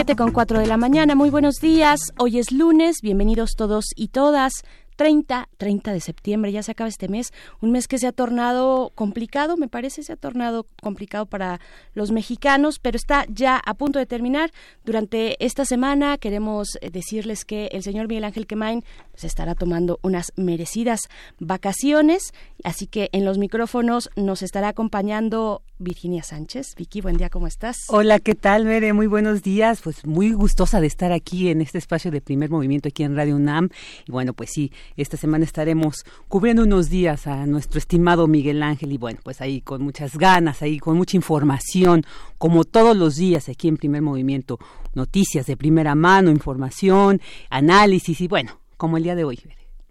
Siete con cuatro de la mañana, muy buenos días. Hoy es lunes, bienvenidos todos y todas. 30, 30 de septiembre, ya se acaba este mes, un mes que se ha tornado complicado, me parece, se ha tornado complicado para los mexicanos, pero está ya a punto de terminar. Durante esta semana queremos eh, decirles que el señor Miguel Ángel Quemain se estará tomando unas merecidas vacaciones, así que en los micrófonos nos estará acompañando Virginia Sánchez. Vicky, buen día, ¿cómo estás? Hola, ¿qué tal, Mere? Muy buenos días. Pues muy gustosa de estar aquí en este espacio de primer movimiento aquí en Radio UNAM. Y bueno, pues sí, esta semana estaremos cubriendo unos días a nuestro estimado Miguel Ángel y bueno, pues ahí con muchas ganas, ahí con mucha información, como todos los días aquí en primer movimiento, noticias de primera mano, información, análisis y bueno, como el día de hoy.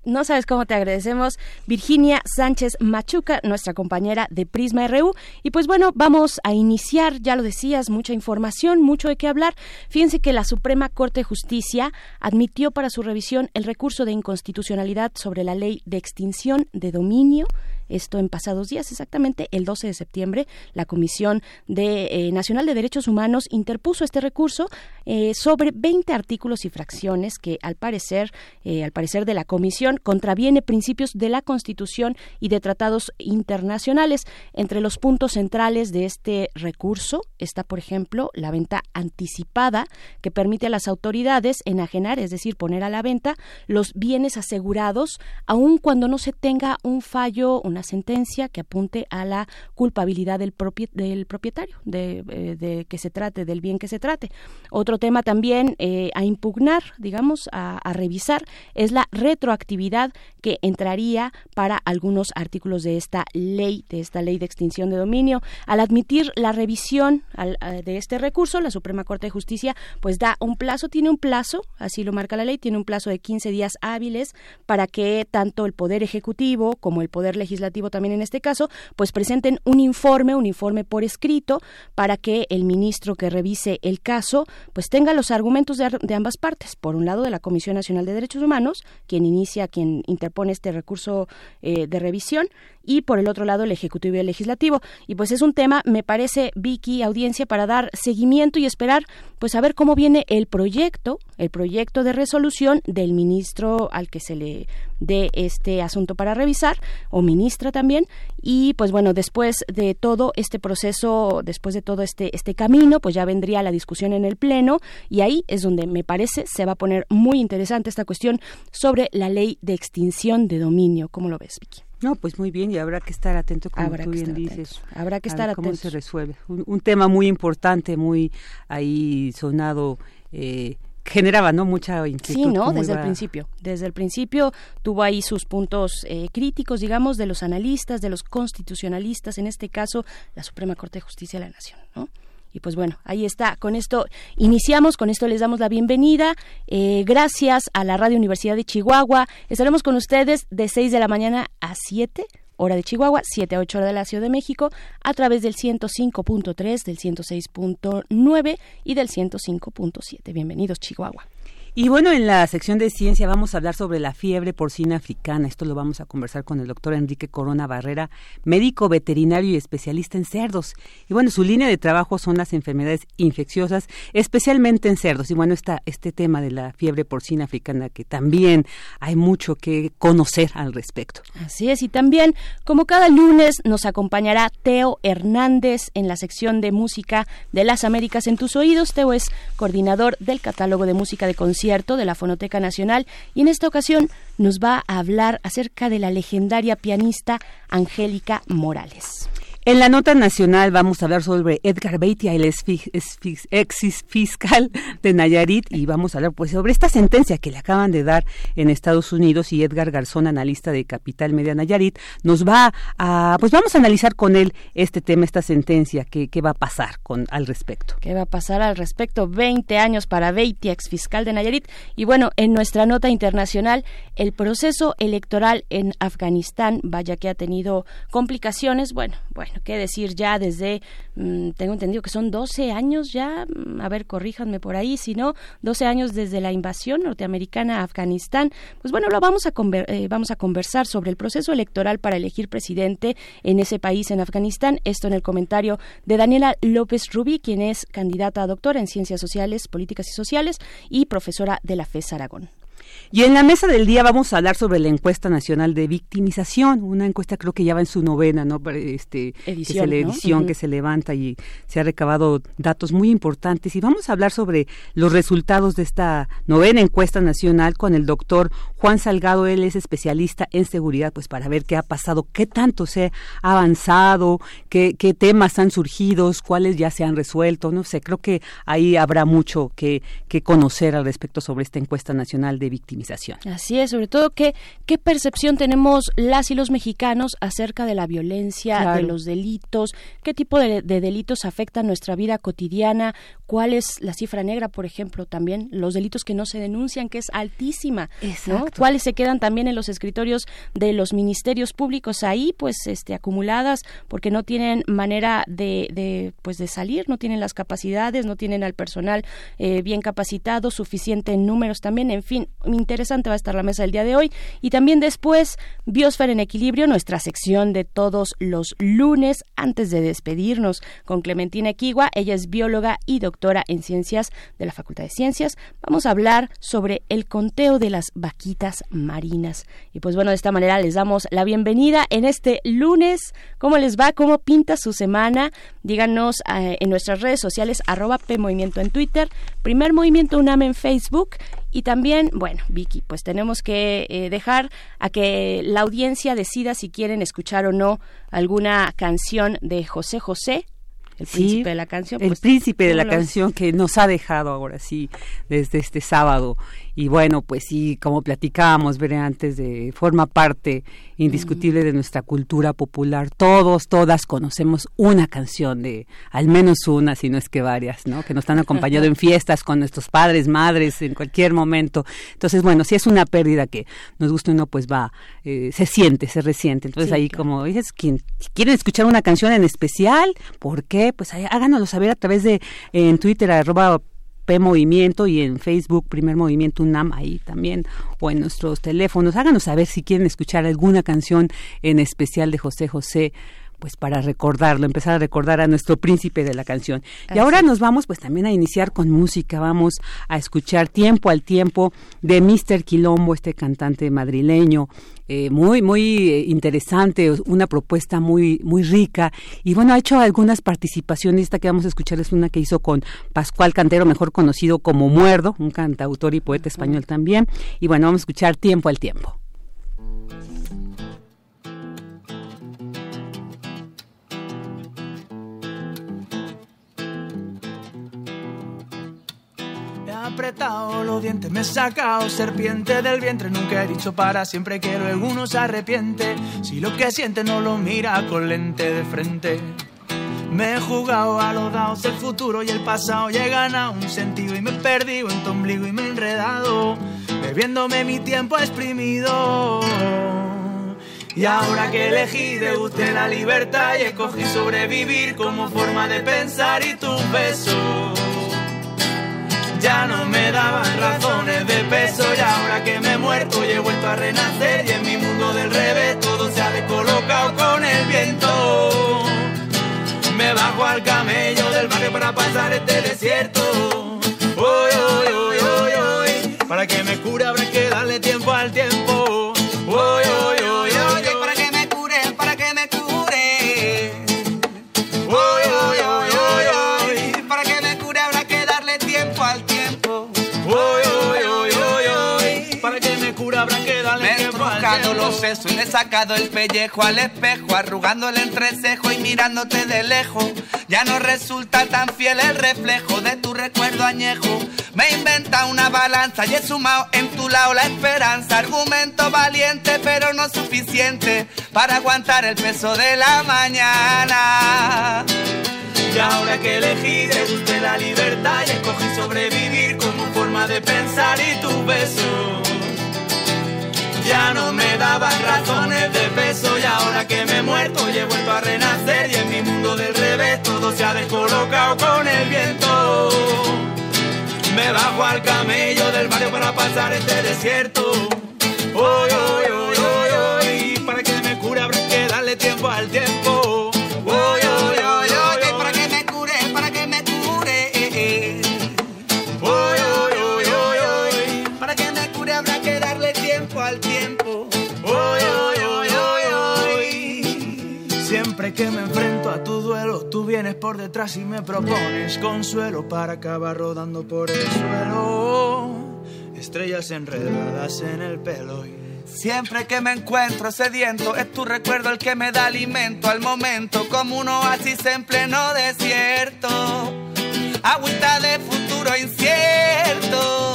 No sabes cómo te agradecemos, Virginia Sánchez Machuca, nuestra compañera de Prisma RU. Y pues bueno, vamos a iniciar, ya lo decías, mucha información, mucho de qué hablar. Fíjense que la Suprema Corte de Justicia admitió para su revisión el recurso de inconstitucionalidad sobre la ley de extinción de dominio esto en pasados días, exactamente el 12 de septiembre, la Comisión de, eh, Nacional de Derechos Humanos interpuso este recurso eh, sobre 20 artículos y fracciones que al parecer, eh, al parecer de la Comisión, contraviene principios de la Constitución y de tratados internacionales. Entre los puntos centrales de este recurso está, por ejemplo, la venta anticipada que permite a las autoridades enajenar, es decir, poner a la venta los bienes asegurados, aun cuando no se tenga un fallo, una sentencia que apunte a la culpabilidad del, propietario, eh, de, que se trate, del bien que se trate. Otro tema también eh, a impugnar, digamos, a, revisar, es la retroactividad que entraría para algunos artículos de esta ley, de esta ley de extinción de dominio. Al admitir la revisión de este recurso, la Suprema Corte de Justicia pues da un plazo, tiene un plazo, así lo marca la ley, tiene un plazo de 15 días hábiles para que tanto el Poder Ejecutivo como el Poder Legislativo también en este caso, pues presenten un informe, un informe por escrito, para que el ministro que revise el caso, pues tenga los argumentos de, ambas partes. Por un lado, de la Comisión Nacional de Derechos Humanos, quien inicia, quien interpone este recurso eh, de revisión, y por el otro lado el Ejecutivo y el Legislativo. Y pues es un tema, me parece, Vicky, audiencia, para dar seguimiento y esperar, pues a ver cómo viene el proyecto, el proyecto de resolución del ministro al que se le dé este asunto para revisar, o ministra también, y pues bueno, después de todo este proceso, después de todo este, este camino, pues ya vendría la discusión en el Pleno, y ahí es donde me parece se va a poner muy interesante esta cuestión sobre la ley de extinción de dominio. ¿Cómo lo ves, Vicky? No, pues muy bien, y habrá que estar atento, como tú bien dices. Habrá que estar atento. ¿Cómo se resuelve? Un, tema muy importante, muy ahí sonado. Eh, generaba no mucha inquietud. Sí, no, desde el principio. Desde el principio tuvo ahí sus puntos eh, críticos, digamos, de los analistas, de los constitucionalistas, en este caso la Suprema Corte de Justicia de la Nación, ¿no? Y pues bueno, ahí está. Con esto iniciamos, con esto les damos la bienvenida. Eh, gracias a la Radio Universidad de Chihuahua. Estaremos con ustedes de 6 de la mañana a 7 hora de Chihuahua, 7 a 8 hora de la Ciudad de México, a través del 105.3, del 106.9 y del 105.7. Bienvenidos, Chihuahua. Y bueno, en la sección de ciencia vamos a hablar sobre la fiebre porcina africana. Esto lo vamos a conversar con el doctor Enrique Corona Barrera, médico veterinario y especialista en cerdos. Y bueno, su línea de trabajo son las enfermedades infecciosas, especialmente en cerdos. Y bueno, está este tema de la fiebre porcina africana que también hay mucho que conocer al respecto. Así es, y también, como cada lunes, nos acompañará Teo Hernández en la sección de música de las Américas en tus oídos. Teo es coordinador del catálogo de música de concierto de la Fonoteca Nacional y en esta ocasión nos va a hablar acerca de la legendaria pianista Angélica Morales. En la nota nacional vamos a hablar sobre Edgar Beitia, el ex fiscal de Nayarit, y vamos a hablar pues sobre esta sentencia que le acaban de dar en Estados Unidos y Edgar Garzón, analista de Capital Media Nayarit, nos va a, pues vamos a analizar con él este tema, esta sentencia, qué, qué va a pasar con al respecto. ¿Qué va a pasar al respecto? 20 años para Beitia, ex fiscal de Nayarit. Y bueno, en nuestra nota internacional, el proceso electoral en Afganistán, vaya que ha tenido complicaciones, bueno, bueno, qué decir ya desde, mm, tengo entendido que son 12 años ya, mm, a ver, corríjanme por ahí, si no, 12 años desde la invasión norteamericana a Afganistán. Pues bueno, lo vamos a, eh, vamos a conversar sobre el proceso electoral para elegir presidente en ese país, en Afganistán. Esto en el comentario de Daniela López Rubí, quien es candidata a doctora en Ciencias Sociales, Políticas y Sociales y profesora de la FES Aragón. Y en la mesa del día vamos a hablar sobre la encuesta nacional de victimización, una encuesta creo que ya va en su novena, ¿no? Este, edición, que la edición que se levanta y se ha recabado datos muy importantes. Y vamos a hablar sobre los resultados de esta novena encuesta nacional con el doctor Juan Salgado, él es especialista en seguridad, pues para ver qué ha pasado, qué tanto se ha avanzado, qué, qué temas han surgido, cuáles ya se han resuelto, no sé, creo que ahí habrá mucho que, que conocer al respecto sobre esta encuesta nacional de victimización Así es, sobre todo qué, qué percepción tenemos las y los mexicanos acerca de la violencia, de los delitos, qué tipo de, delitos afectan nuestra vida cotidiana, cuál es la cifra negra, por ejemplo, también los delitos que no se denuncian, que es altísima, ¿no? cuáles se quedan también en los escritorios de los ministerios públicos ahí, pues, este, acumuladas, porque no tienen manera de, de pues, de salir, no tienen las capacidades, no tienen al personal eh, bien capacitado, suficiente en números también, en fin, interesante va a estar la mesa del día de hoy. Y también después, Biosfera en Equilibrio, nuestra sección de todos los lunes, antes de despedirnos con Clementina Equigua. Ella es bióloga y doctora en ciencias de la Facultad de Ciencias. Vamos a hablar sobre el conteo de las vaquitas marinas. Y pues bueno, de esta manera les damos la bienvenida en este lunes. ¿Cómo les va? ¿Cómo pinta su semana? Díganos eh, en nuestras redes sociales, arroba PMovimiento en Twitter, Primer Movimiento UNAM en Facebook y también, bueno, Vicky, pues tenemos que eh, dejar a que la audiencia decida si quieren escuchar o no alguna canción de José José, el príncipe de la canción. el pues, príncipe de la canción que nos ha dejado ahora sí desde este sábado y bueno, pues sí, como platicábamos, ver antes de forma parte indiscutible de nuestra cultura popular. Todos, todas conocemos una canción de, al menos una, si no es que varias, ¿no? Que nos han acompañado en fiestas con nuestros padres, madres, en cualquier momento. Entonces, bueno, si es una pérdida que nos gusta uno, pues va, eh, se siente, se resiente. Entonces ahí como dices, quien quieren escuchar una canción en especial, ¿por qué? Pues ahí, háganoslo saber a través de en Twitter arroba Movimiento y en Facebook Primer Movimiento UNAM, ahí también, o en nuestros teléfonos. Háganos saber si quieren escuchar alguna canción en especial de José José pues para recordarlo, empezar a recordar a nuestro príncipe de la canción. Y ahora nos vamos pues también a iniciar con música, vamos a escuchar Tiempo al Tiempo de Mr. Quilombo, este cantante madrileño, eh, muy, muy eh, interesante, una propuesta muy, muy rica. Y bueno, ha hecho algunas participaciones, esta que vamos a escuchar es una que hizo con Pascual Cantero, mejor conocido como Muerdo, un cantautor y poeta español también. Y bueno, vamos a escuchar Tiempo al Tiempo. Apretado los dientes, me he sacado serpiente del vientre. Nunca he dicho para siempre que luego uno se arrepiente. Si lo que siente no lo mira con lente de frente. Me he jugado a los dados el futuro y el pasado y he ganado un sentido y me he perdido en tu ombligo y me he enredado, bebiéndome mi tiempo exprimido. Y ahora que elegí usted la libertad y escogí sobrevivir como forma de pensar y tus besos ya no me daban razones de peso y ahora que me he muerto y he vuelto a renacer y en mi mundo del revés todo se ha descolocado con el viento. Me bajo al camello del barrio para pasar este desierto. Uy, uy, uy, uy, uy. Para que me cure habrá que darle tiempo al tiempo. Le he sacado el pellejo al espejo, arrugando el entrecejo y mirándote de lejos. Ya no resulta tan fiel el reflejo de tu recuerdo añejo. Me inventa una balanza y he sumado en tu lado la esperanza. Argumento valiente pero no suficiente para aguantar el peso de la mañana. Y ahora que elegí, degusté la libertad y escogí sobrevivir como forma de pensar y tu beso. Ya no me daban razones de peso y ahora que me he muerto y he vuelto a renacer y en mi mundo del revés todo se ha descolocado con el viento. Me bajo al camello del barrio para pasar este desierto. Hoy, hoy, hoy, por detrás y me propones consuelo para acabar rodando por el suelo. Estrellas enredadas en el pelo Siempre que me encuentro sediento, es tu recuerdo el que me da alimento al momento, como un oasis en pleno desierto. Agüita de futuro incierto.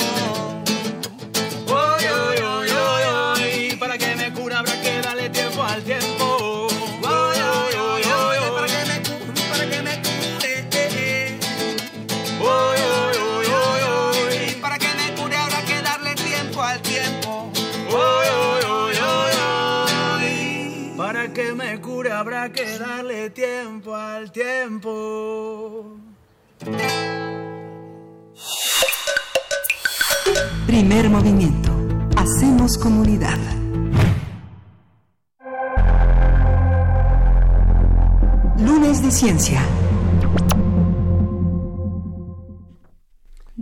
Darle tiempo al tiempo. Primer movimiento. Hacemos comunidad. Lunes de Ciencia.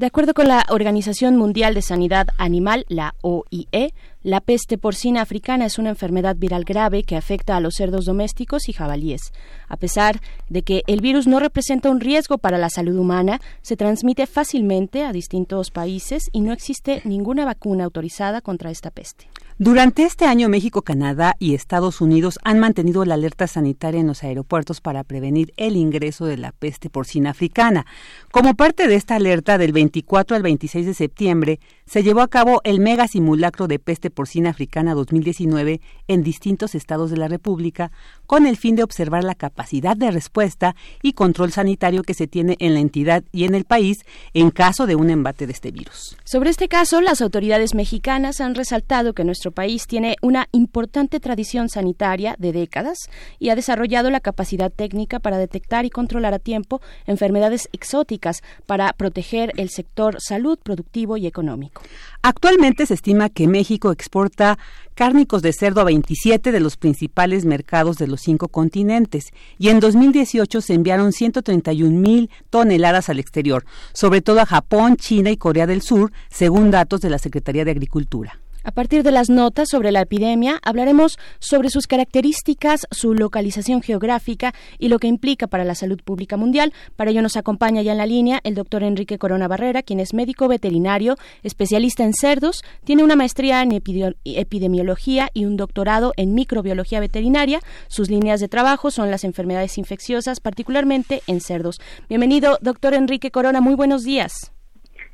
De acuerdo con la Organización Mundial de Sanidad Animal, la OIE, la peste porcina africana es una enfermedad viral grave que afecta a los cerdos domésticos y jabalíes. A pesar de que el virus no representa un riesgo para la salud humana, se transmite fácilmente a distintos países y no existe ninguna vacuna autorizada contra esta peste. Durante este año, México, Canadá y Estados Unidos han mantenido la alerta sanitaria en los aeropuertos para prevenir el ingreso de la peste porcina africana. Como parte de esta alerta, del 24 al 26 de septiembre, se llevó a cabo el mega simulacro de peste porcina africana 2019 en distintos estados de la República, con el fin de observar la capacidad de respuesta y control sanitario que se tiene en la entidad y en el país en caso de un embate de este virus. Sobre este caso, las autoridades mexicanas han resaltado que nuestro país tiene una importante tradición sanitaria de décadas y ha desarrollado la capacidad técnica para detectar y controlar a tiempo enfermedades exóticas para proteger el sector salud, productivo y económico. Actualmente se estima que México exporta cárnicos de cerdo a 27 de los principales mercados de los cinco continentes y en 2018 se enviaron 131 mil toneladas al exterior, sobre todo a Japón, China y Corea del Sur, según datos de la Secretaría de Agricultura. A partir de las notas sobre la epidemia, hablaremos sobre sus características, su localización geográfica y lo que implica para la salud pública mundial. Para ello nos acompaña ya en la línea el doctor Enrique Corona Barrera, quien es médico veterinario, especialista en cerdos, tiene una maestría en epidemiología y un doctorado en microbiología veterinaria. Sus líneas de trabajo son las enfermedades infecciosas, particularmente en cerdos. Bienvenido, doctor Enrique Corona. Muy buenos días.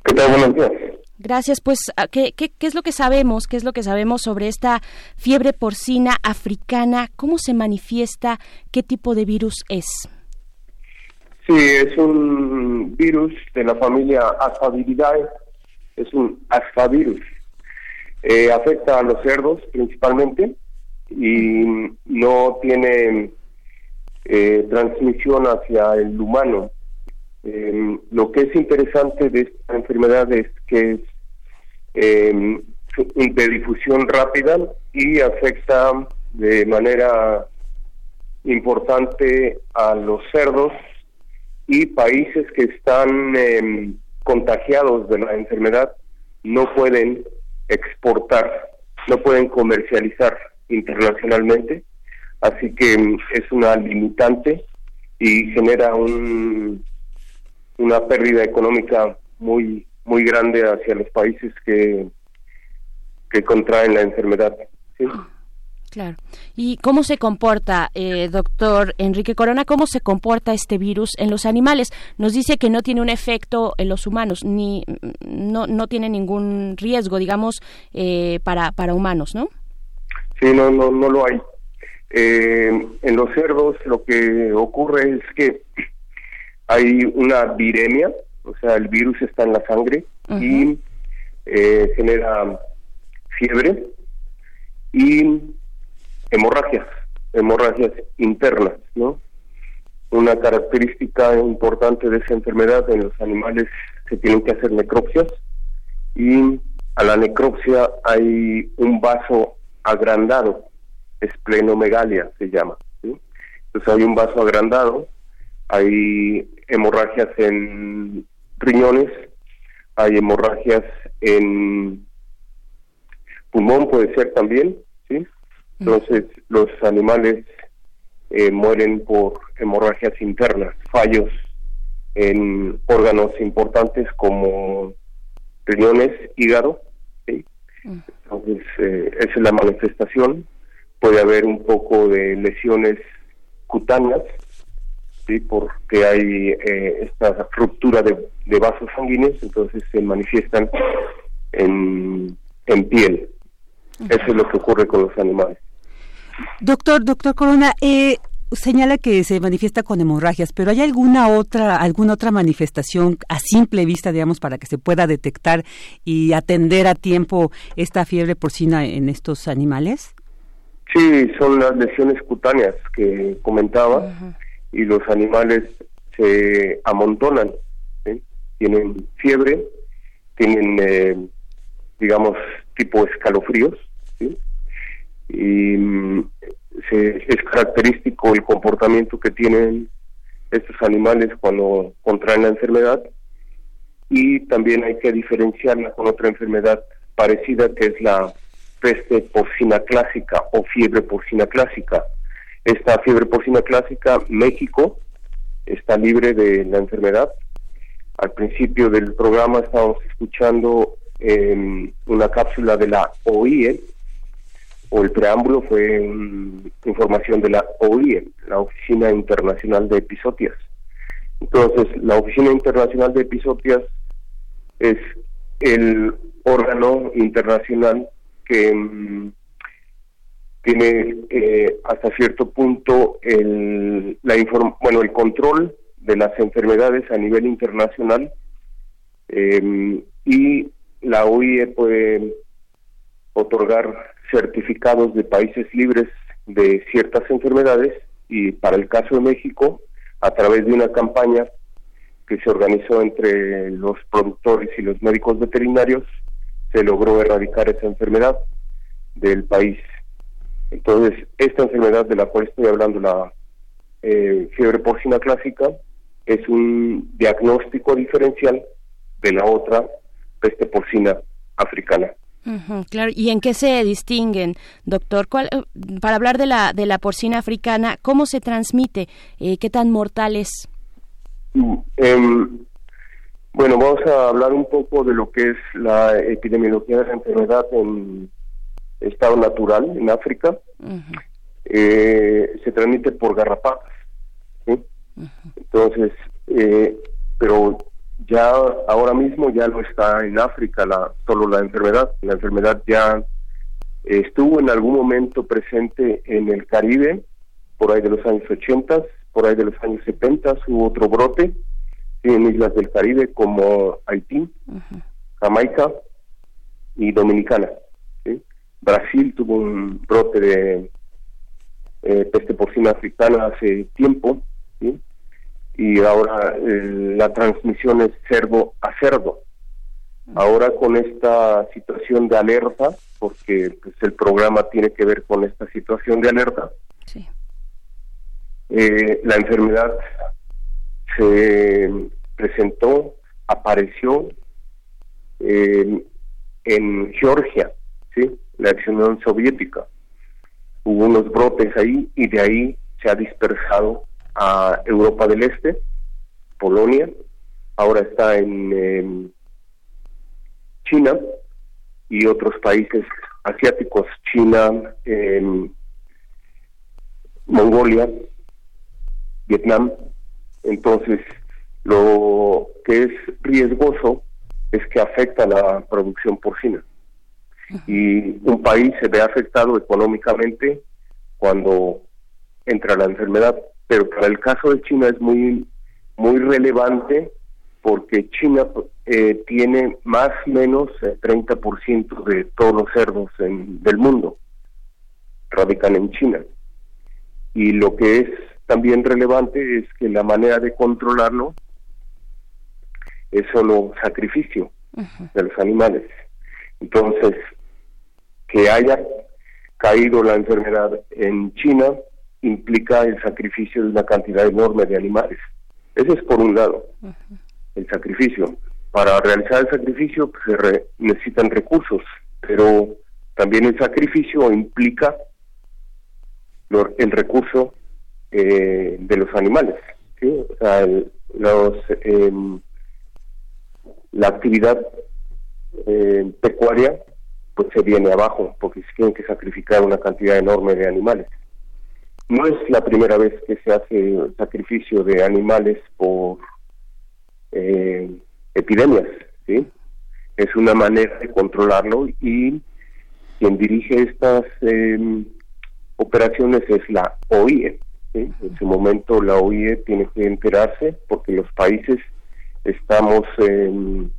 ¿Qué tal? Buenos días. Gracias. Pues, ¿qué, ¿qué, qué, es lo que sabemos? ¿Qué es lo que sabemos sobre esta fiebre porcina africana? ¿Cómo se manifiesta? ¿Qué tipo de virus es? Sí, es un virus de la familia Asfaviridae. Es un asfavirus. Eh, afecta a los cerdos principalmente y no tiene eh, transmisión hacia el humano. Eh, lo que es interesante de esta enfermedad es que es eh, de difusión rápida y afecta de manera importante a los cerdos y países que están eh, contagiados de la enfermedad no pueden exportar, no pueden comercializar internacionalmente, así que es una limitante y genera un una pérdida económica muy muy grande hacia los países que que contraen la enfermedad. ¿sí? Claro. ¿Y cómo se comporta, eh, doctor Enrique Corona, cómo se comporta este virus en los animales? Nos dice que no tiene un efecto en los humanos, ni no, no tiene ningún riesgo, digamos, eh, para, para humanos, ¿no? Sí, no, no, no lo hay. Eh, en los cerdos lo que ocurre es que hay una viremia, o sea, el virus está en la sangre y genera fiebre y hemorragias, hemorragias internas, ¿no? Una característica importante de esa enfermedad en los animales se tienen que hacer necropsias y a la necropsia hay un vaso agrandado, esplenomegalia se llama. Entonces hay un vaso agrandado, hay hemorragias en riñones, hay hemorragias en pulmón puede ser también, ¿sí? Entonces, los animales eh, mueren por hemorragias internas, fallos en órganos importantes como riñones, hígado. Entonces, eh, esa es la manifestación. Puede haber un poco de lesiones cutáneas, ¿sí? porque hay eh, esta ruptura de, vasos sanguíneos, entonces se manifiestan en, en piel. Eso es lo que ocurre con los animales. Doctor, doctor Corona, eh, señala que se manifiesta con hemorragias, pero ¿hay alguna otra, alguna otra manifestación a simple vista, digamos, para que se pueda detectar y atender a tiempo esta fiebre porcina en estos animales? Sí, son las lesiones cutáneas que comentaba y los animales se amontonan, tienen fiebre, tienen, eh, digamos, tipo escalofríos, y mm, es característico el comportamiento que tienen estos animales cuando contraen la enfermedad. Y también hay que diferenciarla con otra enfermedad parecida que es la peste porcina clásica o fiebre porcina clásica. Esta fiebre porcina clásica, México está libre de la enfermedad. Al principio del programa estábamos escuchando em, una cápsula de la OIE, o el preámbulo fue información de la OIE, la Oficina Internacional de Episotias. Entonces, la Oficina Internacional de Episotias es el órgano internacional que mm, tiene eh, hasta cierto punto el, la bueno, el control de las enfermedades a nivel internacional eh, y la OIE puede otorgar certificados de países libres de ciertas enfermedades y para el caso de México, a través de una campaña que se organizó entre los productores y los médicos veterinarios, se logró erradicar esa enfermedad del país. Entonces, esta enfermedad de la cual estoy hablando, la eh, fiebre porcina clásica, es un diagnóstico diferencial de la otra peste porcina africana claro, ¿y en qué se distinguen, doctor? Eh, para hablar de la, de la porcina africana, ¿cómo se transmite? Eh, ¿Qué tan mortal es? Mm, em, bueno, vamos a hablar un poco de lo que es la epidemiología de la enfermedad en estado natural, en África. Eh, se transmite por garrapatas. Entonces, pero ya ahora mismo ya no está en África la, solo la enfermedad, la enfermedad ya estuvo en algún momento presente en el Caribe, por ahí de los años 80, por ahí de los años 70 hubo otro brote en islas del Caribe como Haití, Jamaica y Dominicana. Brasil tuvo un brote de eh, peste porcina africana hace tiempo, ¿sí? y ahora eh, la transmisión es cerdo a cerdo. Ahora con esta situación de alerta, porque pues, el programa tiene que ver con esta situación de alerta, eh, la enfermedad se presentó, apareció en Georgia, ¿sí? La ex Soviética. Hubo unos brotes ahí y de ahí se ha dispersado a Europa del Este, Polonia, ahora está en China y otros países asiáticos, China, Mongolia, Vietnam. Entonces, lo que es riesgoso es que afecta la producción porcina. Y un país se ve afectado económicamente cuando entra la enfermedad. Pero para el caso de China es muy, muy relevante porque China eh, tiene más o menos el 30% de todos los cerdos del mundo, radican en China. Y lo que es también relevante es que la manera de controlarlo es solo sacrificio de los animales. Entonces, que haya caído la enfermedad en China implica el sacrificio de una cantidad enorme de animales. Ese es por un lado, el sacrificio. Para realizar el sacrificio pues, se necesitan recursos, pero también el sacrificio implica el recurso eh, de los animales. O sea, los, em, la actividad eh, pecuaria pues se viene abajo porque se tienen que sacrificar una cantidad enorme de animales. No es la primera vez que se hace sacrificio de animales por eh, epidemias, ¿sí? Es una manera de controlarlo y quien dirige estas em, operaciones es la OIE. En su momento la OIE tiene que enterarse porque los países estamos em,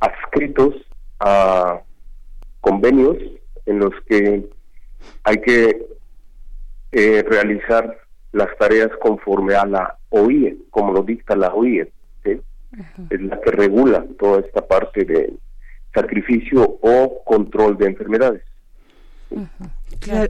adscritos a convenios en los que hay que eh, realizar las tareas conforme a la OIE, como lo dicta la OIE. Es la que regula toda esta parte de sacrificio o control de enfermedades.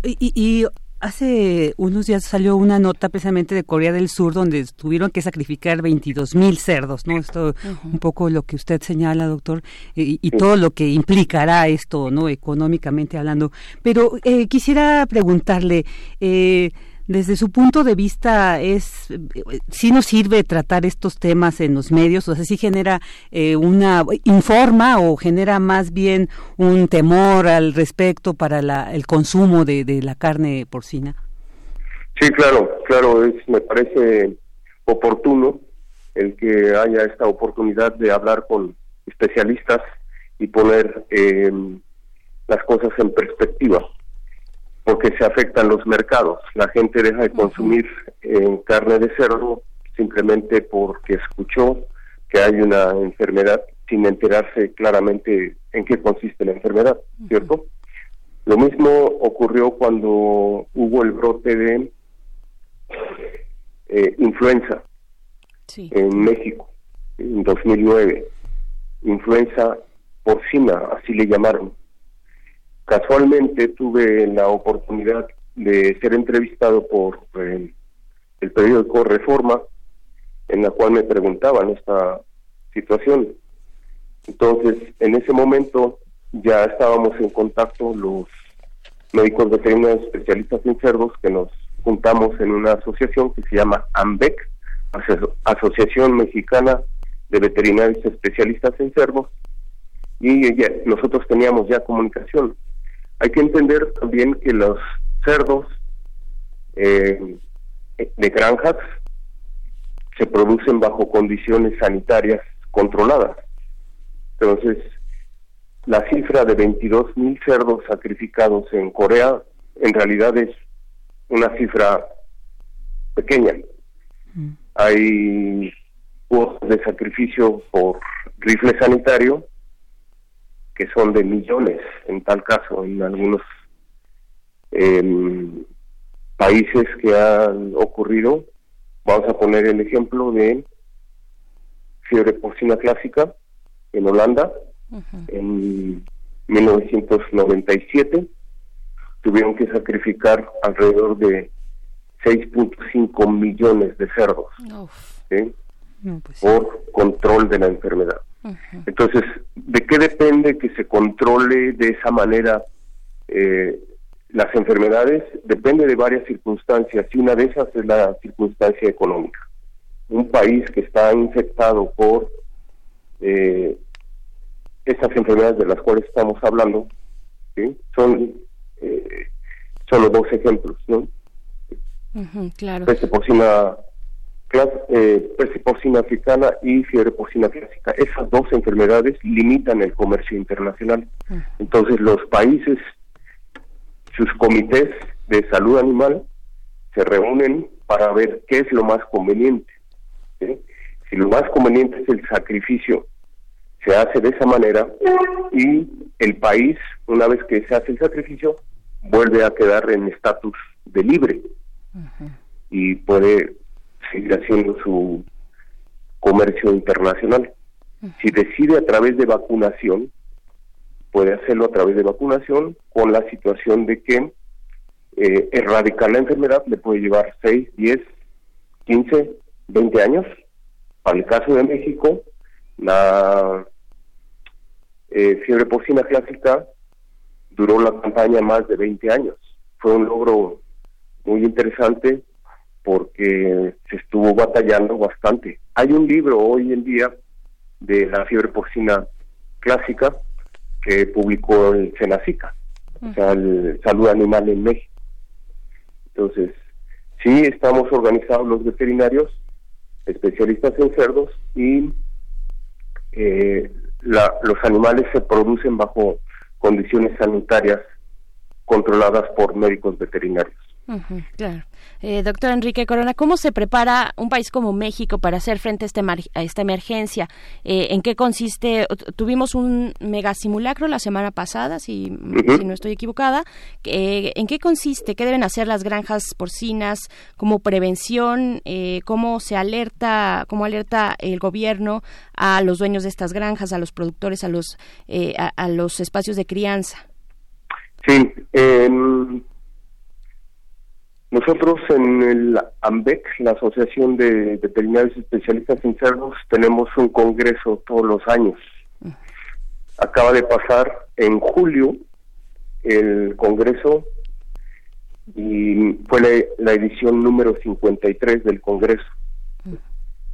y Hace unos días salió una nota precisamente de Corea del Sur donde tuvieron que sacrificar 22 mil cerdos, ¿no? Esto un poco lo que usted señala, doctor, y, todo lo que implicará esto, ¿no? Económicamente hablando. Pero eh, quisiera preguntarle, eh, desde su punto de vista es sí nos sirve tratar estos temas en los medios o sea sí genera eh, una informa o genera más bien un temor al respecto para la, el consumo de, de la carne porcina. Sí claro claro es me parece oportuno el que haya esta oportunidad de hablar con especialistas y poner eh, las cosas en perspectiva porque se afectan los mercados. La gente deja de consumir eh, carne de cerdo simplemente porque escuchó que hay una enfermedad sin enterarse claramente en qué consiste la enfermedad, ¿cierto? Lo mismo ocurrió cuando hubo el brote de eh, influenza en México en 2009, influenza porcina, así le llamaron Casualmente tuve la oportunidad de ser entrevistado por eh, el periódico Reforma, en la cual me preguntaban esta situación. Entonces, en ese momento ya estábamos en contacto los médicos veterinarios especialistas en cerdos que nos juntamos en una asociación que se llama AMBEC, Asociación Mexicana de Veterinarios Especialistas en Cerdos, y nosotros teníamos ya comunicación. Hay que entender también que los cerdos eh, de granjas se producen bajo condiciones sanitarias controladas. Entonces, la cifra de 22 mil cerdos sacrificados en Corea en realidad es una cifra pequeña. Mm. Hay de sacrificio por rifle sanitario que son de millones en tal caso en algunos em, países que han ocurrido. Vamos a poner el ejemplo de fiebre porcina clásica en Holanda en 1997 tuvieron que sacrificar alrededor de 6.5 millones de cerdos pues por control de la enfermedad. Entonces, ¿de qué depende que se controle de esa manera eh, las enfermedades? Depende de varias circunstancias y una de esas es la circunstancia económica. Un país que está infectado por eh, estas enfermedades de las cuales estamos hablando, son eh, solo dos ejemplos, ¿no? claro. Peste porcina, eh, peste porcina africana y fiebre porcina clásica. Esas dos enfermedades limitan el comercio internacional. Entonces los países, sus comités de salud animal, se reúnen para ver qué es lo más conveniente. Si lo más conveniente es el sacrificio, se hace de esa manera y el país, una vez que se hace el sacrificio, vuelve a quedar en estatus de libre y puede seguir haciendo su comercio internacional. Si decide a través de vacunación, puede hacerlo a través de vacunación con la situación de que eh, erradicar la enfermedad le puede llevar 6, 10, 15, 20 años. Para el caso de México, la eh, fiebre porcina clásica duró la campaña más de 20 años. Fue un logro muy interesante porque se estuvo batallando bastante. Hay un libro hoy en día de la fiebre porcina clásica que publicó el Senacica, o sea, el Salud Animal en México. Entonces, sí estamos organizados los veterinarios, especialistas en cerdos, y eh, los animales se producen bajo condiciones sanitarias controladas por médicos veterinarios claro. Eh, doctor Enrique Corona, ¿cómo se prepara un país como México para hacer frente a, este esta emergencia? Eh, ¿En qué consiste? Tuvimos un mega simulacro la semana pasada, si, no estoy equivocada. Eh, ¿En qué consiste? ¿Qué deben hacer las granjas porcinas como prevención? ¿Cómo se alerta, cómo alerta el gobierno a los dueños de estas granjas, a los productores, a los, a, los espacios de crianza? Sí, nosotros en el AMBEC, la Asociación de Veterinarios Especialistas en Cerdos, tenemos un congreso todos los años. Acaba de pasar en julio el congreso y fue la, edición número 53 del congreso.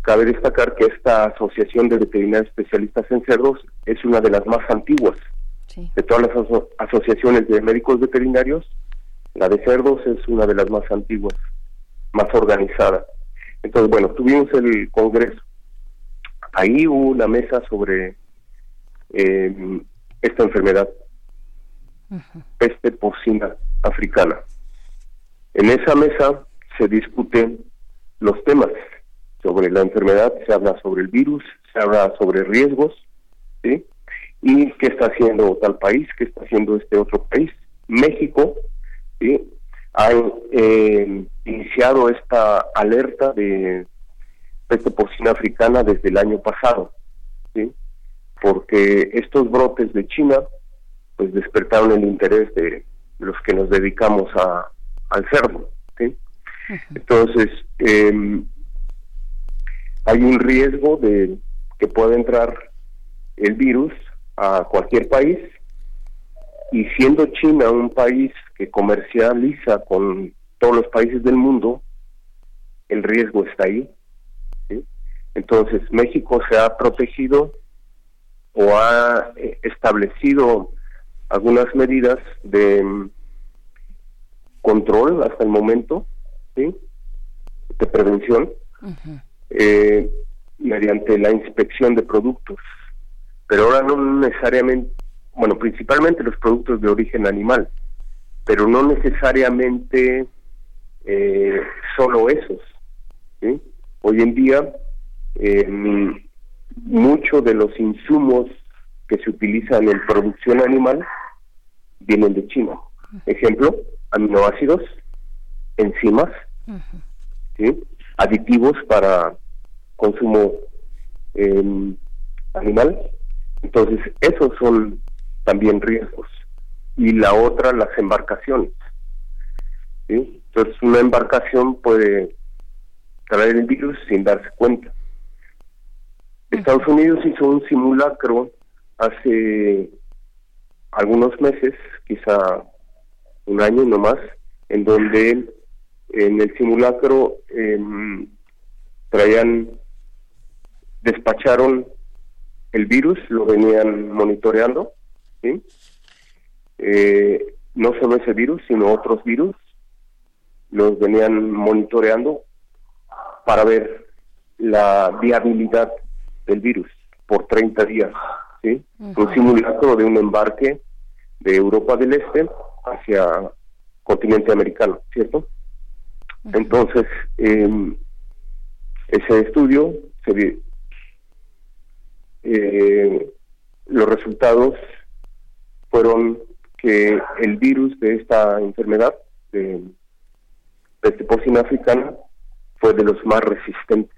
Cabe destacar que esta Asociación de Veterinarios Especialistas en Cerdos es una de las más antiguas de todas las asociaciones de médicos veterinarios la de cerdos es una de las más antiguas, más organizada. Entonces, bueno, tuvimos el Congreso. Ahí hubo una mesa sobre eh, esta enfermedad, peste porcina africana. En esa mesa se discuten los temas sobre la enfermedad, se habla sobre el virus, se habla sobre riesgos, ¿sí? Y qué está haciendo tal país, qué está haciendo este otro país. México han eh, iniciado esta alerta de peste porcina africana desde el año pasado, porque estos brotes de China pues despertaron el interés de los que nos dedicamos a, al cerdo. Entonces, em, hay un riesgo de que pueda entrar el virus a cualquier país y siendo China un país que comercializa con todos los países del mundo, el riesgo está ahí. Entonces México se ha protegido o ha eh, establecido algunas medidas de mm, control hasta el momento, de prevención, eh, mediante la inspección de productos. Pero ahora no necesariamente bueno, principalmente los productos de origen animal, pero no necesariamente eh, solo esos. Hoy en día, eh, muchos de los insumos que se utilizan en producción animal vienen de China. Ejemplo, aminoácidos, enzimas, aditivos para consumo eh, animal. Entonces, esos son también riesgos. Y la otra, las embarcaciones. Entonces, una embarcación puede traer el virus sin darse cuenta. Estados Unidos hizo un simulacro hace algunos meses, quizá un año no más, en donde en el simulacro em, traían, despacharon el virus, lo venían monitoreando ¿sí? Eh, no solo ese virus, sino otros virus, los venían monitoreando para ver la viabilidad del virus por 30 días, ¿sí? Un simulacro de un embarque de Europa del Este hacia continente americano, ¿cierto? Entonces, eh, ese estudio se eh, los resultados fueron que el virus de esta enfermedad, de peste porcina africana, fue de los más resistentes.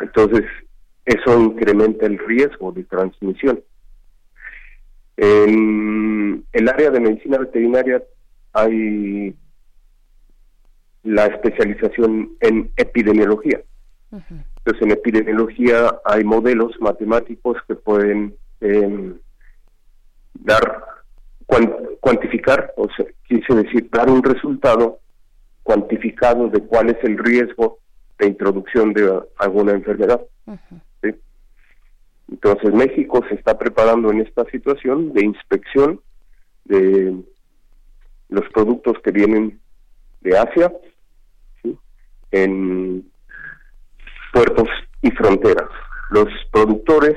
Entonces, eso incrementa el riesgo de transmisión. En el área de medicina veterinaria hay la especialización en epidemiología. Entonces, en epidemiología hay modelos matemáticos que pueden em, dar, cuantificar, o sea, quise decir, dar un resultado cuantificado de cuál es el riesgo de introducción de alguna enfermedad. Entonces, México se está preparando en esta situación de inspección de los productos que vienen de Asia en puertos y fronteras. Los productores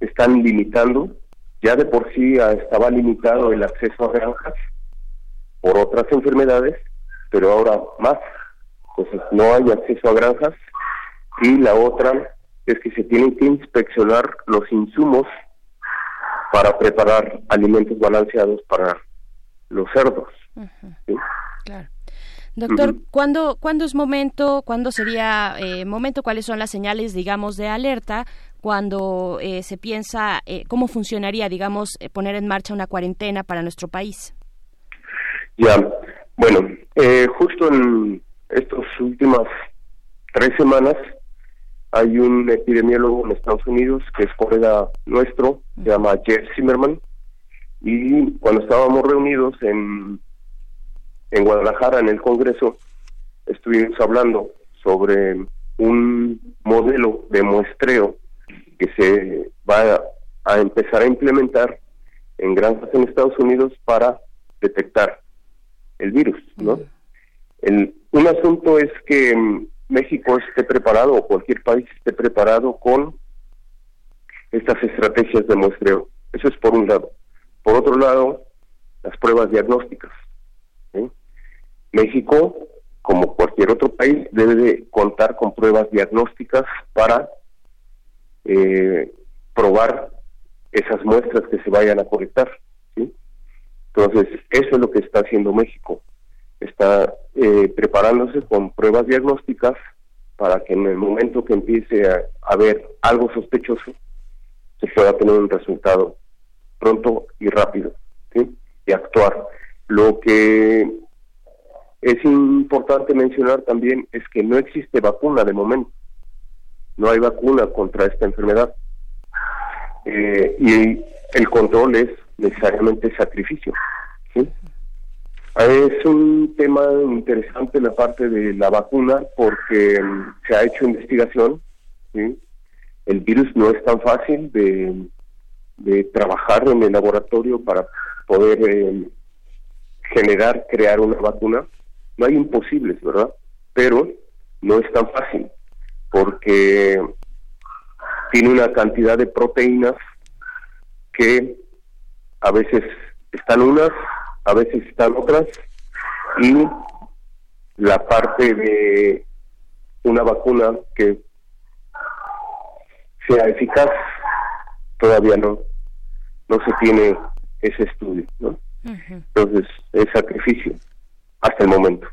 están limitando, ya de por sí estaba limitado el acceso a granjas por otras enfermedades, pero ahora más, pues no hay acceso a granjas. Y la otra es que se tienen que inspeccionar los insumos para preparar alimentos balanceados para los cerdos. Claro. Doctor, ¿cuándo, ¿cuándo, es momento, cuándo sería eh, momento, cuáles son las señales, digamos, de alerta cuando eh, se piensa eh, cómo funcionaría, digamos, poner en marcha una cuarentena para nuestro país? Ya, bueno, justo en estas últimas tres semanas hay un epidemiólogo en Estados Unidos que es colega nuestro, se llama Jeff Zimmerman, y cuando estábamos reunidos en en Guadalajara, en el Congreso, estuvimos hablando sobre un modelo de muestreo que se va a, empezar a implementar en granjas en Estados Unidos para detectar el virus, ¿no? El, un asunto es que México esté preparado o cualquier país esté preparado con estas estrategias de muestreo. Eso es por un lado. Por otro lado, las pruebas diagnósticas. México, como cualquier otro país, debe de contar con pruebas diagnósticas para eh, probar esas muestras que se vayan a colectar. Entonces, eso es lo que está haciendo México. Está eh, preparándose con pruebas diagnósticas para que en el momento que empiece a haber algo sospechoso, se pueda tener un resultado pronto y rápido y actuar. Lo que es importante mencionar también es que no existe vacuna de momento. No hay vacuna contra esta enfermedad. Eh, y el control es necesariamente sacrificio. Es un tema interesante la parte de la vacuna porque mm, se ha hecho investigación. El virus no es tan fácil de, trabajar en el laboratorio para poder eh, generar, crear una vacuna no hay imposibles, ¿verdad? Pero no es tan fácil, porque tiene una cantidad de proteínas que a veces están unas, a veces están otras, y la parte de una vacuna que sea eficaz todavía no no se tiene ese estudio, ¿no? Entonces es sacrificio hasta el momento.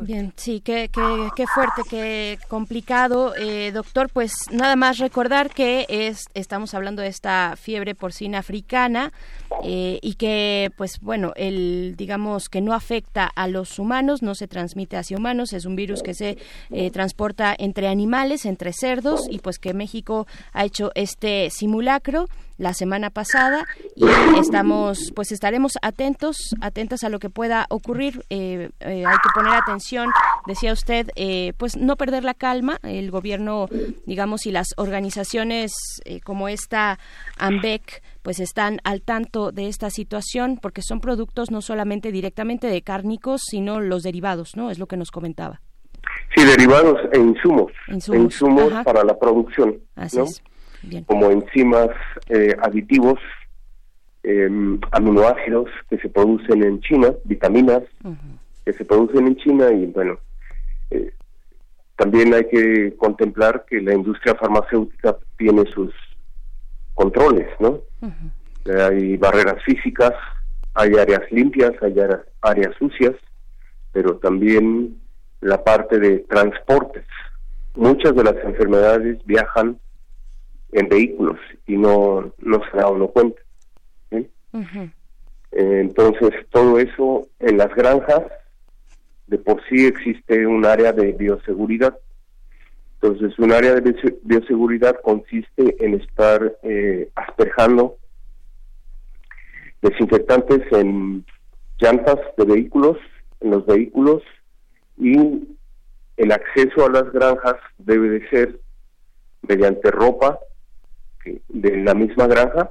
Bien, sí, qué, qué, qué, fuerte, qué complicado. Eh, doctor, pues nada más recordar que es, estamos hablando de esta fiebre porcina africana eh, y que, pues bueno, el, digamos que no afecta a los humanos, no se transmite hacia humanos, es un virus que se eh, transporta entre animales, entre cerdos y pues que México ha hecho este simulacro la semana pasada y estamos pues estaremos atentos atentas a lo que pueda ocurrir eh, eh, hay que poner atención decía usted, eh, pues no perder la calma. El gobierno, digamos, y las organizaciones eh, como esta AMBEC, pues están al tanto de esta situación porque son productos no solamente directamente de cárnicos, sino los derivados, ¿no? Es lo que nos comentaba. Sí, derivados e insumos. Insumos, para la producción. Así es. Como enzimas, eh, aditivos, em, aminoácidos que se producen en China, vitaminas que se producen en China y bueno, eh, también hay que contemplar que la industria farmacéutica tiene sus controles, ¿no? Hay barreras físicas, hay áreas limpias, hay áreas sucias, pero también la parte de transportes. Muchas de las enfermedades viajan en vehículos y no, no se da uno cuenta. Entonces, todo eso en las granjas, de por sí existe un área de bioseguridad. Entonces, un área de bioseguridad consiste en estar eh, asperjando desinfectantes en llantas de vehículos, en los vehículos, y el acceso a las granjas debe de ser mediante ropa de la misma granja,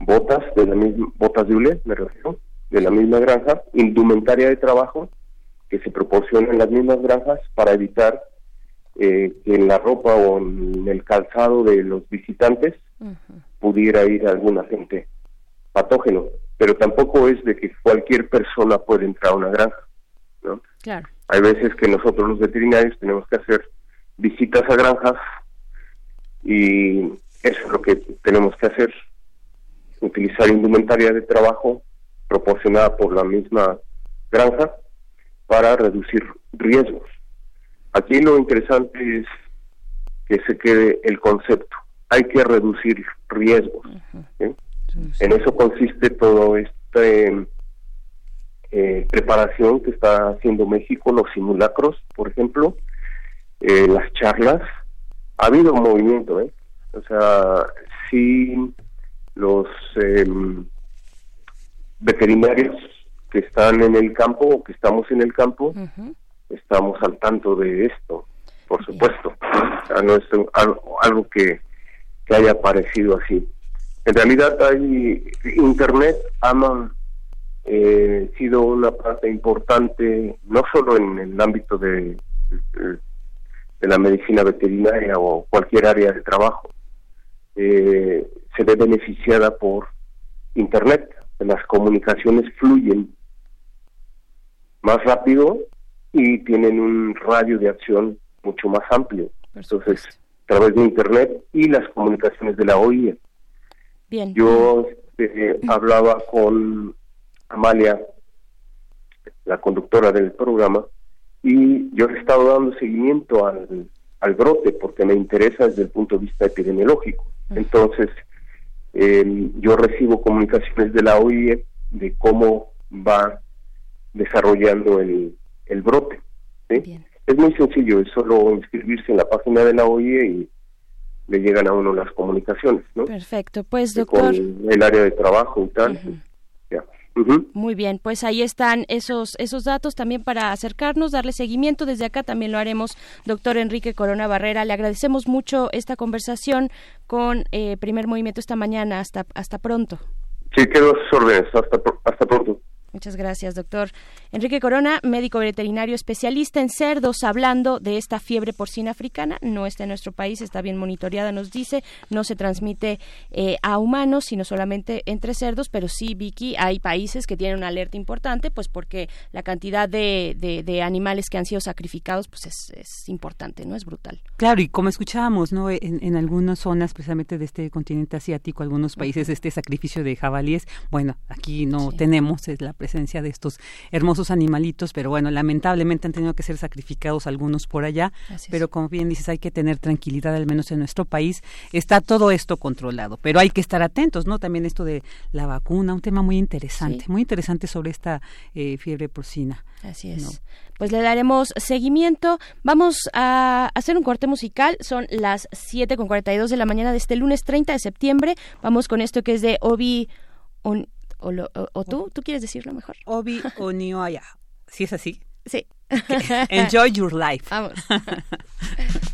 botas de la misma, botas de hule, me refiero, de la misma granja, indumentaria de trabajo que se proporciona en las mismas granjas para evitar eh, que en la ropa o en el calzado de los visitantes pudiera ir algún agente patógeno, pero tampoco es de que cualquier persona puede entrar a una granja, ¿no? Claro. Hay veces que nosotros los veterinarios tenemos que hacer visitas a granjas y eso es lo que tenemos que hacer, utilizar indumentaria de trabajo proporcionada por la misma granja para reducir riesgos. Aquí lo interesante es que se quede el concepto. Hay que reducir riesgos. En eso consiste todo este eh, preparación que está haciendo México, los simulacros, por ejemplo, eh, las charlas. Ha habido un movimiento, ¿eh? O sea, sí los em, veterinarios que están en el campo o que estamos en el campo, estamos al tanto de esto, por supuesto. O sea, no es algo, que, que haya parecido así. En realidad hay Internet ama eh, sido una parte importante, no solo en el ámbito de, de, la medicina veterinaria o cualquier área de trabajo, eh, se ve beneficiada por Internet. Las comunicaciones fluyen más rápido y tienen un radio de acción mucho más amplio. Entonces, a través de Internet y las comunicaciones de la OIE. Bien. Yo este, hablaba con Amalia, la conductora del programa, y yo he estado dando seguimiento al, al brote porque me interesa desde el punto de vista epidemiológico. Entonces, em, yo recibo comunicaciones de la OIE de cómo va desarrollando el, el brote. Es muy sencillo, es solo inscribirse en la página de la OIE y le llegan a uno las comunicaciones, ¿no? Perfecto, pues doctor. Con el área de trabajo y tal. Muy bien, pues ahí están esos esos datos también para acercarnos, darle seguimiento. Desde acá también lo haremos, doctor Enrique Corona Barrera. Le agradecemos mucho esta conversación con eh, Primer Movimiento esta mañana. Hasta hasta pronto. Sí, quedo a Hasta, hasta pronto. Muchas gracias, doctor. Enrique Corona, médico veterinario especialista en cerdos, hablando de esta fiebre porcina africana. No está en nuestro país, está bien monitoreada, nos dice. No se transmite eh, a humanos, sino solamente entre cerdos, pero sí, Vicky, hay países que tienen una alerta importante, pues porque la cantidad de, de, animales que han sido sacrificados, pues es, es, importante, ¿no? Es brutal. Claro, y como escuchábamos, ¿no? En, en algunas zonas, precisamente de este continente asiático, algunos países, este sacrificio de jabalíes, bueno, aquí no tenemos es la presencia de estos hermosos animalitos, pero bueno, lamentablemente han tenido que ser sacrificados algunos por allá, pero como bien dices, hay que tener tranquilidad, al menos en nuestro país, está todo esto controlado, pero hay que estar atentos, ¿no? También esto de la vacuna, un tema muy interesante, muy interesante sobre esta eh, fiebre porcina. Así es. Pues le daremos seguimiento. Vamos a hacer un corte musical. Son las 7 con 42 de la mañana de este lunes 30 de septiembre. Vamos con esto que es de Obi o, tú, ¿tú quieres decirlo mejor? Obi Onioaya. ¿Sí es así? Sí. Enjoy your life. Vamos.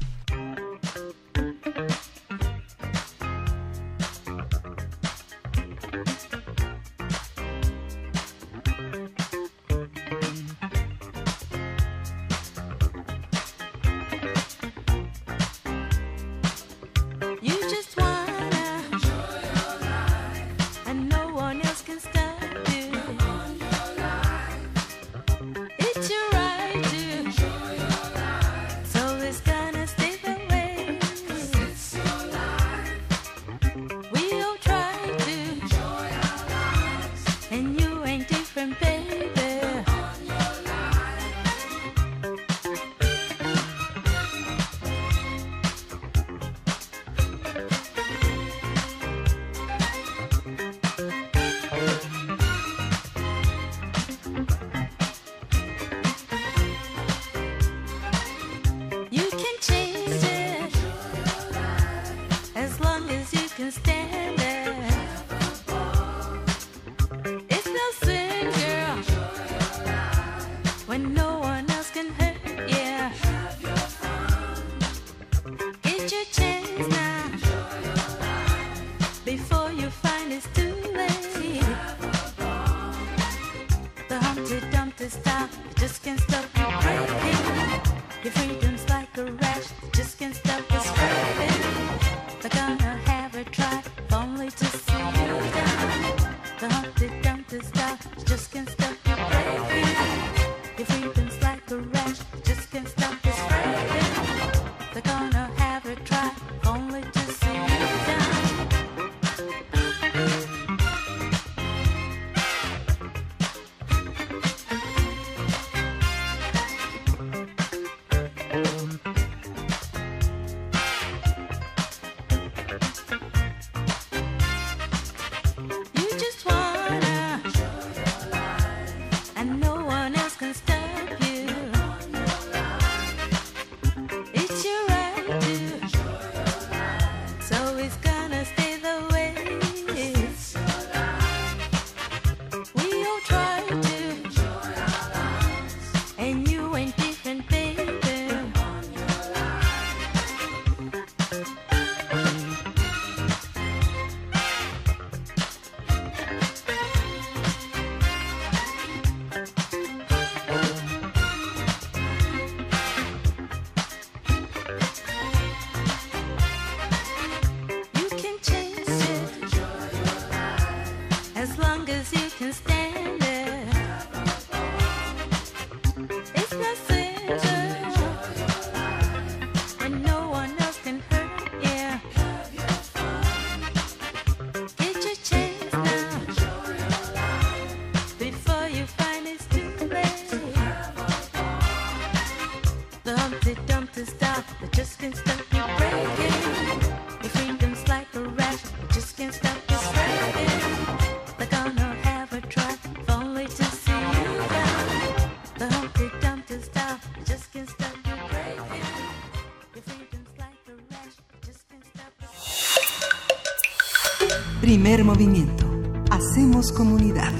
movimiento. Hacemos comunidad.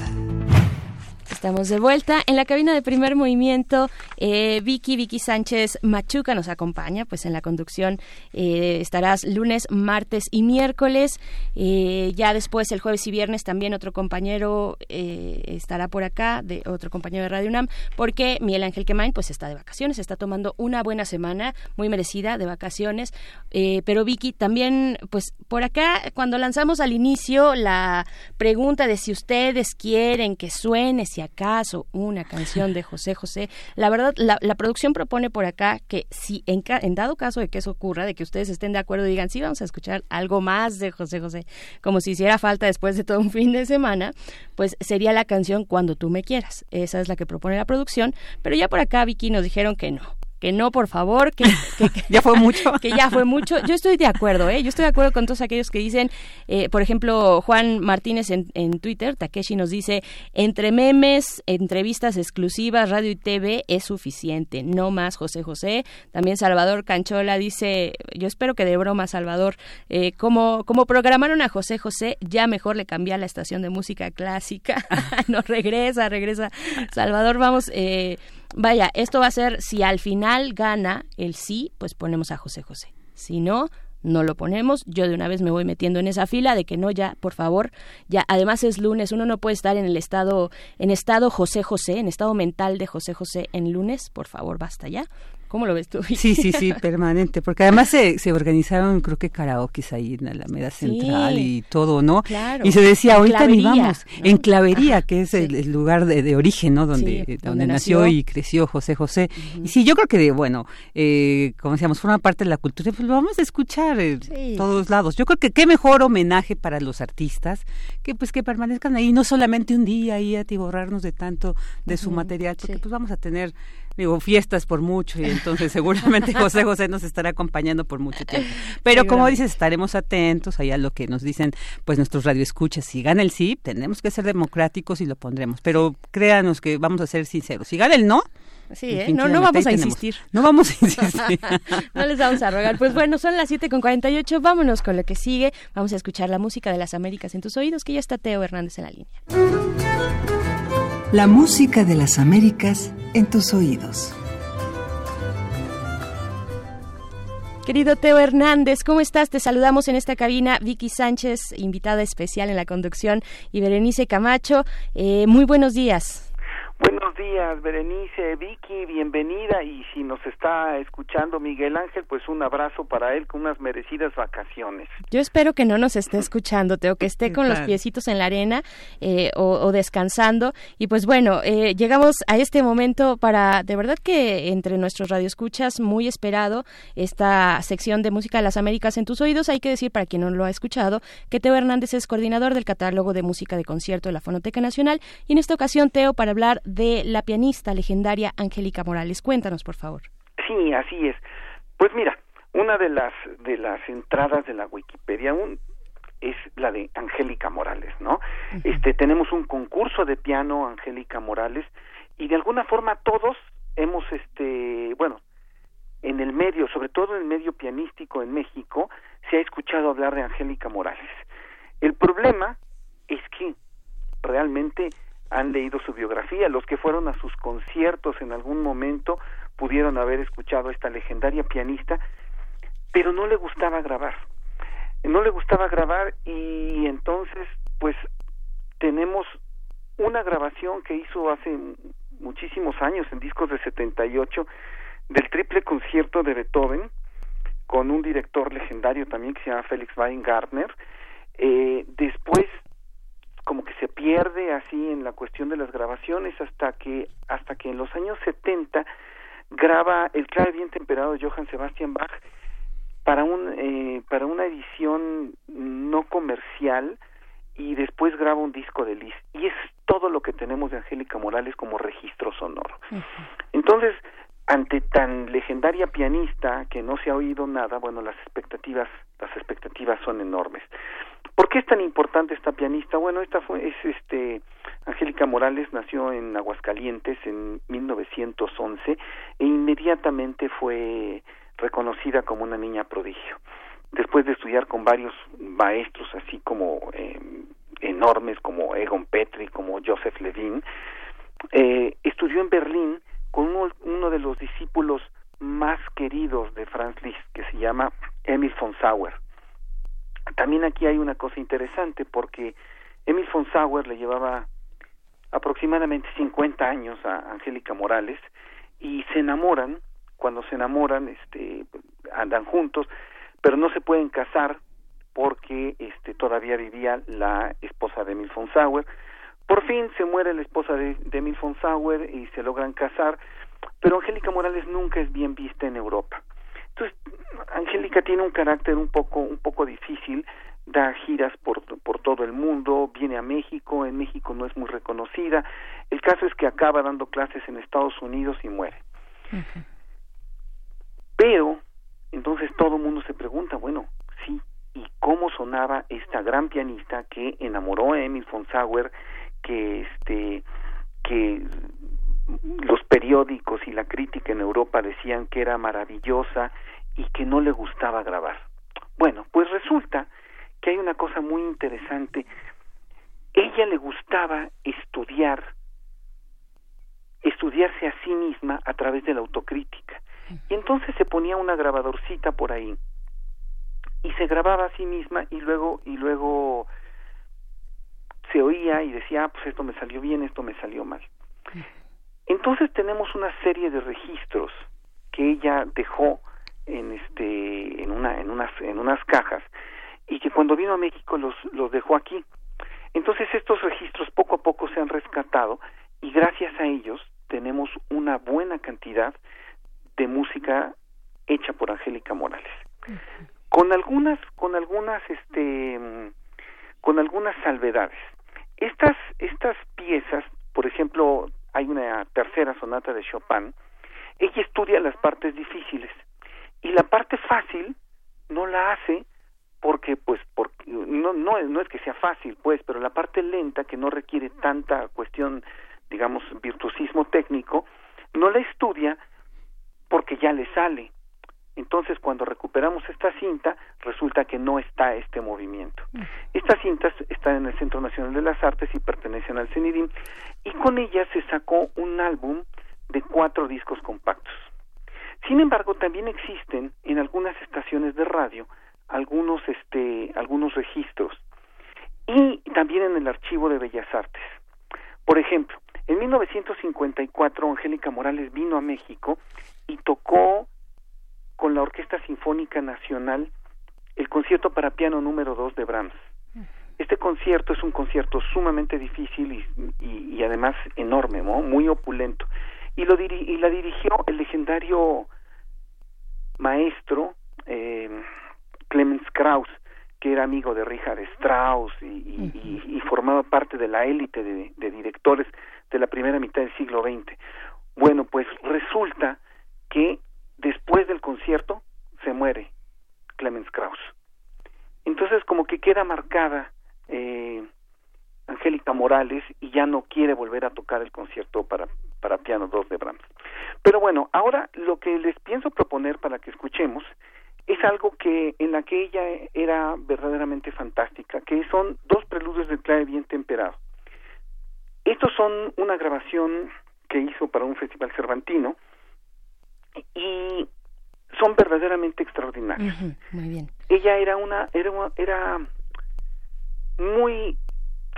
Estamos de vuelta en la cabina de primer movimiento. Eh, Vicky, Vicky Sánchez Machuca nos acompaña, pues en la conducción eh, estarás lunes, martes y miércoles. Eh, ya después, el jueves y viernes, también otro compañero estará por acá, de otro compañero de Radio UNAM, porque Miguel Ángel Quemain pues está de vacaciones, está tomando una buena semana, muy merecida de vacaciones. pero Vicky, también, pues por acá, cuando lanzamos al inicio la pregunta de si ustedes quieren que suene, si acaso una canción de José José, la verdad la, producción propone por acá que si en, dado caso de que eso ocurra, de que ustedes estén de acuerdo y digan, sí, vamos a escuchar algo más de José José, como si hiciera falta después de todo un fin de semana, pues sería la canción Cuando tú me quieras. Esa es la que propone la producción, pero ya por acá Vicky nos dijeron que no que no, por favor, que, ya fue mucho. que ya fue mucho. Yo estoy de acuerdo, ¿eh? Yo estoy de acuerdo con todos aquellos que dicen, eh, por ejemplo, Juan Martínez en, en, Twitter, Takeshi nos dice, entre memes, entrevistas exclusivas, radio y TV es suficiente, no más José José. También Salvador Canchola dice, yo espero que de broma, Salvador, eh, como, como programaron a José José, ya mejor le cambia la estación de música clásica. no, regresa, regresa. Salvador, vamos... Eh, vaya, esto va a ser, si al final gana el sí, pues ponemos a José José. Si no, no lo ponemos. Yo de una vez me voy metiendo en esa fila de que no, ya, por favor, ya, además es lunes, uno no puede estar en el estado, en estado José José, en estado mental de José José en lunes, por favor, basta ya. ¿Cómo lo ves tú? Sí, sí, sí, permanente, porque además se, se organizaron, creo que karaoke ahí en la Alameda Central y todo, ¿no? Claro. Y se decía, ahorita ni vamos, en Clavería, que es el, lugar de, origen, ¿no? Donde, donde, nació, y creció José José. Y sí, yo creo que, bueno, eh, como decíamos, forma parte de la cultura, pues lo vamos a escuchar en todos lados. Yo creo que qué mejor homenaje para los artistas que pues que permanezcan ahí, no solamente un día ahí a tiborrarnos de tanto de su material, porque pues vamos a tener digo, fiestas por mucho y entonces seguramente José José nos estará acompañando por mucho tiempo. Pero como dices, estaremos atentos ahí a lo que nos dicen pues nuestros radioescuchas. Si gana el sí, tenemos que ser democráticos y lo pondremos. Pero créanos que vamos a ser sinceros. Si gana el no, Sí, ¿eh? no, no vamos a insistir. No vamos a insistir. no les vamos a rogar. Pues bueno, son las 7 con 48. Vámonos con lo que sigue. Vamos a escuchar la música de las Américas en tus oídos, que ya está Teo Hernández en la línea. La música de las Américas en tus oídos. Querido Teo Hernández, ¿cómo estás? Te saludamos en esta cabina. Vicky Sánchez, invitada especial en la conducción, y Berenice Camacho. Eh, muy buenos días. Buenos días, Berenice, Vicky, bienvenida y si nos está escuchando Miguel Ángel, pues un abrazo para él con unas merecidas vacaciones. Yo espero que no nos esté escuchando, Teo, que esté con los piecitos en la arena eh, o, descansando. Y pues bueno, eh, llegamos a este momento para, de verdad que entre nuestros radioescuchas, muy esperado esta sección de Música de las Américas en tus oídos. Hay que decir, para quien no lo ha escuchado, que Teo Hernández es coordinador del catálogo de música de concierto de la Fonoteca Nacional. Y en esta ocasión, Teo, para hablar de la pianista legendaria Angélica Morales. Cuéntanos, por favor. Sí, así es. Pues mira, una de las de las entradas de la Wikipedia un, es la de Angélica Morales, ¿no? Este tenemos un concurso de piano Angélica Morales y de alguna forma todos hemos este, bueno, en el medio, sobre todo en el medio pianístico en México, se ha escuchado hablar de Angélica Morales. El problema es que realmente han leído su biografía, los que fueron a sus conciertos en algún momento pudieron haber escuchado a esta legendaria pianista, pero no le gustaba grabar. No le gustaba grabar y entonces pues tenemos una grabación que hizo hace muchísimos años en discos de 78 del triple concierto de Beethoven con un director legendario también que se llama Felix Weingartner. Eh, después como que se pierde así en la cuestión de las grabaciones hasta que hasta que en los años 70 graba el clave bien temperado de Johann Sebastian Bach para un eh, para una edición no comercial y después graba un disco de Liz y es todo lo que tenemos de Angélica Morales como registro sonoro. Entonces, ante tan legendaria pianista que no se ha oído nada, bueno, las expectativas las expectativas son enormes. ¿Por qué es tan importante esta pianista? Bueno, esta es este Angélica Morales nació en Aguascalientes en 1911 e inmediatamente fue reconocida como una niña prodigio. Después de estudiar con varios maestros así como eh, enormes como Egon Petri, como Joseph Levin, eh, estudió en Berlín con uno, uno, de los discípulos más queridos de Franz Liszt, que se llama Emil von Sauer. También aquí hay una cosa interesante porque Emil von Sauer le llevaba aproximadamente 50 años a Angélica Morales y se enamoran, cuando se enamoran este andan juntos, pero no se pueden casar porque este todavía vivía la esposa de Emil von Sauer. Por fin se muere la esposa de, de Emil von Sauer y se logran casar, pero Angélica Morales nunca es bien vista en Europa. Entonces, Angélica tiene un carácter un poco, un poco difícil, da giras por, por todo el mundo, viene a México, en México no es muy reconocida. El caso es que acaba dando clases en Estados Unidos y muere. Pero, entonces todo el mundo se pregunta, bueno, sí, ¿y cómo sonaba esta gran pianista que enamoró a Emil von Sauer, que este, que los periódicos y la crítica en Europa decían que era maravillosa y que no le gustaba grabar. Bueno, pues resulta que hay una cosa muy interesante. Ella le gustaba estudiar estudiarse a sí misma a través de la autocrítica. Y entonces se ponía una grabadorcita por ahí y se grababa a sí misma y luego y luego se oía y decía, ah, pues esto me salió bien, esto me salió mal. Entonces tenemos una serie de registros que ella dejó en este en una en unas en unas cajas y que cuando vino a México los los dejó aquí. Entonces estos registros poco a poco se han rescatado y gracias a ellos tenemos una buena cantidad de música hecha por Angélica Morales. Con algunas con algunas este con algunas salvedades. Estas estas piezas, por ejemplo, hay una tercera sonata de Chopin, ella estudia las partes difíciles. Y la parte fácil no la hace porque pues porque no no no es que sea fácil pues pero la parte lenta que no requiere tanta cuestión digamos virtuosismo técnico no la estudia porque ya le sale entonces cuando recuperamos esta cinta resulta que no está este movimiento. Estas cintas están en el Centro Nacional de las Artes y pertenecen al CENIDIM y con ellas se sacó un álbum de cuatro discos compactos. Sin embargo, también existen en algunas estaciones de radio algunos, este, algunos registros y también en el Archivo de Bellas Artes. Por ejemplo, en 1954 Angélica Morales vino a México y tocó con la Orquesta Sinfónica Nacional el concierto para piano número 2 de Brahms. Este concierto es un concierto sumamente difícil y, y además enorme, ¿no? muy opulento y, lo y la dirigió el legendario maestro eh, Clemens Krauss, que era amigo de Richard Strauss y, formaba parte de la élite de, de, directores de la primera mitad del siglo XX. Bueno, pues resulta que después del concierto se muere Clemens Krauss. Entonces como que queda marcada eh, Angélica Morales y ya no quiere volver a tocar el concierto para, para piano 2 de Brahms. Pero bueno, ahora lo que les pienso proponer para que escuchemos es algo que en la que ella era verdaderamente fantástica, que son dos preludios del clave bien temperado. Estos son una grabación que hizo para un festival cervantino y son verdaderamente extraordinarios. muy bien. Ella era una era era muy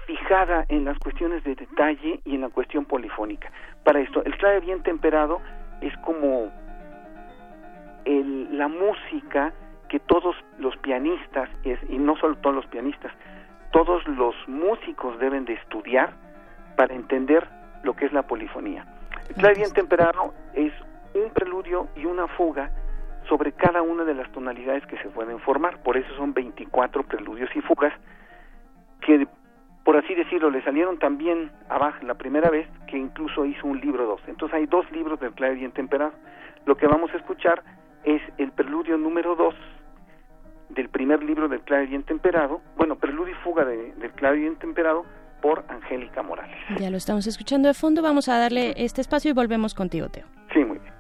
fijada en las cuestiones de detalle y en la cuestión polifónica. Para esto, el clave bien temperado es como el, la música que todos los pianistas, es, y no solo todos los pianistas, todos los músicos deben de estudiar para entender lo que es la polifonía. El clave bien temperado es un preludio y una fuga sobre cada una de las tonalidades que se pueden formar, por eso son 24 preludios y fugas que por así decirlo, le salieron también abajo la primera vez que incluso hizo un libro dos. Entonces hay dos libros del clave bien temperado. Lo que vamos a escuchar es el preludio número dos del primer libro del clave bien temperado, bueno, preludio y fuga del clave bien temperado por Angélica Morales. Ya lo estamos escuchando de fondo, vamos a darle este espacio y volvemos contigo, Teo. Sí, muy bien.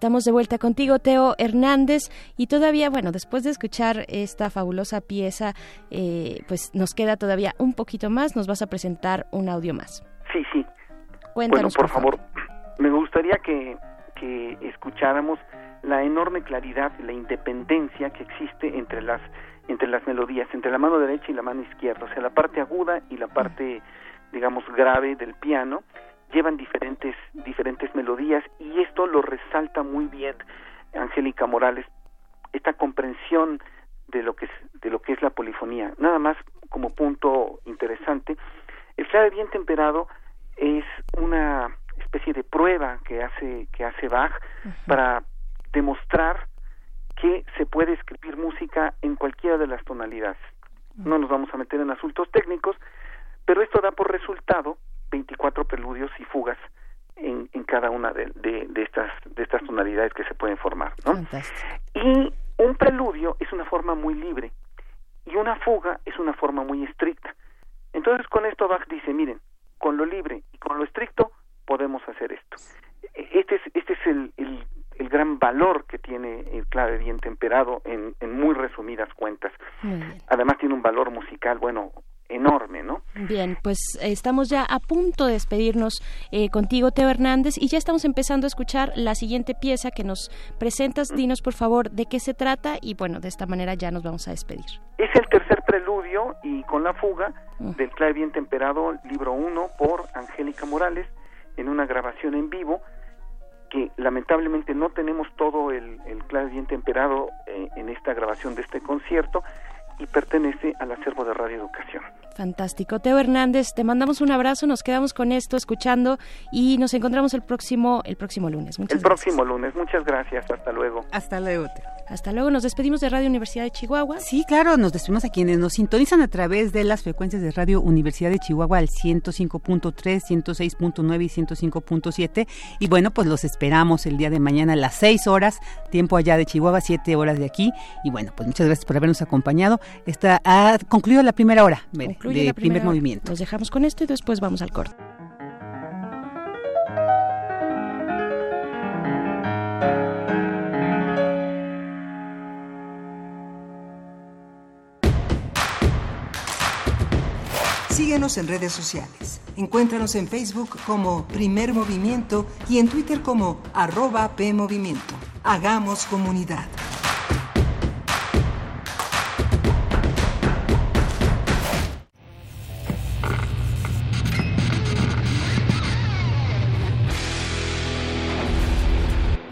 Estamos de vuelta contigo, Teo Hernández, y todavía, bueno, después de escuchar esta fabulosa pieza, eh, pues nos queda todavía un poquito más. Nos vas a presentar un audio más. Sí, sí. Cuéntanos, bueno, por, favor. me gustaría que, que escucháramos la enorme claridad, la independencia que existe entre las entre las melodías, entre la mano derecha y la mano izquierda, o sea, la parte aguda y la parte, digamos, grave del piano llevan diferentes diferentes melodías y esto lo resalta muy bien Angélica Morales esta comprensión de lo que es de lo que es la polifonía. Nada más como punto interesante el clave bien temperado es una especie de prueba que hace que hace Bach para demostrar que se puede escribir música en cualquiera de las tonalidades. No nos vamos a meter en asuntos técnicos pero esto da por resultado 24 preludios y fugas en, en cada una de, de, estas de estas tonalidades que se pueden formar ¿no? y un preludio es una forma muy libre y una fuga es una forma muy estricta. Entonces con esto Bach dice miren con lo libre y con lo estricto podemos hacer esto. Este es este es el, el, el gran valor que tiene el clave bien temperado en, en muy resumidas cuentas. Además tiene un valor musical bueno enorme, ¿no? Bien, pues estamos ya a punto de despedirnos eh, contigo, Teo Hernández, y ya estamos empezando a escuchar la siguiente pieza que nos presentas. Mm. Dinos, por favor, de qué se trata y, bueno, de esta manera ya nos vamos a despedir. Es el tercer preludio y con la fuga mm. del Clave Bien Temperado, libro 1, por Angélica Morales, en una grabación en vivo que lamentablemente no tenemos todo el, el clave bien temperado eh, en esta grabación de este concierto, y pertenece al acervo de Radio Educación. Fantástico. Teo Hernández, te mandamos un abrazo, nos quedamos con esto escuchando y nos encontramos el próximo el próximo lunes. Muchas el próximo lunes. Muchas gracias. Hasta luego. Hasta luego. Hasta luego. Nos despedimos de Radio Universidad de Chihuahua. Sí, claro, nos despedimos a quienes nos sintonizan a través de las frecuencias de Radio Universidad de Chihuahua al 105.3, 106.9 y 105.7. Y bueno, pues los esperamos el día de mañana a las 6 horas, tiempo allá de Chihuahua, 7 horas de aquí. Y bueno, pues muchas gracias por habernos acompañado. Está, ha concluido la primera hora de primer movimiento. Nos dejamos con esto y después vamos al corte. Síguenos en redes sociales. Encuéntranos en Facebook como Primer Movimiento y en Twitter como arroba PMovimiento. Hagamos comunidad.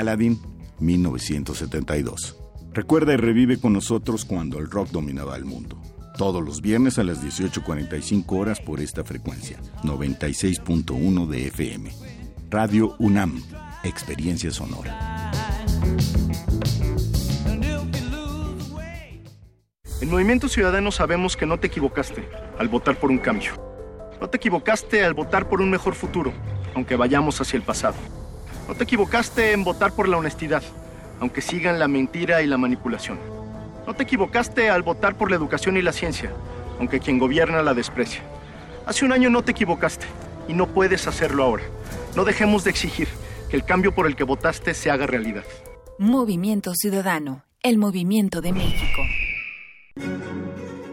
Paladin, 1972. Recuerda y revive con nosotros cuando el rock dominaba el mundo. Todos los viernes a las 18.45 horas por esta frecuencia, 96.1 de FM. Radio UNAM, Experiencia Sonora. En Movimiento Ciudadano sabemos que no te equivocaste al votar por un cambio. No te equivocaste al votar por un mejor futuro, aunque vayamos hacia el pasado. No te equivocaste en votar por la honestidad, aunque sigan la mentira y la manipulación. No te equivocaste al votar por la educación y la ciencia, aunque quien gobierna la desprecia. Hace un año no te equivocaste y no puedes hacerlo ahora. No dejemos de exigir que el cambio por el que votaste se haga realidad. Movimiento Ciudadano, el movimiento de México.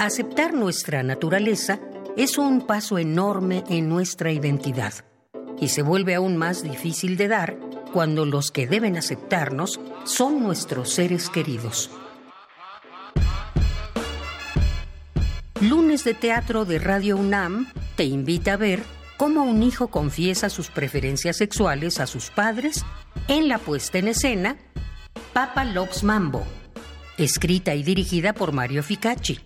Aceptar nuestra naturaleza es un paso enorme en nuestra identidad y se vuelve aún más difícil de dar cuando los que deben aceptarnos son nuestros seres queridos. Lunes de Teatro de Radio UNAM te invita a ver cómo un hijo confiesa sus preferencias sexuales a sus padres en la puesta en escena Papa Loves Mambo, escrita y dirigida por Mario Ficacci.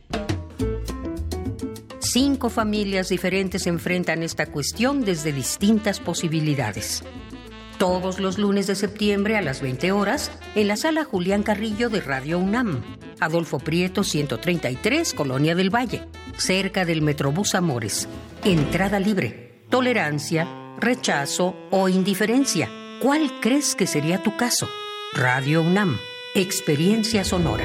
Cinco familias diferentes enfrentan esta cuestión desde distintas posibilidades. Todos los lunes de septiembre a las 20 horas en la sala Julián Carrillo de Radio UNAM, Adolfo Prieto 133, Colonia del Valle, cerca del Metrobús Amores. Entrada libre, tolerancia, rechazo o indiferencia. ¿Cuál crees que sería tu caso? Radio UNAM, experiencia sonora.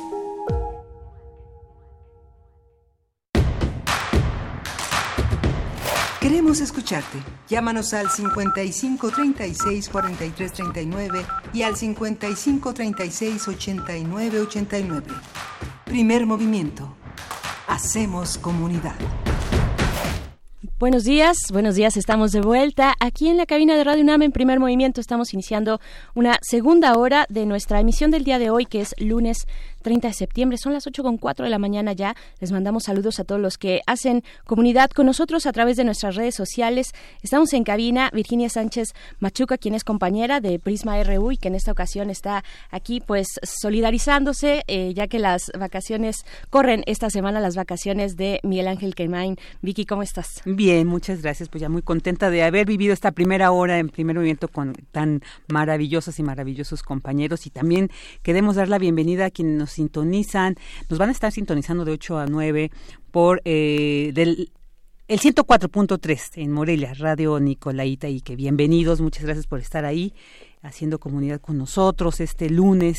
Queremos escucharte. Llámanos al 55 36 43 39 y al 55 36 89 89. Primer movimiento. Hacemos comunidad. Buenos días, buenos días, estamos de vuelta aquí en la cabina de Radio UNAM en primer movimiento. Estamos iniciando una segunda hora de nuestra emisión del día de hoy, que es lunes 30 de septiembre. Son las 8 con 4 de la mañana ya. Les mandamos saludos a todos los que hacen comunidad con nosotros a través de nuestras redes sociales. Estamos en cabina Virginia Sánchez Machuca, quien es compañera de Prisma RU y que en esta ocasión está aquí pues solidarizándose, eh, ya que las vacaciones corren esta semana, las vacaciones de Miguel Ángel Quemain. Vicky, ¿cómo estás? Bien, muchas gracias. Pues ya muy contenta de haber vivido esta primera hora en primer movimiento con tan maravillosos y maravillosos compañeros y también queremos dar la bienvenida a quienes nos sintonizan, nos van a estar sintonizando de 8 a 9 por eh, del el 104.3 en Morelia, Radio Nicolaita, y que bienvenidos, muchas gracias por estar ahí haciendo comunidad con nosotros este lunes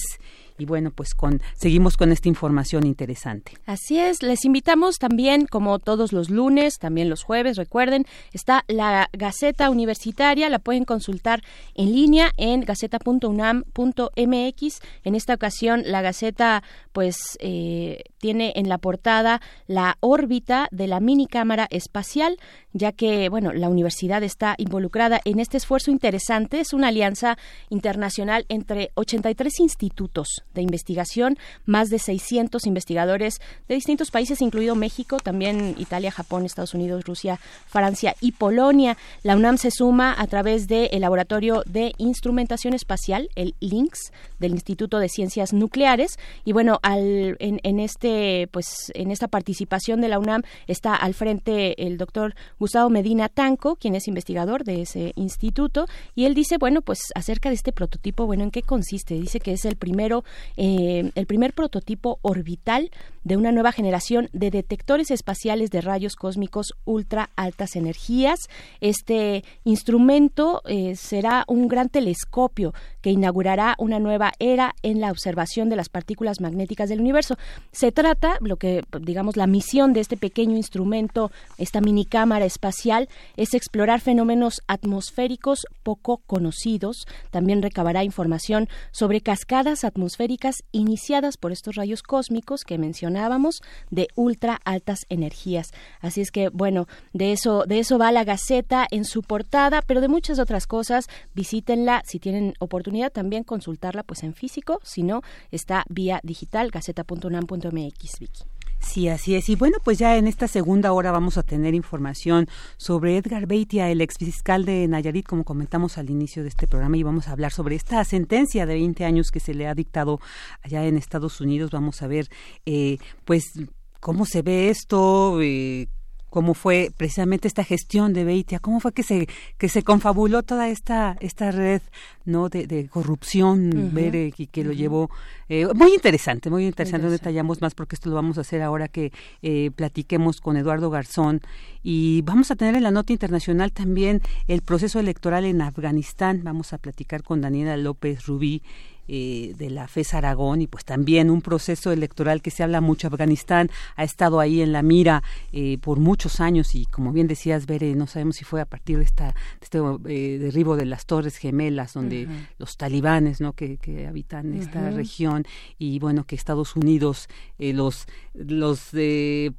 y bueno, pues con seguimos con esta información interesante. Así es, les invitamos también como todos los lunes, también los jueves, recuerden, está la Gaceta Universitaria, la pueden consultar en línea en gaceta.unam.mx. En esta ocasión la Gaceta pues eh, tiene en la portada la órbita de la mini cámara espacial, ya que bueno, la universidad está involucrada en este esfuerzo interesante, es una alianza internacional entre 83 institutos de investigación, más de 600 investigadores de distintos países, incluido México, también Italia, Japón, Estados Unidos, Rusia, Francia y Polonia. La UNAM se suma a través del Laboratorio de Instrumentación Espacial, el LINX, del Instituto de Ciencias Nucleares. Y bueno, al, en, en, este, pues, en esta participación de la UNAM está al frente el doctor Gustavo Medina Tanco, quien es investigador de ese instituto, y él dice, bueno, pues acerca de este prototipo, bueno, ¿en qué consiste? Dice que es el primero eh, el primer prototipo orbital de una nueva generación de detectores espaciales de rayos cósmicos ultra altas energías. Este instrumento eh, será un gran telescopio que inaugurará una nueva era en la observación de las partículas magnéticas del universo. Se trata, lo que digamos la misión de este pequeño instrumento, esta mini cámara espacial, es explorar fenómenos atmosféricos poco conocidos. También recabará información sobre cascadas atmosféricas iniciadas por estos rayos cósmicos que mencionábamos de ultra altas energías. Así es que bueno, de eso de eso va la Gaceta en su portada, pero de muchas otras cosas, visítenla si tienen oportunidad también consultarla pues en físico, si no está vía digital gaceta.unam.mx Vicky. Sí, así es. Y bueno, pues ya en esta segunda hora vamos a tener información sobre Edgar Beitia, el ex fiscal de Nayarit, como comentamos al inicio de este programa, y vamos a hablar sobre esta sentencia de 20 años que se le ha dictado allá en Estados Unidos. Vamos a ver, eh, pues, cómo se ve esto. Eh, cómo fue precisamente esta gestión de Beitia, cómo fue que se que se confabuló toda esta esta red no de, corrupción y que lo llevó eh, muy interesante, muy interesante, no detallamos más porque esto lo vamos a hacer ahora que eh, platiquemos con Eduardo Garzón. Y vamos a tener en la nota internacional también el proceso electoral en Afganistán, vamos a platicar con Daniela López Rubí eh, de la FES Aragón y pues también un proceso electoral que se habla mucho. Afganistán ha estado ahí en la mira eh, por muchos años y como bien decías, Bere, no sabemos si fue a partir de, esta, este eh, derribo de las Torres Gemelas, donde los talibanes ¿no? que, habitan esta región y bueno, que Estados Unidos los, los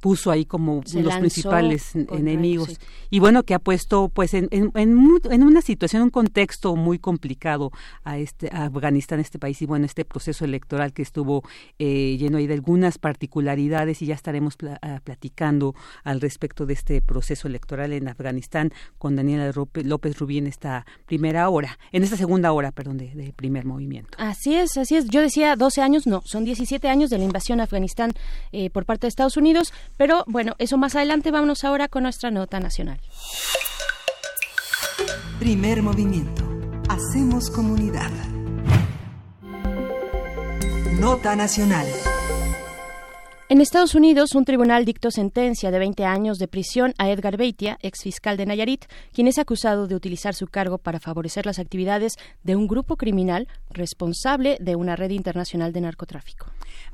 puso ahí como los principales enemigos. Y bueno, que ha puesto pues en, en, en, una situación, un contexto muy complicado a, este, a Afganistán, este país y bueno, este proceso electoral que estuvo eh, lleno ahí de algunas particularidades y ya estaremos ah, platicando al respecto de este proceso electoral en Afganistán con Daniela López Rubí en esta primera hora, en esta segunda hora, perdón, de, primer movimiento. Así es, así es. Yo decía 12 años, no, son 17 años de la invasión a Afganistán eh, por parte de Estados Unidos, pero bueno, eso más adelante. Vámonos ahora con nuestra nota nacional. Primer movimiento. Hacemos comunidad. Nota Nacional. En Estados Unidos, un tribunal dictó sentencia de 20 años de prisión a Edgar Beitia, ex fiscal de Nayarit, quien es acusado de utilizar su cargo para favorecer las actividades de un grupo criminal responsable de una red internacional de narcotráfico.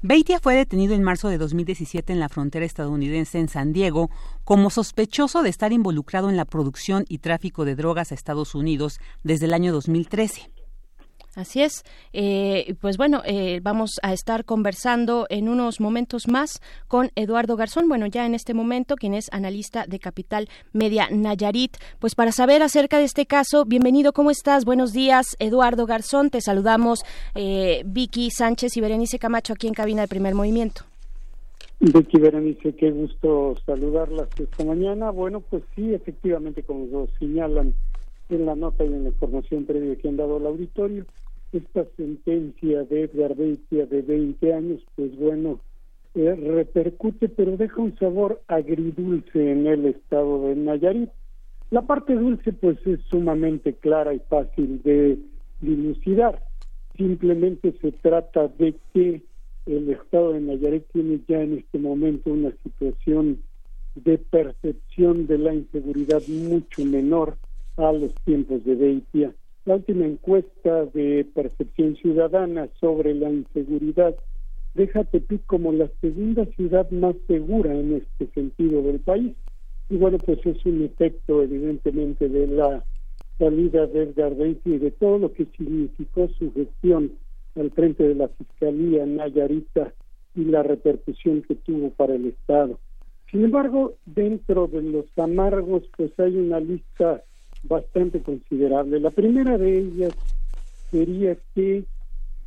Beitia fue detenido en marzo de 2017 en la frontera estadounidense en San Diego como sospechoso de estar involucrado en la producción y tráfico de drogas a Estados Unidos desde el año 2013. Así es. Eh, pues bueno, eh, vamos a estar conversando en unos momentos más con Eduardo Garzón, bueno, ya en este momento, quien es analista de Capital Media Nayarit. Pues para saber acerca de este caso, bienvenido, ¿cómo estás? Buenos días, Eduardo Garzón. Te saludamos eh, Vicky Sánchez y Berenice Camacho aquí en Cabina de Primer Movimiento. Vicky Berenice, qué gusto saludarlas esta mañana. Bueno, pues sí, efectivamente, como lo señalan en la nota y en la información previa que han dado al auditorio, esta sentencia de Edgar Beitia de 20 años, pues bueno, eh, repercute, pero deja un sabor agridulce en el estado de Nayarit. La parte dulce, pues es sumamente clara y fácil de dilucidar. Simplemente se trata de que el estado de Nayarit tiene ya en este momento una situación de percepción de la inseguridad mucho menor a los tiempos de Beitia. La última encuesta de percepción ciudadana sobre la inseguridad deja Tepic como la segunda ciudad más segura en este sentido del país. Y bueno, pues es un efecto evidentemente de la salida de Edgar Beitia y de todo lo que significó su gestión al frente de la Fiscalía Nayarita y la repercusión que tuvo para el Estado. Sin embargo, dentro de los amargos, pues hay una lista bastante considerable. La primera de ellas sería que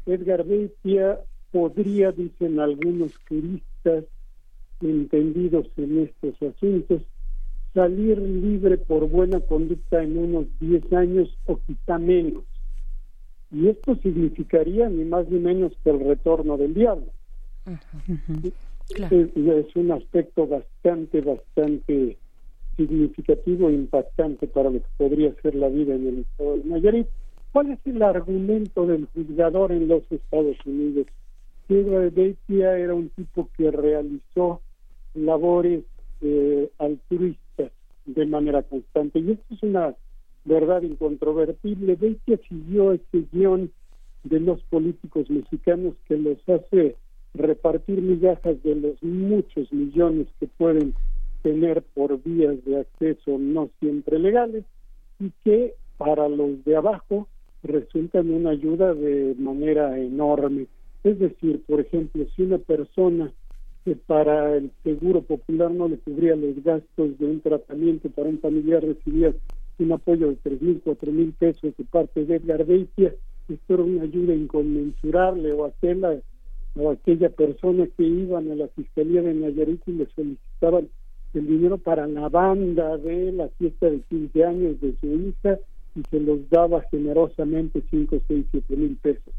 Edgar Beitia podría, dicen algunos turistas entendidos en estos asuntos, salir libre por buena conducta en unos 10 años o quizá menos. Y esto significaría ni más ni menos que el retorno del diablo. es, un aspecto bastante, bastante significativo e impactante para lo que podría ser la vida en el estado de Nayarit. ¿Cuál es el argumento del juzgador en los Estados Unidos? Pedro Beitia era un tipo que realizó labores eh, altruistas de manera constante y esto es una verdad incontrovertible. Beitia siguió ese guion de los políticos mexicanos que los hace repartir migajas de los muchos millones que pueden tener por vías de acceso no siempre legales y que para los de abajo resultan una ayuda de manera enorme. Es decir, por ejemplo, si una persona que para el seguro popular no le cubría los gastos de un tratamiento para un familiar recibía un apoyo de tres mil, cuatro mil pesos de parte de Edgar Beitia, esto era una ayuda inconmensurable o aquella, o aquella persona que iban a la Fiscalía de Nayarit y le solicitaban el dinero para la banda de la fiesta de 15 años de su hija y se los daba generosamente 5, 6, 7 mil pesos.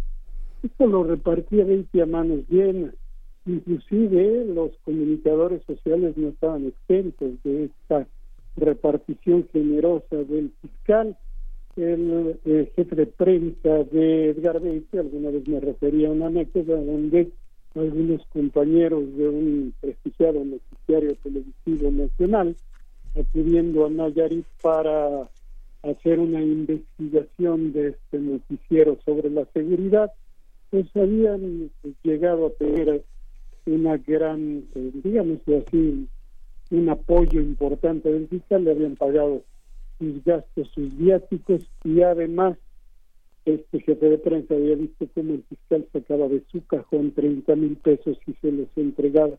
Esto lo repartía 20 a manos llenas. Inclusive los comunicadores sociales no estaban exentos de esta repartición generosa del fiscal. El, eh, jefe de prensa de Edgar Beite alguna vez me refería a una anécdota donde algunos compañeros de un prestigiado noticiario televisivo nacional acudiendo a Nayarit para hacer una investigación de este noticiero sobre la seguridad, pues habían llegado a tener una gran, eh, digamos así, un apoyo importante del fiscal, le habían pagado sus gastos, sus viáticos y además este jefe de prensa había visto cómo el fiscal sacaba de su cajón 30 mil pesos y se los entregaba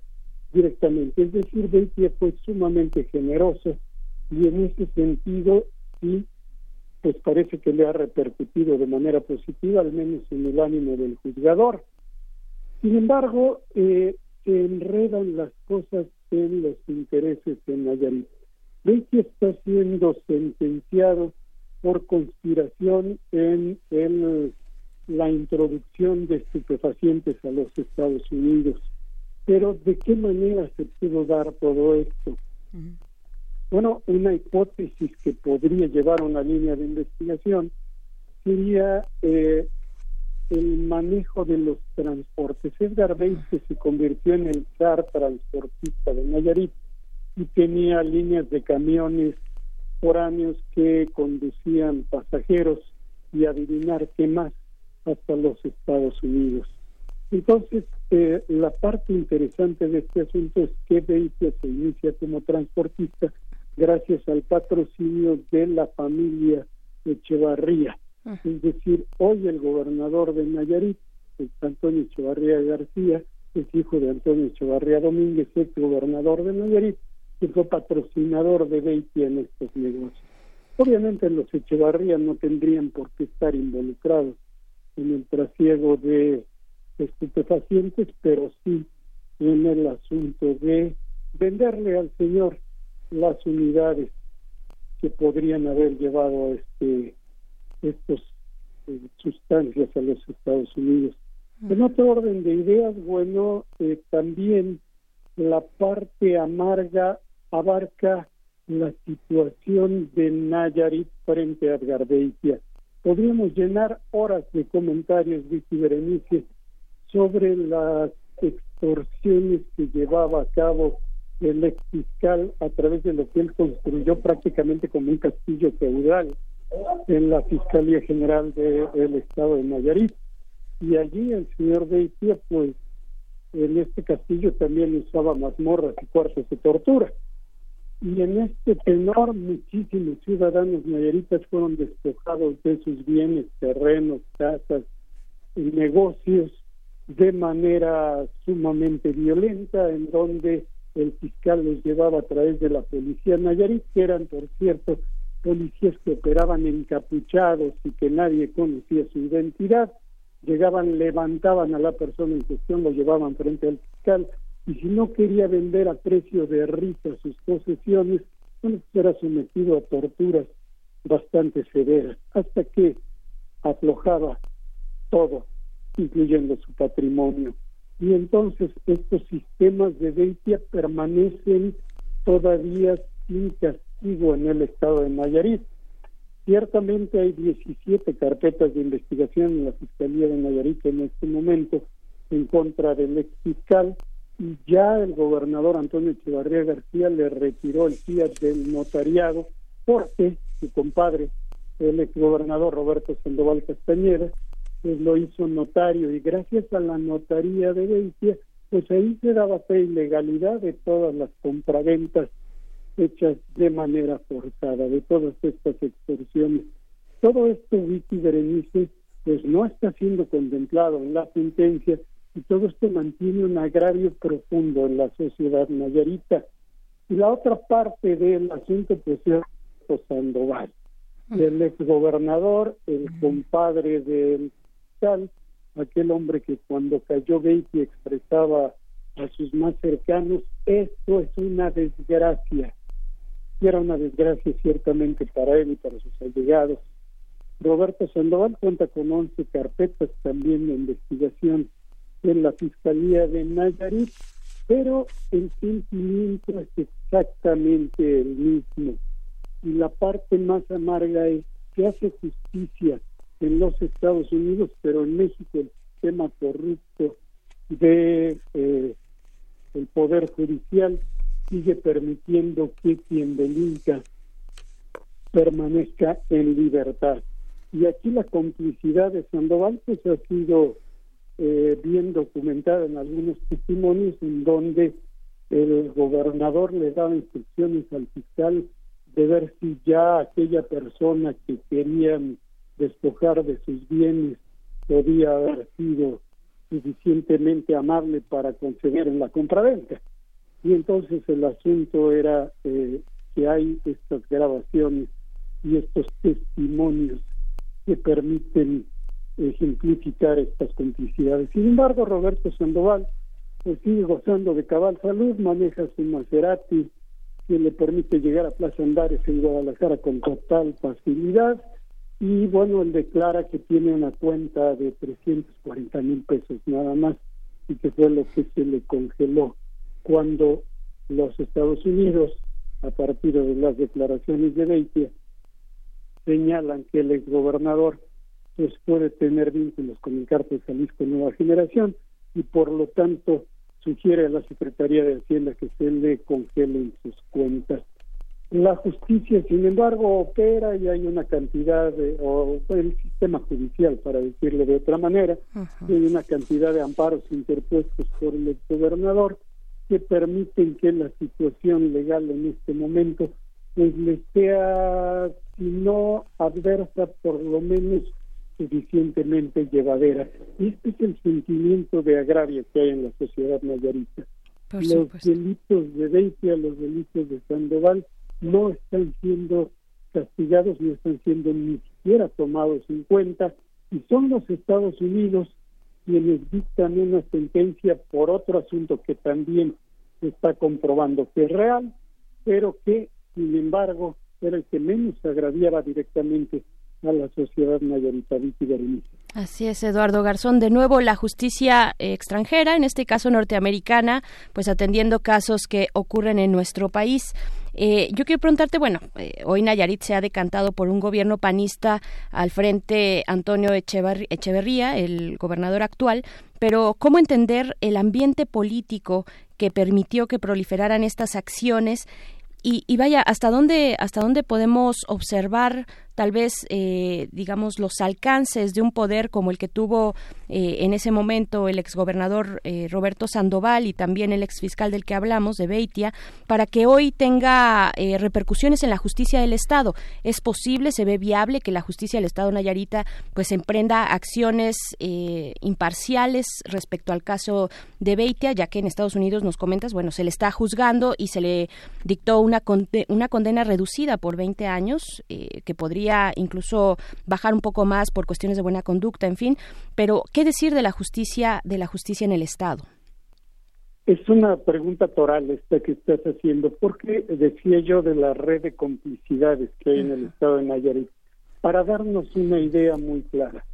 directamente. Es decir, Beitia fue sumamente generoso y en ese sentido sí, pues parece que le ha repercutido de manera positiva, al menos en el ánimo del juzgador. Sin embargo, eh, se enredan las cosas en los intereses de Nayarit. Beitia está siendo sentenciado por conspiración en el, la introducción de estupefacientes a los Estados Unidos. Pero ¿de qué manera se pudo dar todo esto? Bueno, una hipótesis que podría llevar a una línea de investigación sería eh, el manejo de los transportes. Edgar que se convirtió en el zar transportista de Nayarit y tenía líneas de camiones foráneos que conducían pasajeros y adivinar qué más hasta los Estados Unidos. Entonces, eh, la parte interesante de este asunto es que Beitia se inicia como transportista gracias al patrocinio de la familia Echevarría. Es decir, hoy el gobernador de Nayarit, Antonio Echevarría García, es hijo de Antonio Echevarría Domínguez, ex gobernador de Nayarit, que fue patrocinador de Beitia en estos negocios. Obviamente los Echevarría no tendrían por qué estar involucrados en el trasiego de estupefacientes, pero sí en el asunto de venderle al señor las unidades que podrían haber llevado este estos eh, sustancias a los Estados Unidos. En otro orden de ideas, bueno, eh, también la parte amarga abarca la situación de Nayarit frente a Garbeitia. Podríamos llenar horas de comentarios, Vicky Berenice, sobre las extorsiones que llevaba a cabo el ex fiscal a través de lo que él construyó prácticamente como un castillo feudal en la Fiscalía General del Estado de Nayarit. Y allí el señor Beitia, pues en este castillo también usaba mazmorras y cuartos de tortura y en este tenor muchísimos ciudadanos nayaritas fueron despojados de sus bienes, terrenos, casas y negocios de manera sumamente violenta, en donde el fiscal los llevaba a través de la policía Nayarit, que eran, por cierto, policías que operaban encapuchados y que nadie conocía su identidad, llegaban, levantaban a la persona en cuestión, lo llevaban frente al fiscal, y si no quería vender a precio de risa sus posesiones, bueno, pues era sometido a torturas bastante severas, hasta que aflojaba todo, incluyendo su patrimonio. Y entonces estos sistemas de Beitia permanecen todavía sin castigo en el estado de Nayarit. Ciertamente hay 17 carpetas de investigación en la Fiscalía de Nayarit en este momento en contra del ex fiscal, y ya el gobernador Antonio Echevarría García le retiró el fiat del notariado porque su compadre, el ex gobernador Roberto Sandoval Castañeda, pues lo hizo notario y gracias a la notaría de Beitia, pues ahí se daba fe y legalidad de todas las compraventas hechas de manera forzada, de todas estas extorsiones. Todo esto, Vicky Berenice, pues no está siendo contemplado en la sentencia y todo esto mantiene un agravio profundo en la sociedad nayarita. Y la otra parte del asunto pues es Sandoval, el exgobernador, el compadre del tal, aquel hombre que cuando cayó Beatty expresaba a sus más cercanos, esto es una desgracia. Y era una desgracia ciertamente para él y para sus allegados. Roberto Sandoval cuenta con 11 carpetas también de investigación en la Fiscalía de Nayarit, pero el sentimiento es exactamente el mismo. Y la parte más amarga es que hace justicia en los Estados Unidos, pero en México el sistema corrupto de eh, el poder judicial sigue permitiendo que quien delinca permanezca en libertad. Y aquí la complicidad de Sandoval pues ha sido eh, bien documentada en algunos testimonios en donde el gobernador le daba instrucciones al fiscal de ver si ya aquella persona que querían despojar de sus bienes podía haber sido suficientemente amable para conceder en la compraventa. Y entonces el asunto era eh, que hay estas grabaciones y estos testimonios que permiten ejemplificar estas complicidades. Sin embargo, Roberto Sandoval pues, sigue gozando de cabal salud, maneja su Maserati que le permite llegar a Plaza Andares en Guadalajara con total facilidad y bueno, él declara que tiene una cuenta de 340 mil pesos nada más y que fue lo que se le congeló cuando los Estados Unidos, a partir de las declaraciones de Beitia, señalan que el exgobernador pues puede tener vínculos con el cártel Jalisco Nueva Generación y por lo tanto sugiere a la Secretaría de Hacienda que se le congelen sus cuentas. La justicia, sin embargo, opera y hay una cantidad de, o el sistema judicial, para decirlo de otra manera, hay una cantidad de amparos interpuestos por el exgobernador que permiten que la situación legal en este momento pues le sea, si no adversa, por lo menos suficientemente llevadera. Y este es el sentimiento de agravio que hay en la sociedad mayarita. los delitos de Beitia, los delitos de Sandoval, no están siendo castigados ni están siendo ni siquiera tomados en cuenta y son los Estados Unidos quienes dictan una sentencia por otro asunto que también se está comprobando que es real, pero que sin embargo era el que menos agraviaba directamente a la sociedad mayoritaria. Así es, Eduardo Garzón. De nuevo, la justicia extranjera, en este caso norteamericana, pues atendiendo casos que ocurren en nuestro país. Eh, yo quiero preguntarte, bueno, eh, hoy Nayarit se ha decantado por un gobierno panista al frente Antonio Echeverría, el gobernador actual, pero ¿cómo entender el ambiente político que permitió que proliferaran estas acciones y, y, vaya hasta dónde hasta dónde podemos observar tal vez, eh, digamos, los alcances de un poder como el que tuvo eh, en ese momento el exgobernador eh, Roberto Sandoval y también el exfiscal del que hablamos, de Beitia, para que hoy tenga repercusiones en la justicia del Estado. ¿Es posible, se ve viable que la justicia del Estado Nayarita pues emprenda acciones imparciales respecto al caso de Beitia, ya que en Estados Unidos nos comentas, bueno, se le está juzgando y se le dictó una, una condena reducida por 20 años que podría incluso bajar un poco más por cuestiones de buena conducta, en fin. Pero, ¿qué decir de la justicia, de la justicia en el Estado? Es una pregunta toral esta que estás haciendo, porque decía yo de la red de complicidades que hay en el Estado de Nayarit, para darnos una idea muy clara.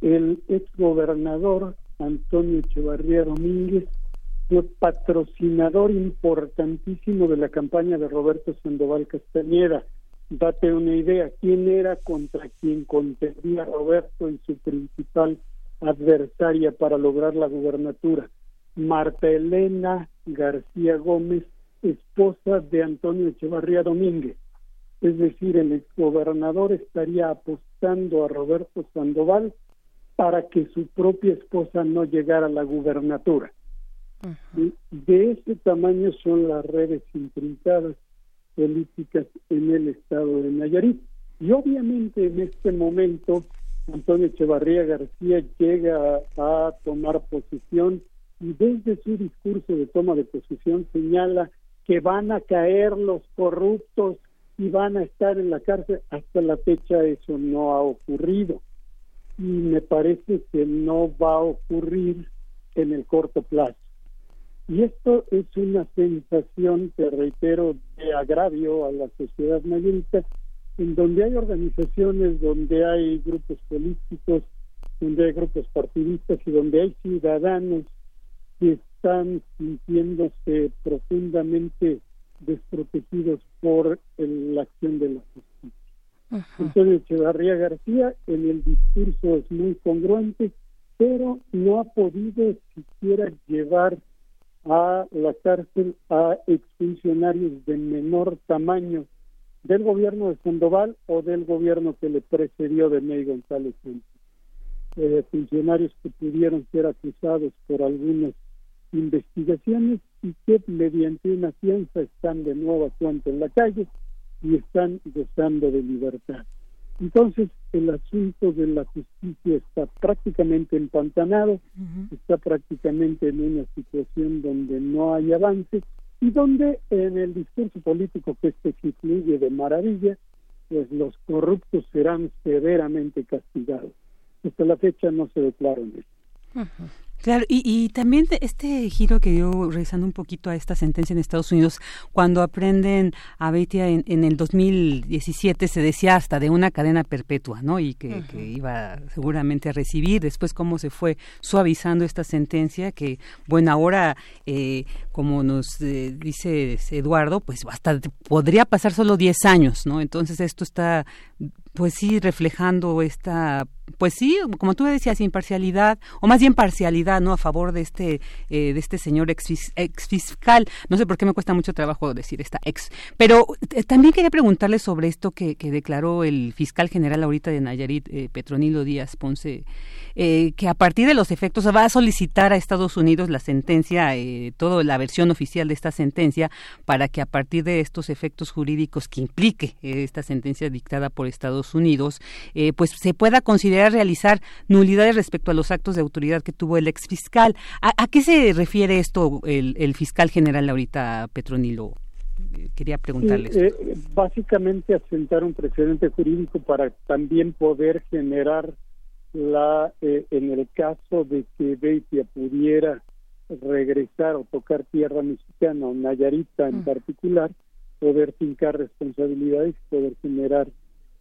El exgobernador Antonio Echevarría Domínguez fue patrocinador importantísimo de la campaña de Roberto Sandoval Castañeda, date una idea, quién era contra quien contendía Roberto y su principal adversaria para lograr la gubernatura. Marta Elena García Gómez, esposa de Antonio Echevarría Domínguez. Es decir, el exgobernador estaría apostando a Roberto Sandoval para que su propia esposa no llegara a la gubernatura. De ese tamaño son las redes intrincadas políticas en el estado de Nayarit. Y obviamente en este momento Antonio Echevarría García llega a, tomar posesión y desde su discurso de toma de posesión señala que van a caer los corruptos y van a estar en la cárcel. Hasta la fecha eso no ha ocurrido y me parece que no va a ocurrir en el corto plazo. Y esto es una sensación, te reitero, de agravio a la sociedad mayorista, en donde hay organizaciones, donde hay grupos políticos, donde hay grupos partidistas y donde hay ciudadanos que están sintiéndose profundamente desprotegidos por la acción de la justicia. Entonces, Echevarría García en el discurso es muy congruente, pero no ha podido siquiera llevar a la cárcel a exfuncionarios de menor tamaño del gobierno de Sandoval o del gobierno que le precedió de Ney González eh, funcionarios que pudieron ser acusados por algunas investigaciones y que mediante una fianza están de nuevo a cuenta en la calle y están gozando de libertad. Entonces, el asunto de la justicia está prácticamente empantanado, está prácticamente en una situación donde no hay avance y donde en el discurso político que este incluye de maravilla, pues los corruptos serán severamente castigados. Hasta la fecha no se declaran esto. Claro, y, también este giro que dio, revisando un poquito a esta sentencia en Estados Unidos, cuando aprenden a Beitia en, el 2017 se decía hasta de una cadena perpetua, ¿no? Y que, iba seguramente a recibir, después cómo se fue suavizando esta sentencia, que bueno, ahora, eh, como nos eh, dice Eduardo, pues hasta podría pasar solo 10 años, ¿no? Entonces esto está pues sí, reflejando esta, pues sí, como tú decías, imparcialidad, o más bien parcialidad, ¿no? A favor de este, eh, de este señor ex, fiscal. No sé por qué me cuesta mucho trabajo decir esta ex. Pero eh, también quería preguntarle sobre esto que, que, declaró el fiscal general ahorita de Nayarit, eh, Petronilo Díaz Ponce, que a partir de los efectos va a solicitar a Estados Unidos la sentencia, toda la versión oficial de esta sentencia, para que a partir de estos efectos jurídicos que implique esta sentencia dictada por Estados Unidos, eh, pues se pueda considerar realizar nulidades respecto a los actos de autoridad que tuvo el ex fiscal. ¿A, qué se refiere esto el, fiscal general ahorita, Petronilo? Eh, quería preguntarles. Eh, básicamente asentar un precedente jurídico para también poder generar la, en el caso de que Beitia pudiera regresar o tocar tierra mexicana o Nayarita en mm. particular, poder fincar responsabilidades y poder generar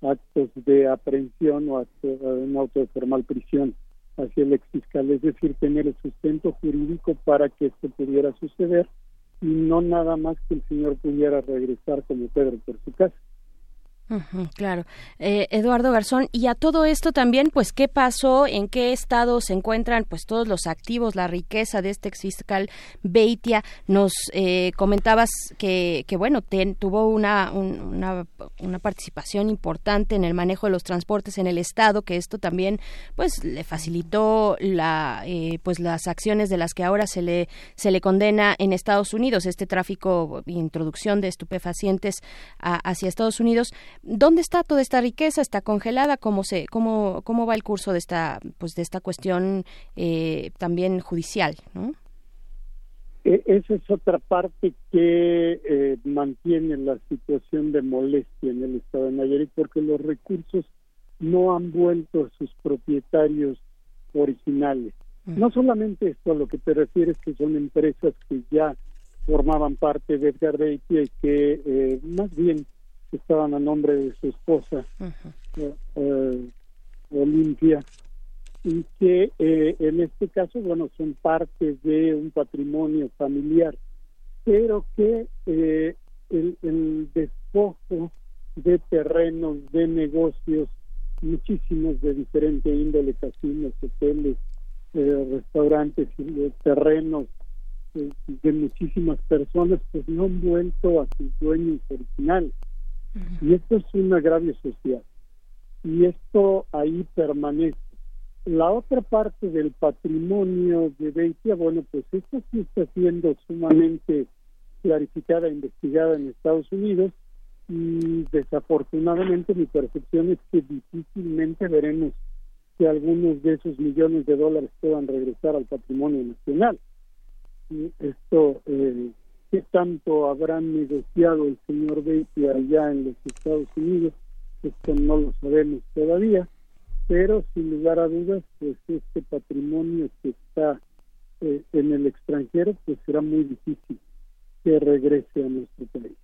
actos de aprehensión o un auto de formal prisión. Hacia el ex fiscal, es decir, tener el sustento jurídico para que esto pudiera suceder y no nada más que el señor pudiera regresar como Pedro por su casa claro. Eh, Eduardo Garzón, y a todo esto también, pues, ¿qué pasó? ¿En qué estado se encuentran, pues, todos los activos, la riqueza de este exfiscal Beitia? Nos eh, comentabas que, que bueno, tuvo una, una, una, participación importante en el manejo de los transportes en el estado, que esto también, pues, le facilitó la, eh, pues, las acciones de las que ahora se le, se le condena en Estados Unidos, este tráfico, introducción de estupefacientes hacia Estados Unidos. ¿Dónde está toda esta riqueza? ¿Está congelada? ¿Cómo, se, cómo, cómo va el curso de esta, pues, de esta cuestión eh, también judicial? ¿no? E, esa es otra parte que eh, mantiene la situación de molestia en el estado de Nayarit porque los recursos no han vuelto a sus propietarios originales. Mm. No solamente esto, a lo que te refieres que son empresas que ya formaban parte de Edgar Beitia y que eh, más bien estaban a nombre de su esposa, eh, Olimpia, y que eh, en este caso, bueno, son parte de un patrimonio familiar, pero que el, el, despojo de terrenos, de negocios, muchísimos de diferente índole, casinos, hoteles, restaurantes, terrenos de muchísimas personas, pues no han vuelto a sus dueños originales. Y esto es un agravio social. Y esto ahí permanece. La otra parte del patrimonio de Beitia, bueno, pues esto sí está siendo sumamente clarificada investigada en Estados Unidos y desafortunadamente mi percepción es que difícilmente veremos que algunos de esos millones de dólares puedan regresar al patrimonio nacional. Y esto eh, qué tanto habrán negociado el señor Beatty allá en los Estados Unidos, esto no lo sabemos todavía, pero sin lugar a dudas, pues este patrimonio que está eh, en el extranjero, pues será muy difícil que regrese a nuestro país.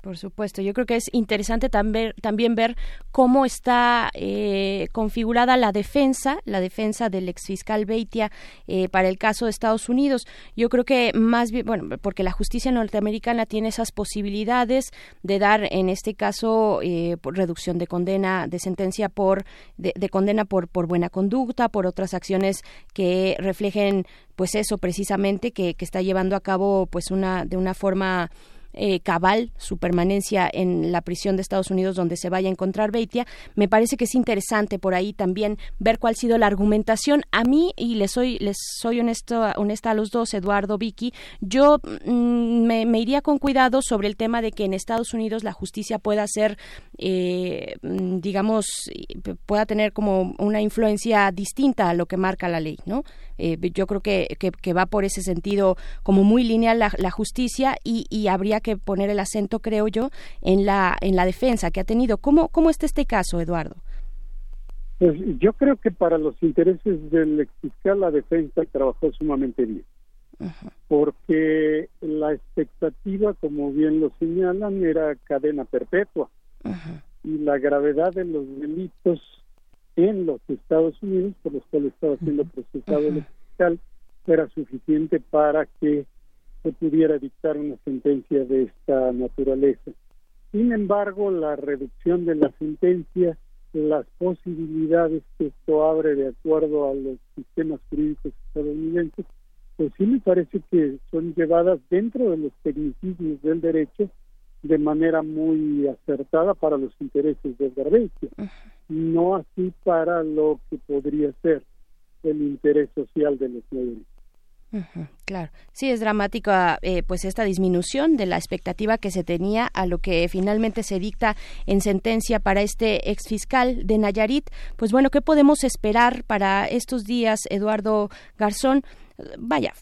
Por supuesto, yo creo que es interesante también, ver cómo está eh, configurada la defensa, la defensa del exfiscal Beitia eh, para el caso de Estados Unidos. Yo creo que más bien, bueno, porque la justicia norteamericana tiene esas posibilidades de dar, en este caso, eh, reducción de condena, de sentencia por, de, de condena por, por buena conducta, por otras acciones que reflejen, pues eso precisamente que, que está llevando a cabo, pues una de una forma eh, cabal su permanencia en la prisión de Estados Unidos donde se vaya a encontrar Beitia. Me parece que es interesante por ahí también ver cuál ha sido la argumentación. A mí, y les soy, les soy honesto, honesta a los dos, Eduardo, Vicky, yo mm, me, iría con cuidado sobre el tema de que en Estados Unidos la justicia pueda ser, eh, mm, digamos, pueda tener como una influencia distinta a lo que marca la ley, ¿no? Eh, yo creo que, que, va por ese sentido como muy lineal la, justicia y, y, habría que poner el acento, creo yo, en la, en la defensa que ha tenido. ¿Cómo, cómo está este caso, Eduardo? Pues yo creo que para los intereses del fiscal la defensa trabajó sumamente bien. Porque la expectativa, como bien lo señalan, era cadena perpetua. Y la gravedad de los delitos en los Estados Unidos, por los cuales estaba siendo procesado el fiscal, era suficiente para que se pudiera dictar una sentencia de esta naturaleza. Sin embargo, la reducción de la sentencia, las posibilidades que esto abre de acuerdo a los sistemas jurídicos estadounidenses, pues sí me parece que son llevadas dentro de los tecnicismos del derecho de manera muy acertada para los intereses del Garbecio, no así para lo que podría ser el interés social de los mayores. Claro, sí es dramática eh, pues esta disminución de la expectativa que se tenía a lo que finalmente se dicta en sentencia para este ex fiscal de Nayarit. Pues bueno, ¿qué podemos esperar para estos días, Eduardo Garzón? Vaya,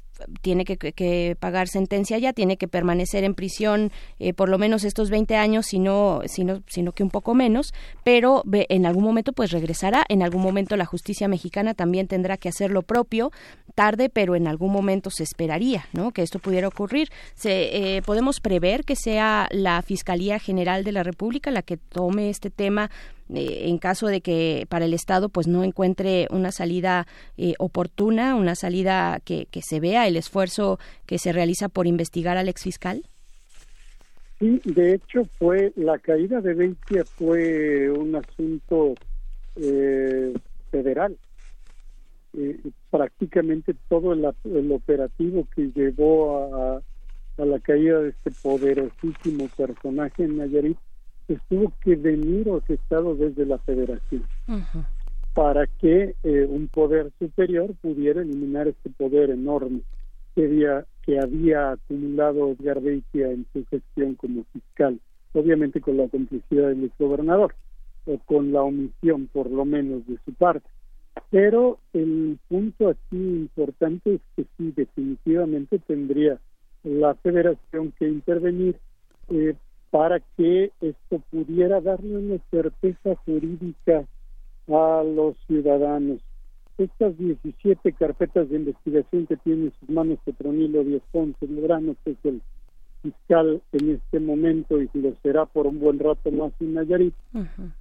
tiene que, pagar sentencia ya, tiene que permanecer en prisión eh, por lo menos estos 20 años, sino, sino, sino que un poco menos, pero en algún momento pues regresará, en algún momento la justicia mexicana también tendrá que hacer lo propio, tarde, pero en algún momento se esperaría, ¿no? Que esto pudiera ocurrir. Se, eh, podemos prever que sea la Fiscalía General de la República la que tome este tema eh, en caso de que para el Estado pues no encuentre una salida eh, oportuna, una salida que, se vea el esfuerzo que se realiza por investigar al ex fiscal? Sí, de hecho fue la caída de Beitia fue un asunto eh, federal. prácticamente todo el, el, operativo que llevó a, a la caída de este poderosísimo personaje en Nayarit tuvo que venir orquestado desde la federación para que eh, un poder superior pudiera eliminar este poder enorme que había, que había acumulado Edgar Beitia en su gestión como fiscal, obviamente con la complicidad del gobernador o con la omisión por lo menos de su parte. Pero el punto aquí importante es que sí, definitivamente tendría la federación que intervenir eh, para que esto pudiera darle una certeza jurídica a los ciudadanos. Estas 17 carpetas de investigación que tiene en sus manos Petronilo Díaz Ponce Medrano, que es el fiscal en este momento y lo será por un buen rato más en Nayarit,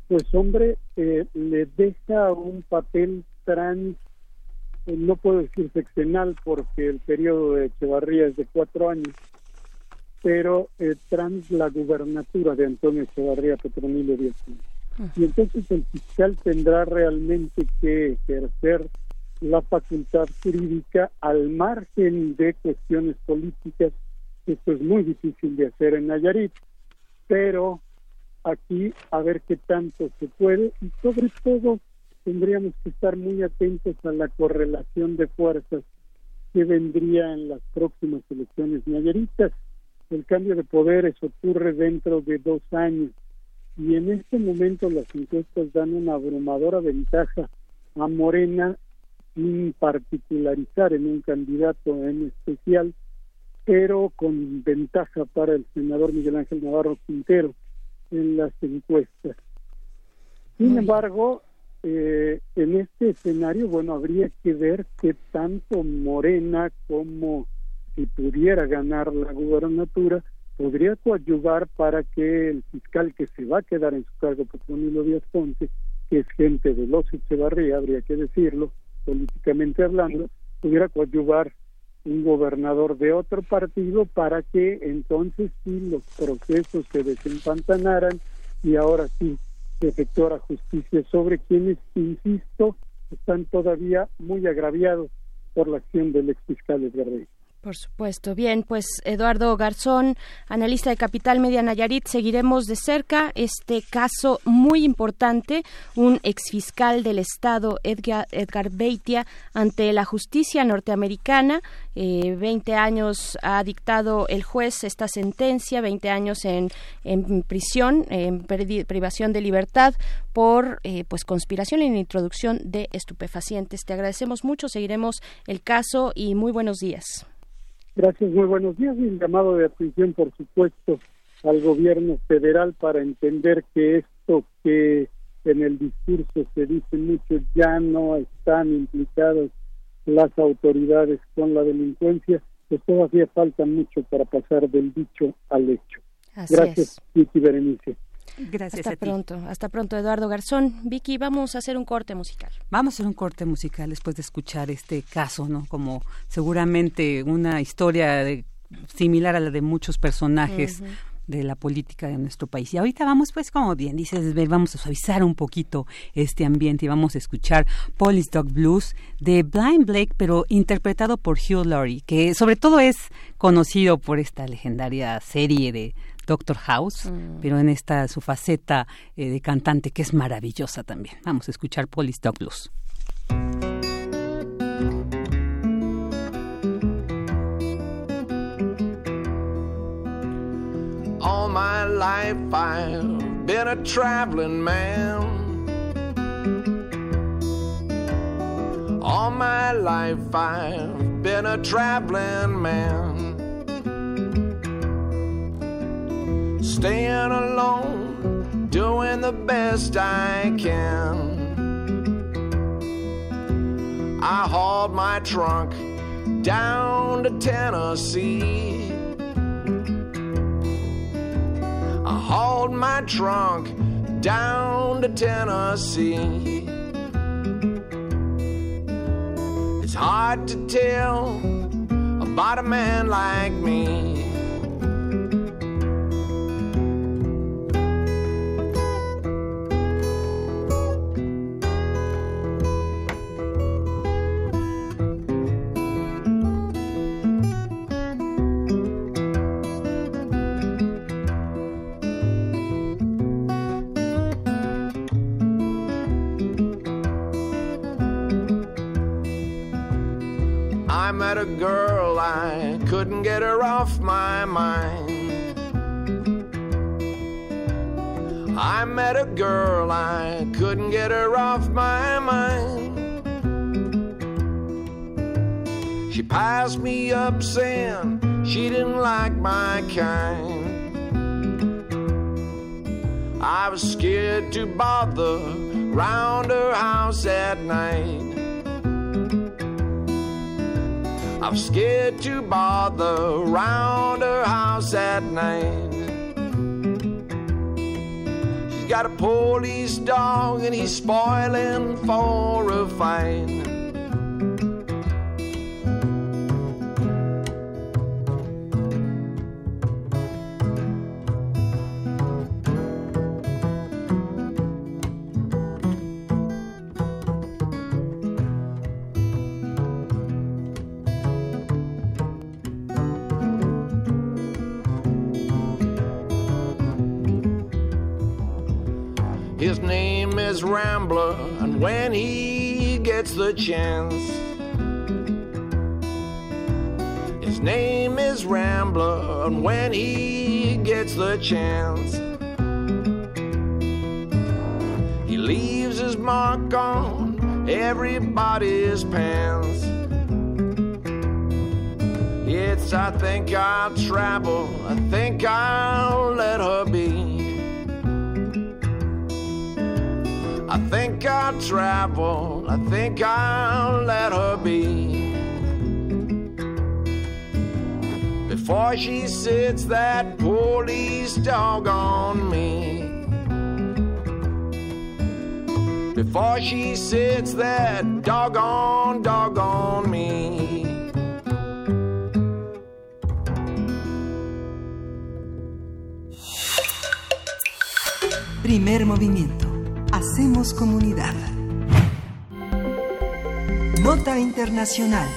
pues hombre, eh, le deja un papel trans, eh, no puedo decir sexenal porque el periodo de Echevarría es de cuatro años, pero eh, tras la gubernatura de Antonio Echevarría Petronilo Díaz. Y entonces el fiscal tendrá realmente que ejercer la facultad jurídica al margen de cuestiones políticas. Esto es muy difícil de hacer en Nayarit, pero aquí a ver qué tanto se puede y sobre todo tendríamos que estar muy atentos a la correlación de fuerzas que vendría en las próximas elecciones nayaritas el cambio de poderes ocurre dentro de dos años y en este momento las encuestas dan una abrumadora ventaja a Morena sin particularizar en un candidato en especial, pero con ventaja para el senador Miguel Ángel Navarro Quintero en las encuestas. Sin embargo, eh, en este escenario, bueno, habría que ver qué tanto Morena como si pudiera ganar la gubernatura, podría coadyuvar para que el fiscal que se va a quedar en su cargo, Petronilo Díaz Ponce, que es gente de los Echevarría, habría que decirlo, políticamente hablando, pudiera coadyuvar un gobernador de otro partido para que entonces sí los procesos se desempantanaran y ahora sí se efectuara justicia sobre quienes, insisto, están todavía muy agraviados por la acción del ex fiscal Edgar por supuesto. Bien, pues Eduardo Garzón, analista de Capital Media Nayarit, seguiremos de cerca este caso muy importante. Un exfiscal del Estado, Edgar, Edgar Beitia, ante la justicia norteamericana. Eh, 20 años ha dictado el juez esta sentencia, 20 años en, prisión, en privación de libertad por eh, pues conspiración en introducción de estupefacientes. Te agradecemos mucho, seguiremos el caso y muy buenos días. Gracias, muy buenos días. Y un llamado de atención, por supuesto, al gobierno federal para entender que esto que en el discurso se dice mucho ya no están implicadas las autoridades con la delincuencia, pues todavía falta mucho para pasar del dicho al hecho. Gracias, Vicky Berenice. Gracias. Hasta pronto, hasta pronto, Eduardo Garzón. Vicky, vamos a hacer un corte musical. Vamos a hacer un corte musical después de escuchar este caso, ¿no? Como seguramente una historia similar a la de muchos personajes. de la política de nuestro país. Y ahorita vamos, pues, como bien dices, vamos a suavizar un poquito este ambiente y vamos a escuchar Police Dog Blues de Blind Blake, pero interpretado por Hugh Laurie, que sobre todo es conocido por esta legendaria serie de Doctor House, mm. pero en esta su faceta eh, de cantante que es maravillosa también. Vamos a escuchar Dog Blues. All my life I've been a traveling man. All my life I've been a traveling man. Staying alone, doing the best I can. I hauled my trunk down to Tennessee. I hauled my trunk down to Tennessee. It's hard to tell about a man like me. Met a girl, I couldn't get her off my mind. I met a girl, I couldn't get her off my mind. She passed me up saying she didn't like my kind. I was scared to bother round her house at night. I'm scared to bother round her house at night. She's got a police dog and he's spoiling for a fight. When he gets the chance, his name is Rambler, and when he gets the chance, he leaves his mark on everybody's pants. It's, I think I'll travel, I think I'll let her be. I think I'll travel, I think I'll let her be. before she sits that police dog on me. Before she sits that doggone dog on me. Primer movimiento. Hacemos comunidad. Nota Internacional.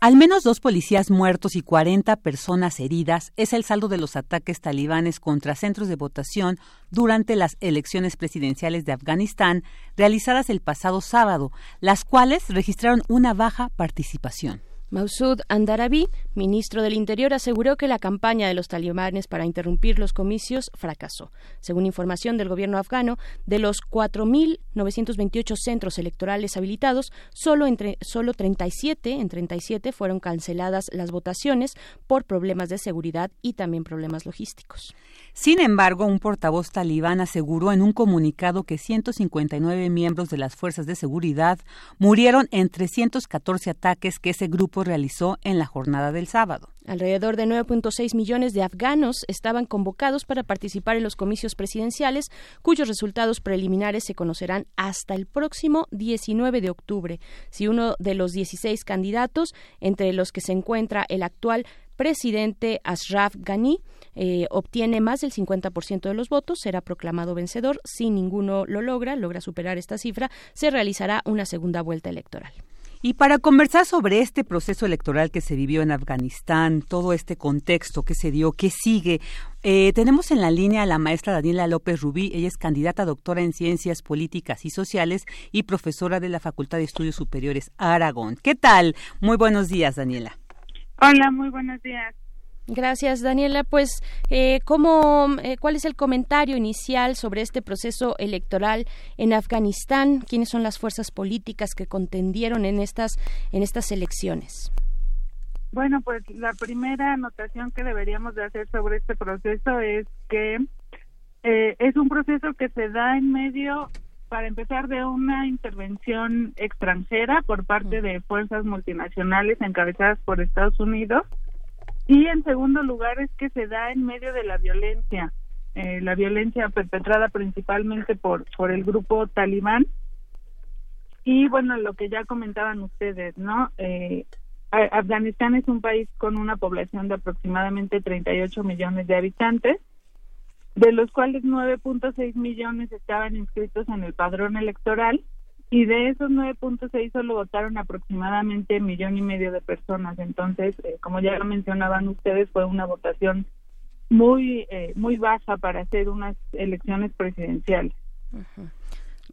Al menos dos policías muertos y 40 personas heridas es el saldo de los ataques talibanes contra centros de votación durante las elecciones presidenciales de Afganistán realizadas el pasado sábado, las cuales registraron una baja participación. Mausud Andarabi, ministro del Interior, aseguró que la campaña de los talibanes para interrumpir los comicios fracasó. Según información del gobierno afgano, de los 4.928 centros electorales habilitados, solo, entre, solo 37, en 37 fueron canceladas las votaciones por problemas de seguridad y también problemas logísticos. Sin embargo, un portavoz talibán aseguró en un comunicado que 159 miembros de las fuerzas de seguridad murieron en 314 ataques que ese grupo realizó en la jornada del sábado. Alrededor de 9.6 millones de afganos estaban convocados para participar en los comicios presidenciales, cuyos resultados preliminares se conocerán hasta el próximo 19 de octubre. Si uno de los 16 candidatos, entre los que se encuentra el actual presidente Ashraf Ghani, eh, obtiene más del 50% de los votos, será proclamado vencedor. Si ninguno lo logra, logra superar esta cifra, se realizará una segunda vuelta electoral. Y para conversar sobre este proceso electoral que se vivió en Afganistán, todo este contexto que se dio, que sigue, eh, tenemos en la línea a la maestra Daniela López Rubí. Ella es candidata doctora en Ciencias Políticas y Sociales y profesora de la Facultad de Estudios Superiores Aragón. ¿Qué tal? Muy buenos días, Daniela. Hola, muy buenos días. Gracias, Daniela. Pues, eh, ¿cómo, eh, ¿cuál es el comentario inicial sobre este proceso electoral en Afganistán? ¿Quiénes son las fuerzas políticas que contendieron en estas, en estas elecciones? Bueno, pues la primera anotación que deberíamos de hacer sobre este proceso es que eh, es un proceso que se da en medio, para empezar, de una intervención extranjera por parte de fuerzas multinacionales encabezadas por Estados Unidos y en segundo lugar es que se da en medio de la violencia, eh, la violencia perpetrada principalmente por, por el grupo talibán. Y bueno, lo que ya comentaban ustedes, ¿no? Eh, Afganistán es un país con una población de aproximadamente 38 millones de habitantes, de los cuales 9.6 millones estaban inscritos en el padrón electoral y de esos 9.6 solo votaron aproximadamente millón y medio de personas. Entonces, eh, como ya lo mencionaban ustedes, fue una votación muy eh, muy baja para hacer unas elecciones presidenciales.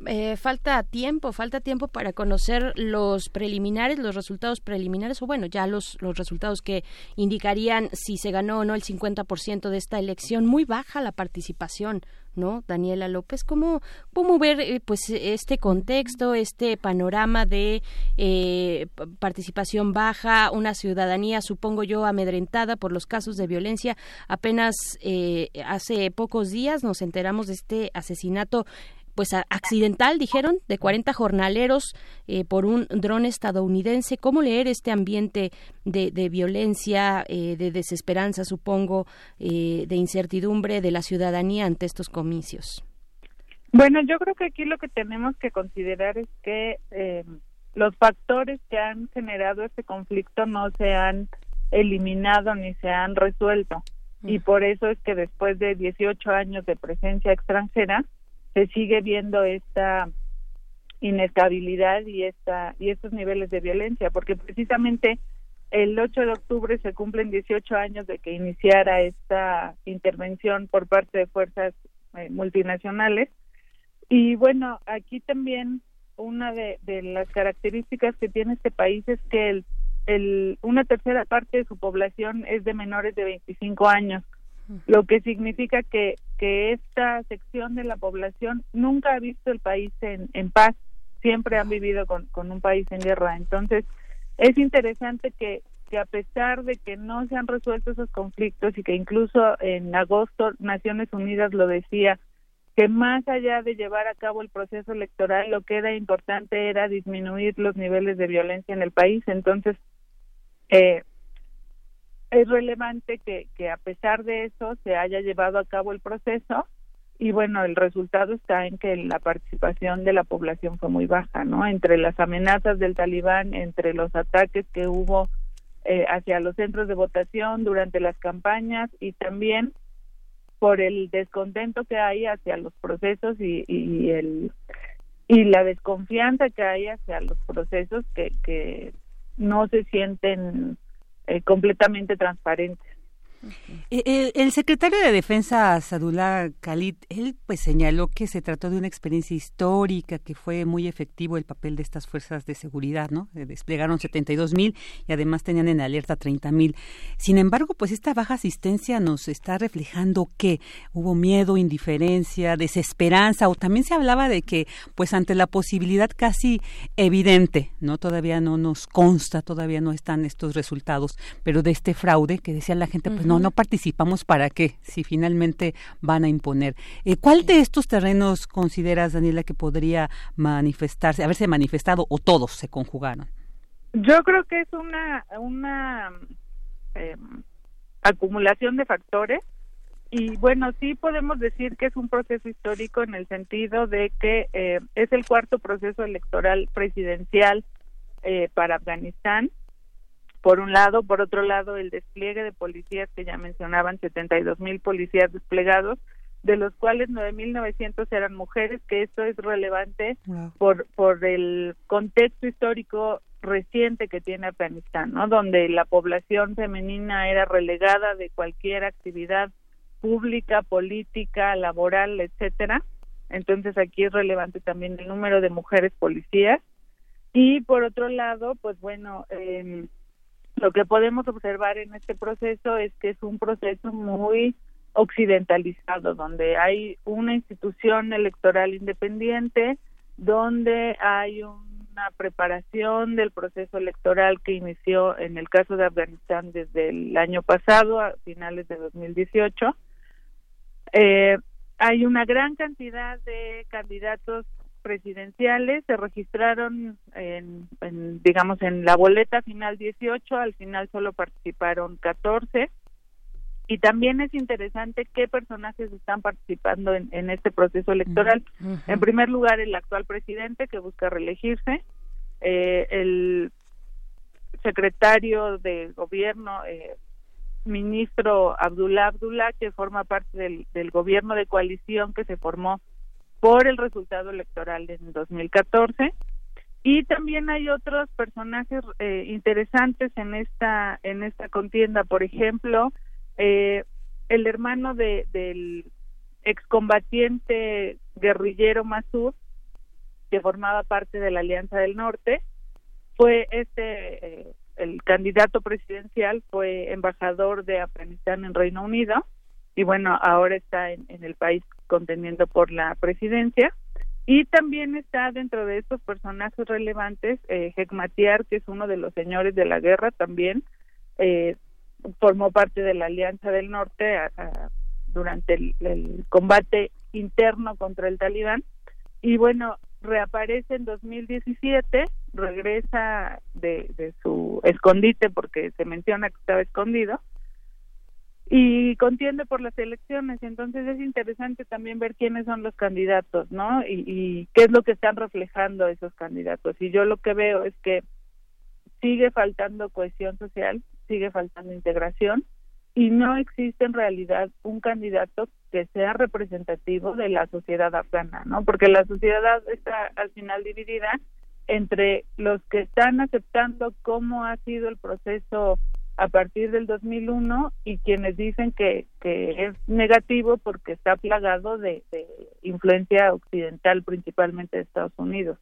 Eh, falta tiempo, falta tiempo para conocer los preliminares, los resultados preliminares, o bueno, ya los, los resultados que indicarían si se ganó o no el 50% de esta elección. Muy baja la participación, ¿no? Daniela López, ¿cómo, cómo ver eh, pues este contexto, este panorama de eh, participación baja, una ciudadanía, supongo yo, amedrentada por los casos de violencia? Apenas hace pocos días nos enteramos de este asesinato pues accidental, dijeron, de 40 jornaleros eh, por un dron estadounidense. ¿Cómo leer este ambiente de, violencia, eh, de desesperanza, supongo, eh, de incertidumbre de la ciudadanía ante estos comicios? Bueno, yo creo que aquí lo que tenemos que considerar es que los factores que han generado este conflicto no se han eliminado ni se han resuelto. Y mm. por eso es que después de 18 años de presencia extranjera, se sigue viendo esta inestabilidad y esta y estos niveles de violencia porque precisamente el 8 de octubre se cumplen 18 años de que iniciara esta intervención por parte de fuerzas eh, multinacionales. Y bueno aquí también una de, de, las características que tiene este país es que el, el, una tercera parte de su población es de menores de 25 años lo que significa que, que esta sección de la población nunca ha visto el país en, paz, siempre han vivido con, con un país en guerra. Entonces, es interesante que, que a pesar de que no se han resuelto esos conflictos y que incluso en agosto Naciones Unidas lo decía, que más allá de llevar a cabo el proceso electoral, lo que era importante era disminuir los niveles de violencia en el país. Entonces, eh, es relevante que, a pesar de eso se haya llevado a cabo el proceso y bueno, el resultado está en que la participación de la población fue muy baja, ¿no? Entre las amenazas del talibán, entre los ataques que hubo eh, hacia los centros de votación durante las campañas y también por el descontento que hay hacia los procesos y, y el y la desconfianza que hay hacia los procesos que, que no se sienten eh, completamente transparentes. Eh, eh, el, secretario de Defensa, Sadullah Khalid, él pues señaló que se trató de una experiencia histórica, que fue muy efectivo el papel de estas fuerzas de seguridad, ¿no? Desplegaron 72 mil y además tenían en alerta 30 mil. Sin embargo, pues esta baja asistencia nos está reflejando que hubo miedo, indiferencia, desesperanza, o también se hablaba de que, pues ante la posibilidad casi evidente, ¿no? Todavía no nos consta, todavía no están estos resultados, pero de este fraude que decía la gente, pues no, no participamos para qué, si finalmente van a imponer. Eh, ¿Cuál de estos terrenos consideras, Daniela, que podría manifestarse, haberse manifestado o todos se conjugaron? Yo creo que es una, una em, acumulación de factores y bueno, sí podemos decir que es un proceso histórico en el sentido de que eh, es el cuarto proceso electoral presidencial eh, para Afganistán por un lado, por otro lado, el despliegue de policías que ya mencionaban, 72 mil policías desplegados, de los cuales 9.900 eran mujeres, que esto es relevante por, por el contexto histórico reciente que tiene Afganistán, ¿no? Donde la población femenina era relegada de cualquier actividad pública, política, laboral, etcétera. Entonces aquí es relevante también el número de mujeres policías. Y por otro lado, pues bueno, eh, lo que podemos observar en este proceso es que es un proceso muy occidentalizado, donde hay una institución electoral independiente, donde hay una preparación del proceso electoral que inició en el caso de Afganistán desde el año pasado, a finales de 2018. Eh, hay una gran cantidad de candidatos presidenciales se registraron en, digamos en la boleta final 18 al final solo participaron 14 y también es interesante qué personajes están participando en, este proceso electoral. En primer lugar el actual presidente que busca reelegirse eh, el secretario de gobierno eh, ministro Abdullah Abdullah que forma parte del, del gobierno de coalición que se formó por el resultado electoral en 2014 y también hay otros personajes eh, interesantes en esta en esta contienda. Por ejemplo eh, el hermano de, del excombatiente guerrillero Masud que formaba parte de la Alianza del Norte fue este eh, el candidato presidencial fue embajador de Afganistán en Reino Unido y bueno ahora está en, en el país contendiendo por la presidencia. Y también está dentro de estos personajes relevantes eh, que es uno de los señores de la guerra también, eh, formó parte de la Alianza del Norte durante el, combate interno contra el talibán. Y bueno, reaparece en 2017, regresa de, de su escondite porque se menciona que estaba escondido y contiende por las elecciones. Entonces es interesante también ver quiénes son los candidatos, ¿no? Y, qué es lo que están reflejando esos candidatos. Y yo lo que veo es que sigue faltando cohesión social, sigue faltando integración y no existe en realidad un candidato que sea representativo de la sociedad afgana, ¿no? Porque la sociedad está al final dividida entre los que están aceptando cómo ha sido el proceso a partir del 2001 y quienes dicen que, que es negativo porque está plagado de, influencia occidental, principalmente de Estados Unidos.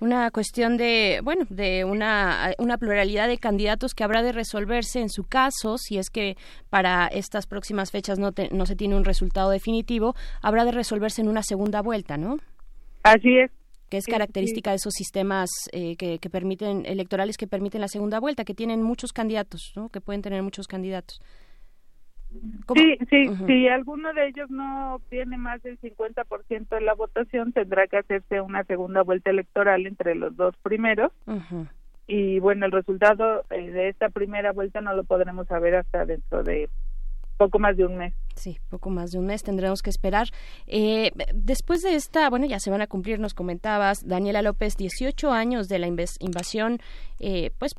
Una cuestión de, bueno, de una, una pluralidad de candidatos que habrá de resolverse en su caso, si es que para estas próximas fechas no, no se tiene un resultado definitivo, habrá de resolverse en una segunda vuelta, ¿no? Así es, que es característica de esos sistemas eh, que, permiten electorales que permiten la segunda vuelta, que tienen muchos candidatos, ¿no? que pueden tener muchos candidatos. Sí, sí, si alguno de ellos no obtiene más del 50% de la votación, tendrá que hacerse una segunda vuelta electoral entre los dos primeros. y bueno, el resultado eh, de esta primera vuelta no lo podremos saber hasta dentro de poco más de un mes. Sí, poco más de un mes tendremos que esperar. Eh, después de esta, bueno, ya se van a cumplir, nos comentabas, Daniela López, 18 años de la invasión, eh, pues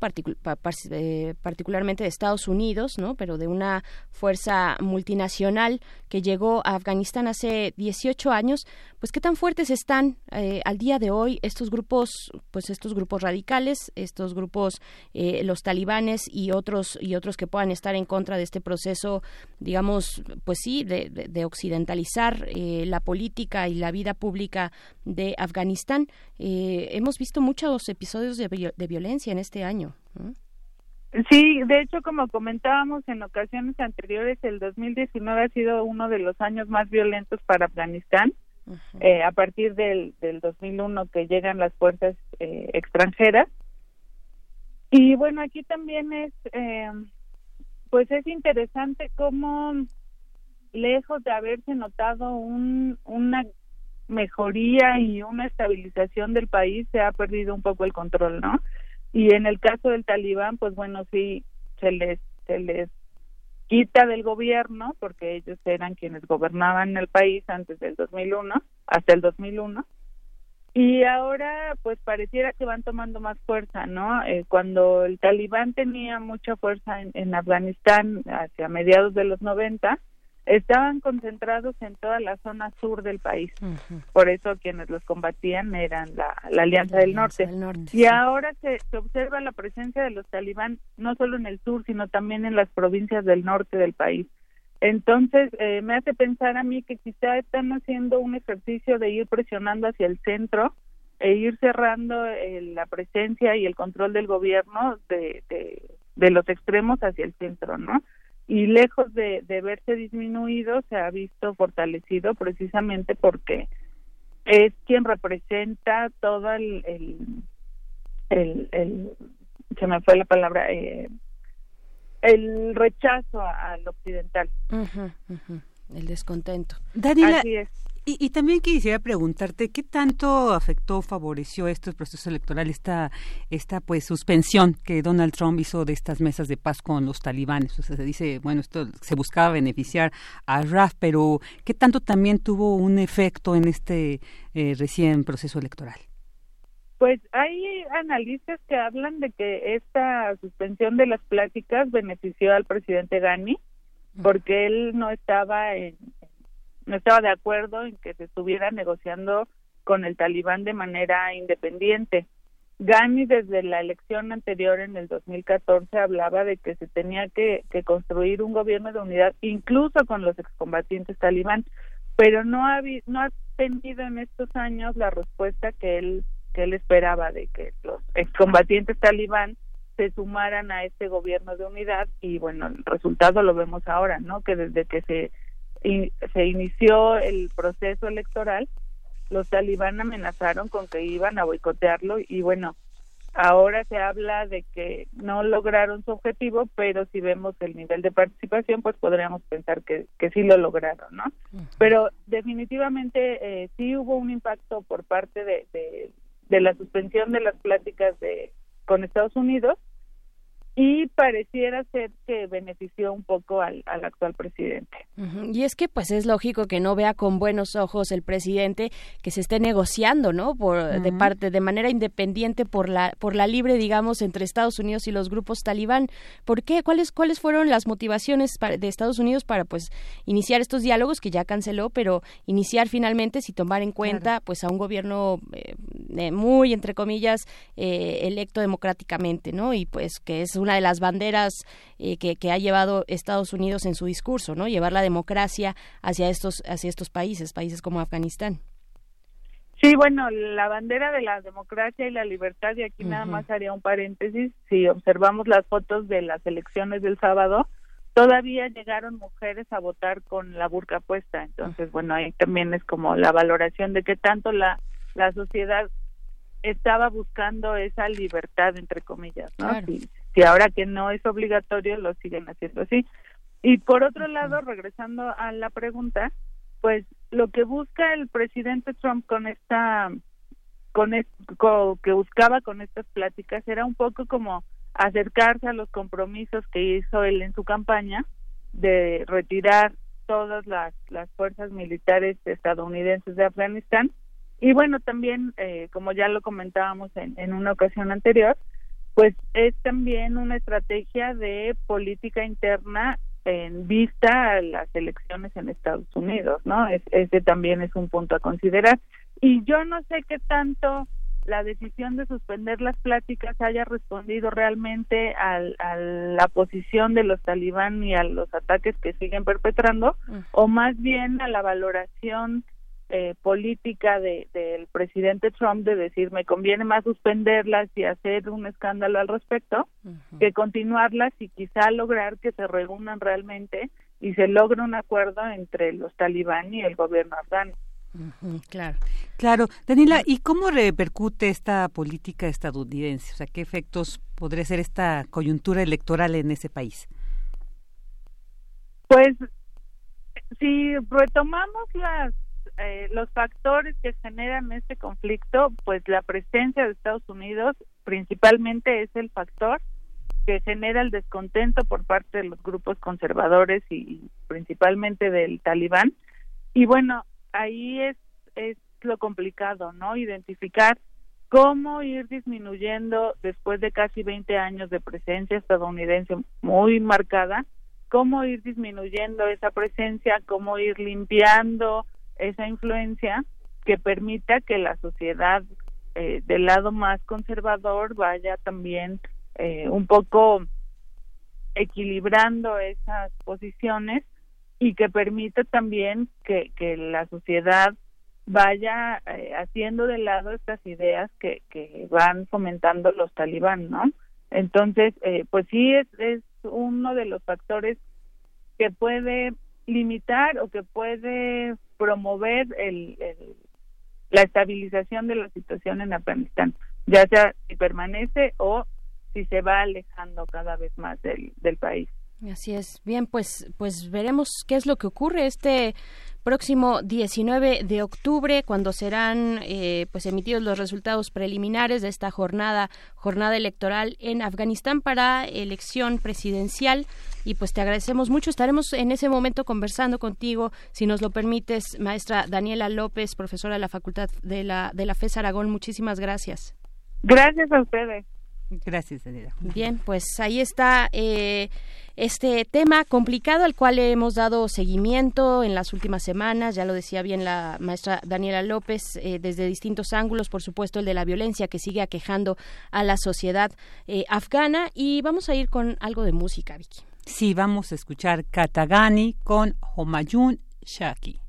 eh, particularmente de Estados Unidos, ¿no? Pero de una fuerza multinacional que llegó a Afganistán hace 18 años. Pues qué tan fuertes están al día de hoy estos grupos, pues estos grupos radicales, estos grupos, los talibanes y otros y otros que puedan estar en contra de este proceso, digamos pues sí, de, occidentalizar eh, la política y la vida pública de Afganistán. Eh, hemos visto muchos episodios de, violencia en este año. Sí, de hecho, como comentábamos en ocasiones anteriores, el 2019 ha sido uno de los años más violentos para Afganistán. Eh, a partir del, del 2001 que llegan las fuerzas extranjeras. Y bueno, aquí también es, pues es interesante cómo lejos de haberse notado un, una mejoría y una estabilización del país, se ha perdido un poco el control, ¿no? Y en el caso del talibán, pues bueno, sí, se les, se les quita del gobierno, porque ellos eran quienes gobernaban el país antes del 2001, hasta el 2001, y ahora pues pareciera que van tomando más fuerza, ¿no? Eh, cuando el talibán tenía mucha fuerza en, en Afganistán hacia mediados de los 90, estaban concentrados en toda la zona sur del país. Por eso quienes los combatían eran la, Alianza, del, Norte. Y ahora se, se, observa la presencia de los talibán no solo en el sur, sino también en las provincias del norte del país. Entonces, eh, me hace pensar a mí que quizá están haciendo un ejercicio de ir presionando hacia el centro e ir cerrando eh, la presencia y el control del gobierno de, de, de los extremos hacia el centro, ¿no? Y lejos de, verse disminuido se ha visto fortalecido precisamente porque es quien representa todo el, el, el, se me fue la palabra eh, el rechazo al occidental el descontento Así es. Y, y, también quisiera preguntarte qué tanto afectó, favoreció estos procesos electorales esta esta pues suspensión que Donald Trump hizo de estas mesas de paz con los talibanes. O sea, se dice, bueno, esto se buscaba beneficiar a Raf, pero qué tanto también tuvo un efecto en este eh, recién proceso electoral. Pues hay analistas que hablan de que esta suspensión de las pláticas benefició al presidente Ghani porque él no estaba en, no estaba de acuerdo en que se estuviera negociando con el talibán de manera independiente. Ghani desde la elección anterior en el 2014 hablaba de que se tenía que, construir un gobierno de unidad incluso con los excombatientes talibán, pero no ha, no ha tenido en estos años la respuesta que él que él esperaba de que los excombatientes talibán se sumaran a este gobierno de unidad y bueno, el resultado lo vemos ahora, ¿no? Que desde que se se inició el proceso electoral, los talibán amenazaron con que iban a boicotearlo y bueno, ahora se habla de que no lograron su objetivo, pero si vemos el nivel de participación, pues podríamos pensar que, que sí lo lograron, ¿no? Pero definitivamente eh, sí hubo un impacto por parte de, de, de la suspensión de las pláticas de con Estados Unidos y pareciera ser que benefició un poco al, actual presidente. Y es que pues es lógico que no vea con buenos ojos el presidente que se esté negociando, ¿no? Por de parte de manera independiente por la por la libre, digamos, entre Estados Unidos y los grupos talibán. ¿Por qué? ¿Cuáles cuáles fueron las motivaciones de Estados Unidos para pues iniciar estos diálogos que ya canceló, pero iniciar finalmente si tomar en cuenta pues a un gobierno eh, muy entre comillas eh, electo democráticamente, ¿no? Y pues que es una de las banderas eh, que, que, ha llevado Estados Unidos en su discurso, ¿no? Llevar la democracia hacia estos, hacia estos países, países como Afganistán. Sí, bueno, la bandera de la democracia y la libertad, y aquí nada más haría un paréntesis, si observamos las fotos de las elecciones del sábado, todavía llegaron mujeres a votar con la burka puesta, entonces, bueno, ahí también es como la valoración de que tanto la, la sociedad estaba buscando esa libertad, entre comillas, ¿no? Si ahora que no es obligatorio lo siguen haciendo así. Y por otro lado, regresando a la pregunta, pues lo que busca el presidente Trump con esta con, que buscaba con estas pláticas era un poco como acercarse a los compromisos que hizo él en su campaña de retirar todas las, las fuerzas militares estadounidenses de Afganistán y bueno también eh, como ya lo comentábamos en, en una ocasión anterior pues es también una estrategia de política interna en vista a las elecciones en Estados Unidos, ¿no? ese también es un punto a considerar. Y yo no sé qué tanto la decisión de suspender las pláticas haya respondido realmente a la posición de los talibán y a los ataques que siguen perpetrando, o más bien a la valoración eh, política del presidente Trump de decir me conviene más suspenderlas y hacer un escándalo al respecto que continuarlas y quizá lograr que se reúnan realmente y se logre un acuerdo entre los talibán y el gobierno afgano. claro, claro. Daniela, ¿y cómo repercute esta política estadounidense? O sea, ¿qué efectos podría ser esta coyuntura electoral en ese país? Pues si retomamos las eh, los factores que generan este conflicto, pues la presencia de Estados Unidos principalmente es el factor que genera el descontento por parte de los grupos conservadores y principalmente del talibán. Y bueno, ahí es, es lo complicado, ¿no? Identificar cómo ir disminuyendo después de casi 20 años de presencia estadounidense muy marcada, cómo ir disminuyendo esa presencia, cómo ir limpiando esa influencia que permita que la sociedad eh, del lado más conservador vaya también eh, un poco equilibrando esas posiciones y que permita también que, que la sociedad vaya eh, haciendo de lado estas ideas que, que van fomentando los talibán, ¿no? Entonces, pues sí es, es uno de los factores que puede limitar o que puede promover el, la estabilización de la situación en Afganistán, ya sea si permanece o si se va alejando cada vez más del, del país. Así es. Bien, pues, pues veremos qué es lo que ocurre este próximo 19 de octubre, cuando serán eh, pues emitidos los resultados preliminares de esta jornada, jornada electoral en Afganistán para elección presidencial. Y pues te agradecemos mucho. Estaremos en ese momento conversando contigo, si nos lo permites, maestra Daniela López, profesora de la Facultad de la, de la FES Aragón. Muchísimas gracias. Gracias a ustedes. Gracias, Daniela. Bien, pues ahí está. Eh, este tema complicado al cual hemos dado seguimiento en las últimas semanas, ya lo decía bien la maestra Daniela López, eh, desde distintos ángulos, por supuesto el de la violencia que sigue aquejando a la sociedad eh, afgana y vamos a ir con algo de música, Vicky. Sí, vamos a escuchar Katagani con Homayun Shaki.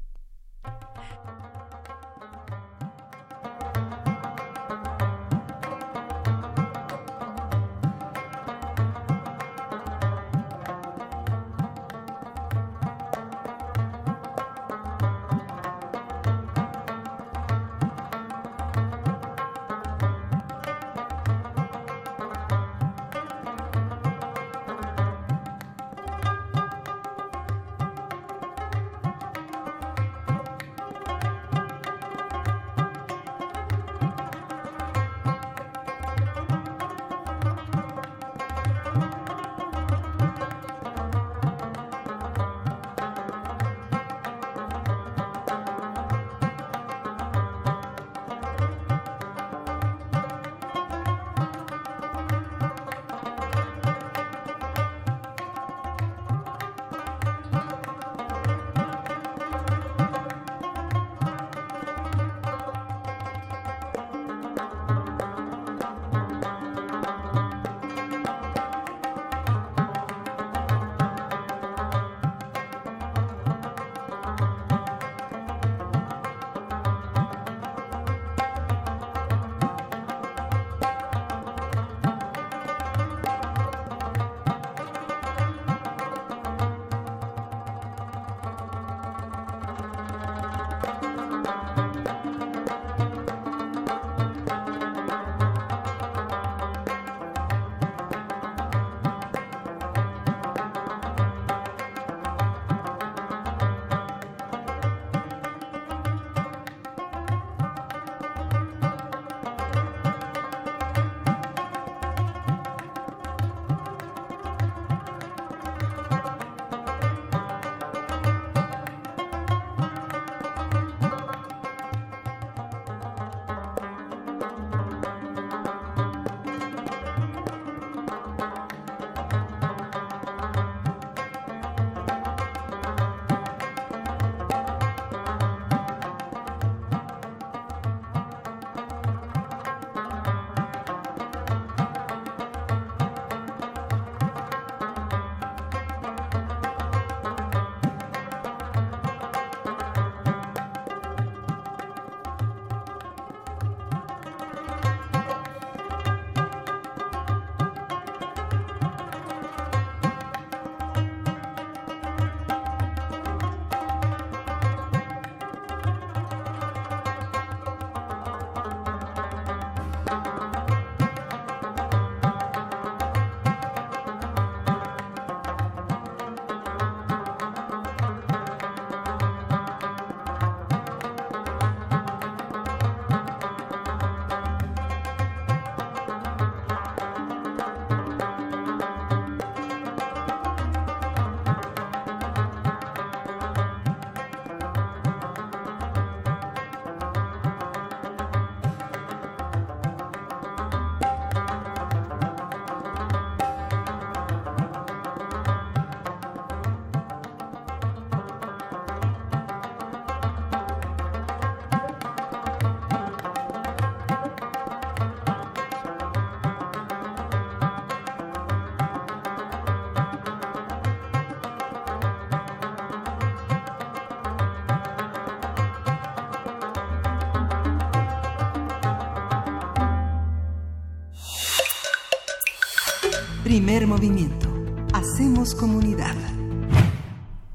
Primer movimiento. Hacemos comunidad.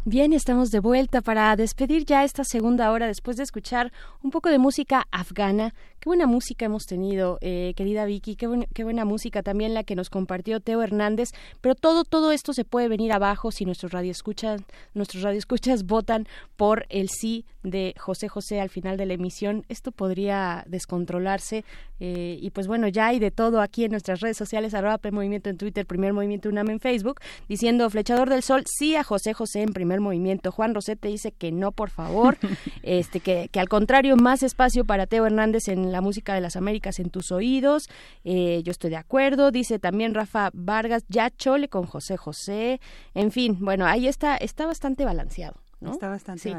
Bien, estamos de vuelta para despedir ya esta segunda hora después de escuchar un poco de música afgana. Qué buena música hemos tenido, eh, querida Vicky, qué, qué, buena música también la que nos compartió Teo Hernández. Pero todo, todo esto se puede venir abajo si nuestros radioescuchas, nuestros radioescuchas votan por el sí de José José al final de la emisión. Esto podría descontrolarse. Eh, y pues bueno, ya hay de todo aquí en nuestras redes sociales, arroba Movimiento en Twitter, Primer Movimiento UNAM en Facebook, diciendo Flechador del Sol, sí a José José en primer movimiento. Juan Rosete dice que no, por favor, este que, que al contrario, más espacio para Teo Hernández en la música de las Américas en tus oídos. Eh, yo estoy de acuerdo. Dice también Rafa Vargas, ya chole con José José. En fin, bueno, ahí está, está bastante balanceado. Está bastante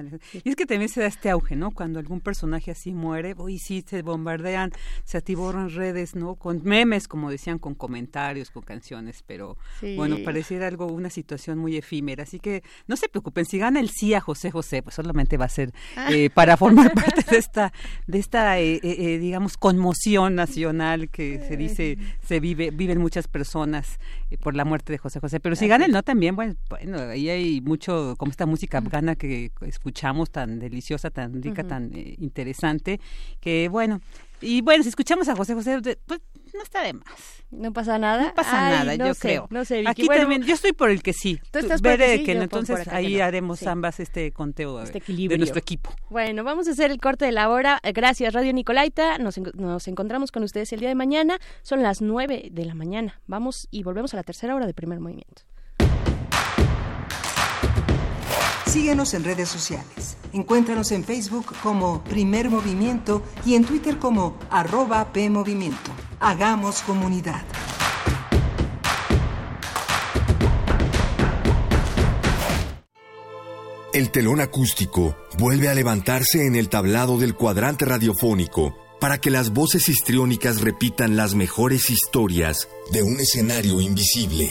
Y es que también se da este auge, ¿no? Cuando algún personaje así muere, hoy sí se bombardean, se atiborran redes, ¿no? Con memes, como decían, con comentarios, con canciones, pero bueno, pareciera algo, una situación muy efímera. Así que no se preocupen, si gana el sí a José José, pues solamente va a ser ah. eh, para formar parte de esta, de esta eh, eh, digamos, conmoción nacional que se dice, se vive, viven muchas personas por la muerte de José José. Pero si gana el no también, bueno, bueno, ahí hay mucho, como esta música que escuchamos tan deliciosa, tan rica, tan eh, interesante, que bueno, y bueno, si escuchamos a José José, pues no está de más. No pasa nada. No pasa nada, yo creo. No sé, Aquí también, yo estoy por el que sí. Tú estás por el que, entonces ahí haremos ambas este conteo este de nuestro equipo. Bueno, vamos a hacer el corte de la hora. Gracias, Radio Nicolaita. Nos, nos encontramos con ustedes el día de mañana. Son las nueve de la mañana. Vamos y volvemos a la tercera hora de primer movimiento. Síguenos en redes sociales. Encuéntranos en Facebook como Primer Movimiento y en Twitter como arroba PMovimiento. Hagamos comunidad. El telón acústico vuelve a levantarse en el tablado del cuadrante radiofónico para que las voces histriónicas repitan las mejores historias de un escenario invisible.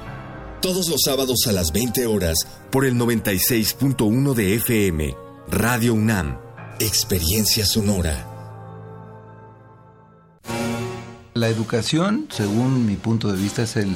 todos los sábados a las 20 horas por el 96.1 de FM, Radio UNAM, Experiencia Sonora. La educación, según mi punto de vista, es el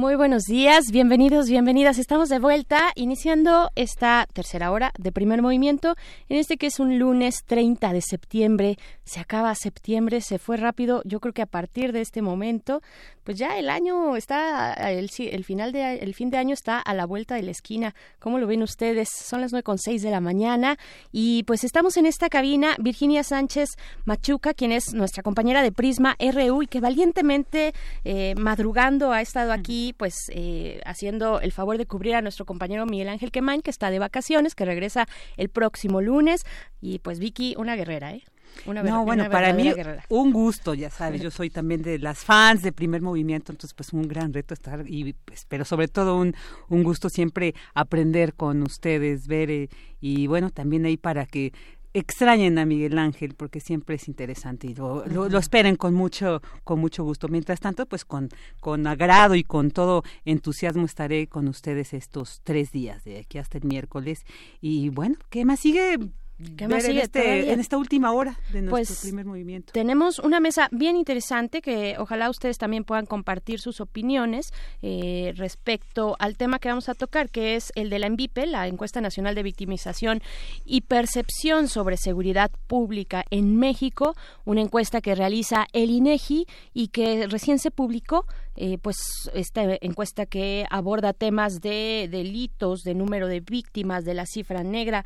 Muy buenos días, bienvenidos, bienvenidas. Estamos de vuelta iniciando esta tercera hora de primer movimiento en este que es un lunes 30 de septiembre. Se acaba septiembre, se fue rápido. Yo creo que a partir de este momento, pues ya el año está, el, el final de, el fin de año está a la vuelta de la esquina. ¿Cómo lo ven ustedes? Son las nueve con seis de la mañana y pues estamos en esta cabina Virginia Sánchez Machuca, quien es nuestra compañera de Prisma RU y que valientemente eh, madrugando ha estado aquí pues eh, haciendo el favor de cubrir a nuestro compañero Miguel Ángel Quemain, que está de vacaciones, que regresa el próximo lunes. Y pues Vicky, una guerrera, ¿eh? Una no, bueno, para mí un gusto, ya sabes, yo soy también de las fans de Primer Movimiento, entonces pues un gran reto estar y pues, pero sobre todo un, un gusto siempre aprender con ustedes, ver eh, y bueno, también ahí para que extrañen a Miguel Ángel porque siempre es interesante y lo, lo, esperen con mucho con mucho gusto. Mientras tanto pues con con agrado y con todo entusiasmo estaré con ustedes estos tres días de aquí hasta el miércoles. Y bueno qué más sigue ¿Qué más sigue en, este, en esta última hora de nuestro pues, primer movimiento. Tenemos una mesa bien interesante que ojalá ustedes también puedan compartir sus opiniones eh, respecto al tema que vamos a tocar, que es el de la ENVIPE, la Encuesta Nacional de Victimización y Percepción sobre Seguridad Pública en México, una encuesta que realiza el INEGI y que recién se publicó eh, pues esta encuesta que aborda temas de delitos, de número de víctimas, de la cifra negra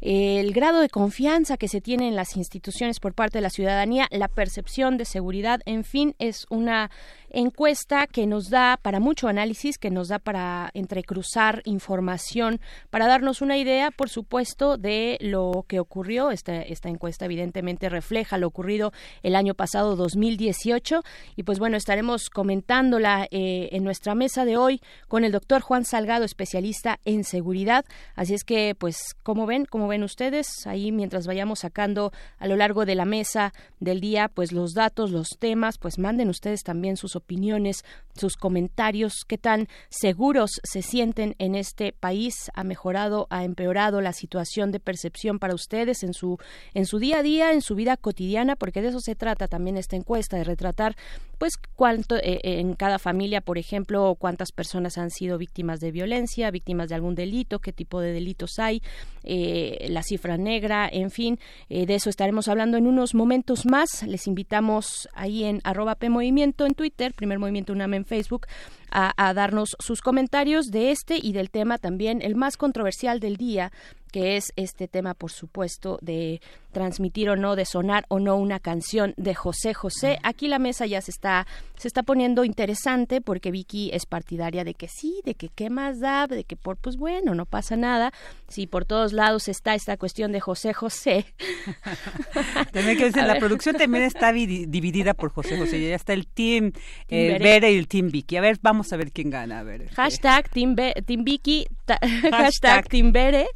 el grado de confianza que se tiene en las instituciones por parte de la ciudadanía, la percepción de seguridad, en fin, es una encuesta que nos da para mucho análisis, que nos da para entrecruzar información, para darnos una idea, por supuesto, de lo que ocurrió. Esta, esta encuesta evidentemente refleja lo ocurrido el año pasado, 2018, y pues bueno, estaremos comentándola eh, en nuestra mesa de hoy con el doctor Juan Salgado, especialista en seguridad. Así es que, pues, como ven, como ven ustedes, ahí mientras vayamos sacando a lo largo de la mesa del día, pues los datos, los temas, pues manden ustedes también sus opiniones, sus comentarios, qué tan seguros se sienten en este país, ha mejorado, ha empeorado la situación de percepción para ustedes en su en su día a día, en su vida cotidiana, porque de eso se trata también esta encuesta de retratar pues cuánto eh, en cada familia, por ejemplo, cuántas personas han sido víctimas de violencia, víctimas de algún delito, qué tipo de delitos hay, eh, la cifra negra, en fin, eh, de eso estaremos hablando en unos momentos más. Les invitamos ahí en arroba P Movimiento en Twitter, Primer Movimiento UNAM en Facebook, a, a darnos sus comentarios de este y del tema también, el más controversial del día, que es este tema, por supuesto, de transmitir o no, de sonar o no una canción de José José. Aquí la mesa ya se está, se está poniendo interesante porque Vicky es partidaria de que sí, de que qué más da, de que por, pues bueno, no pasa nada. Si por todos lados está esta cuestión de José José. también que decir, la producción también está dividida por José José. Ya está el team eh, Bere y el team Vicky. A ver, vamos vamos a ver quién gana. A ver. este. Hashtag Team, Be- Team Vicky, ta- hashtag Team Bere,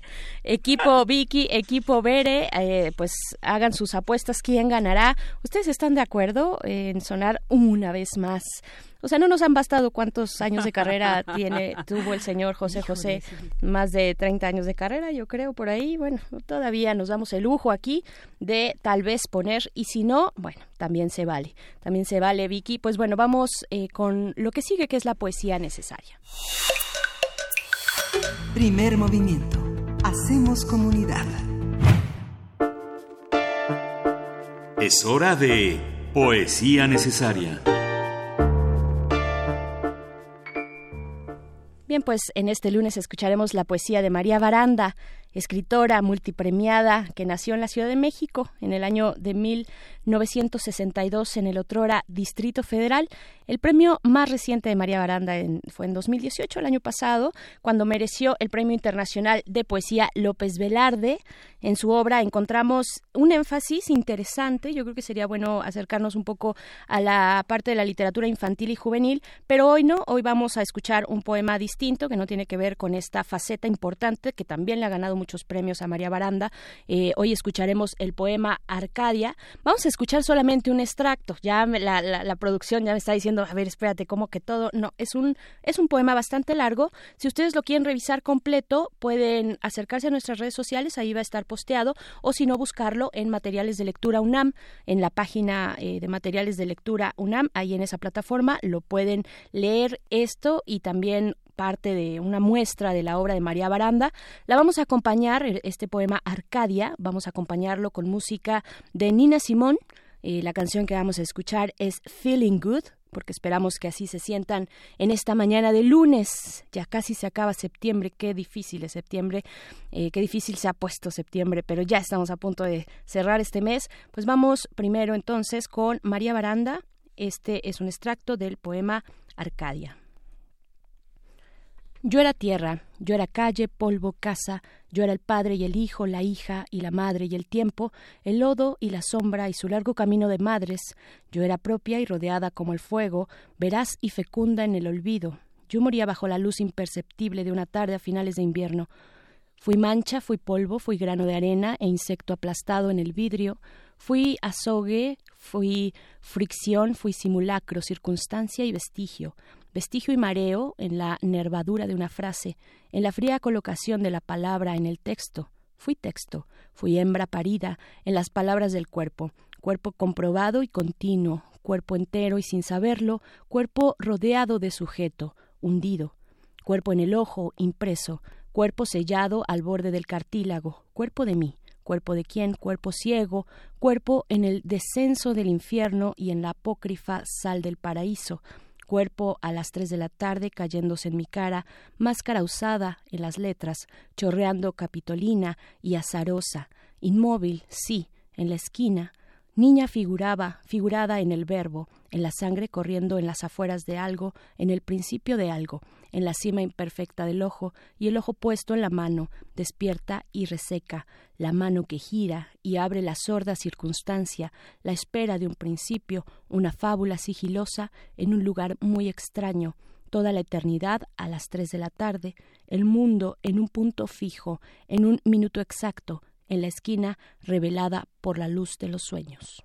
equipo Vicky, equipo Bere, eh, pues hagan sus apuestas, quién ganará. ¿Ustedes están de acuerdo en sonar una vez más? O sea, no nos han bastado cuántos años de carrera tiene, tuvo el señor José José, más de 30 años de carrera, yo creo, por ahí. Bueno, todavía nos damos el lujo aquí de tal vez poner, y si no, bueno, también se vale, también se vale, Vicky. Pues bueno, vamos eh, con lo que sigue, que es la poesía necesaria. Primer movimiento. Hacemos comunidad. Es hora de Poesía Necesaria. Pues en este lunes escucharemos la poesía de María Baranda, escritora multipremiada que nació en la Ciudad de México en el año de 1962 en el otrora Distrito Federal. El premio más reciente de María Baranda fue en 2018, el año pasado, cuando mereció el Premio Internacional de Poesía López Velarde. En su obra encontramos un énfasis interesante, yo creo que sería bueno acercarnos un poco a la parte de la literatura infantil y juvenil, pero hoy no, hoy vamos a escuchar un poema distinto que no tiene que ver con esta faceta importante que también le ha ganado muchos premios a María Baranda. Eh, hoy escucharemos el poema Arcadia. Vamos a escuchar solamente un extracto, ya me- la, producción ya me está diciendo, a ver, espérate, ¿cómo que todo? No, es un, es un poema bastante largo. Si ustedes lo quieren revisar completo, pueden acercarse a nuestras redes sociales, ahí va a estar posteado, o si no, buscarlo en Materiales de Lectura UNAM, en la página eh, de Materiales de Lectura UNAM, ahí en esa plataforma, lo pueden leer esto y también parte de una muestra de la obra de María Baranda. La vamos a acompañar, eh, este poema Arcadia, vamos a acompañarlo con música de Nina Simón. Eh, la canción que vamos a escuchar es Feeling Good, porque esperamos que así se sientan en esta mañana de lunes. Ya casi se acaba septiembre, qué difícil es septiembre, eh, qué difícil se ha puesto septiembre, pero ya estamos a punto de cerrar este mes. Pues vamos primero entonces con María Baranda. Este es un extracto del poema Arcadia. Yo era tierra, yo era calle, polvo, casa, yo era el padre y el hijo, la hija y la madre y el tiempo, el lodo y la sombra y su largo camino de madres. Yo era propia y rodeada como el fuego, veraz y fecunda en el olvido. Yo moría bajo la luz imperceptible de una tarde a finales de invierno. Fui mancha, fui polvo, fui grano de arena e insecto aplastado en el vidrio. Fui azogue, fui fricción, fui simulacro, circunstancia y vestigio. Vestigio y mareo en la nervadura de una frase, en la fría colocación de la palabra en el texto. Fui texto, fui hembra parida en las palabras del cuerpo, cuerpo comprobado y continuo, cuerpo entero y sin saberlo, cuerpo rodeado de sujeto, hundido, cuerpo en el ojo, impreso, cuerpo sellado al borde del cartílago, cuerpo de mí, cuerpo de quién, cuerpo ciego, cuerpo en el descenso del infierno y en la apócrifa sal del paraíso, cuerpo a las tres de la tarde cayéndose en mi cara, máscara usada en las letras, chorreando capitolina y azarosa, inmóvil, sí, en la esquina, niña figuraba, figurada en el verbo, en la sangre corriendo en las afueras de algo, en el principio de algo, en la cima imperfecta del ojo y el ojo puesto en la mano, despierta y reseca, la mano que gira y abre la sorda circunstancia, la espera de un principio, una fábula sigilosa en un lugar muy extraño, toda la eternidad a las tres de la tarde, el mundo en un punto fijo, en un minuto exacto, en la esquina revelada por la luz de los sueños.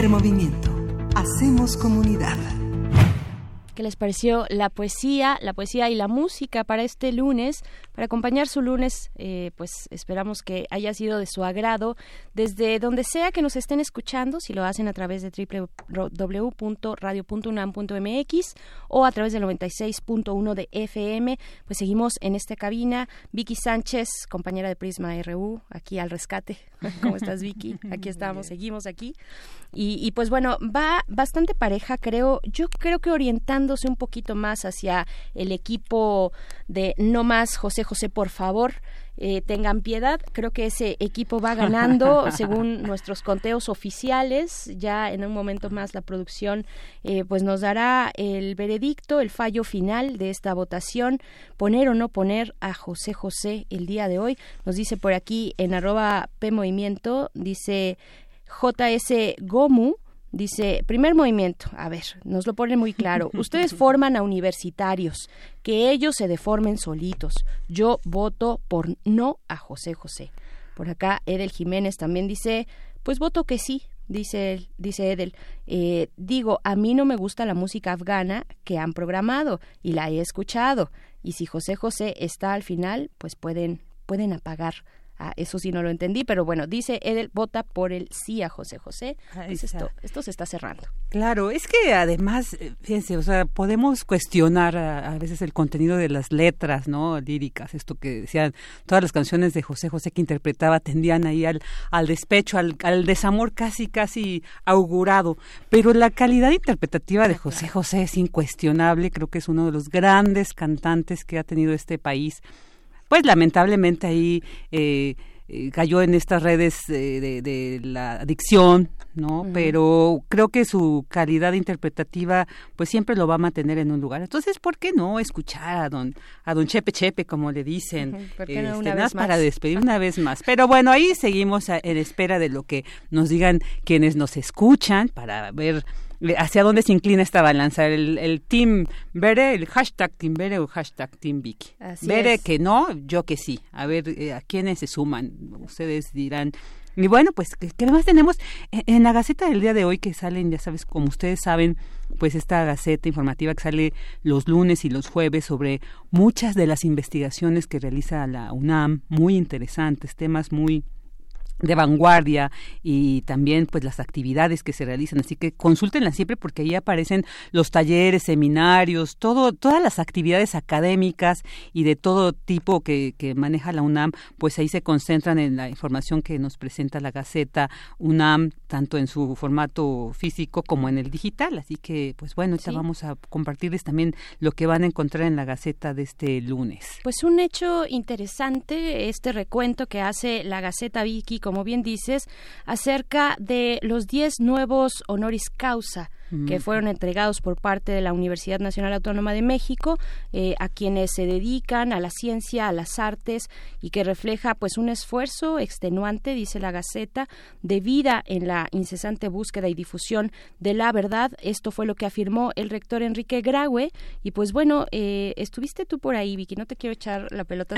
Primer movimiento. Hacemos comunidad. ¿Qué les pareció la poesía, la poesía y la música para este lunes? Para acompañar su lunes, eh, pues esperamos que haya sido de su agrado. Desde donde sea que nos estén escuchando, si lo hacen a través de www.radio.unam.mx o a través del 96.1 de FM, pues seguimos en esta cabina. Vicky Sánchez, compañera de Prisma RU, aquí al rescate. ¿Cómo estás, Vicky? Aquí estamos, seguimos aquí. Y, y, pues bueno, va bastante pareja, creo. Yo creo que orientándose un poquito más hacia el equipo de No Más José José, por favor. Eh, tengan piedad, creo que ese equipo va ganando según nuestros conteos oficiales. Ya en un momento más la producción eh, pues nos dará el veredicto, el fallo final de esta votación, poner o no poner a José José el día de hoy. Nos dice por aquí en arroba P Movimiento, dice JS Gomu, Dice, primer movimiento, a ver, nos lo pone muy claro. Ustedes forman a universitarios, que ellos se deformen solitos. Yo voto por no a José José. Por acá, Edel Jiménez también dice, pues voto que sí, dice él, dice Edel. Eh, digo, a mí no me gusta la música afgana que han programado y la he escuchado. Y si José José está al final, pues pueden, pueden apagar Ah, eso sí no lo entendí, pero bueno, dice Edel, vota por el sí a José José. Pues esto, esto se está cerrando. Claro, es que además, eh, fíjense, o sea, podemos cuestionar a, a, veces el contenido de las letras, ¿no? Líricas, esto que decían, todas las canciones de José José que interpretaba tendían ahí al, al despecho, al, al desamor casi, casi augurado. Pero la calidad interpretativa de José José es incuestionable, creo que es uno de los grandes cantantes que ha tenido este país pues lamentablemente ahí eh, eh, cayó en estas redes eh, de, de, la adicción, ¿no? Uh -huh. Pero creo que su calidad interpretativa, pues siempre lo va a mantener en un lugar. Entonces, ¿por qué no escuchar a don a don Chepe Chepe, como le dicen? Uh -huh. ¿Por qué no este, una vez más para despedir una vez más. Pero bueno, ahí seguimos a, en espera de lo que nos digan quienes nos escuchan para ver hacia dónde se inclina esta balanza, el, el Team Bere, el hashtag Team Bere o hashtag Team Vicky. Así Bere es. que no, yo que sí. A ver, eh, ¿a quiénes se suman? Ustedes dirán. Y bueno, pues, ¿qué, qué más tenemos? En, en la Gaceta del día de hoy que salen, ya sabes, como ustedes saben, pues esta Gaceta informativa que sale los lunes y los jueves sobre muchas de las investigaciones que realiza la UNAM, muy interesantes, temas muy de vanguardia y también pues las actividades que se realizan. Así que consúltenlas siempre porque ahí aparecen los talleres seminarios todo todas las actividades académicas y de todo tipo que, que maneja la UNAM pues ahí se concentran en la información que nos presenta la Gaceta UNAM tanto en su formato físico como en el digital. Así que pues bueno ahorita sí. vamos a compartirles también lo que van a encontrar en la Gaceta de este lunes. Pues un hecho interesante este recuento que hace la Gaceta Vicky como bien dices, acerca de los 10 nuevos honoris causa que fueron entregados por parte de la Universidad Nacional Autónoma de México eh, a quienes se dedican a la ciencia, a las artes y que refleja pues un esfuerzo extenuante, dice la Gaceta, de vida en la incesante búsqueda y difusión de la verdad. Esto fue lo que afirmó el rector Enrique Graue. Y pues bueno, eh, estuviste tú por ahí, Vicky, no te quiero echar la pelota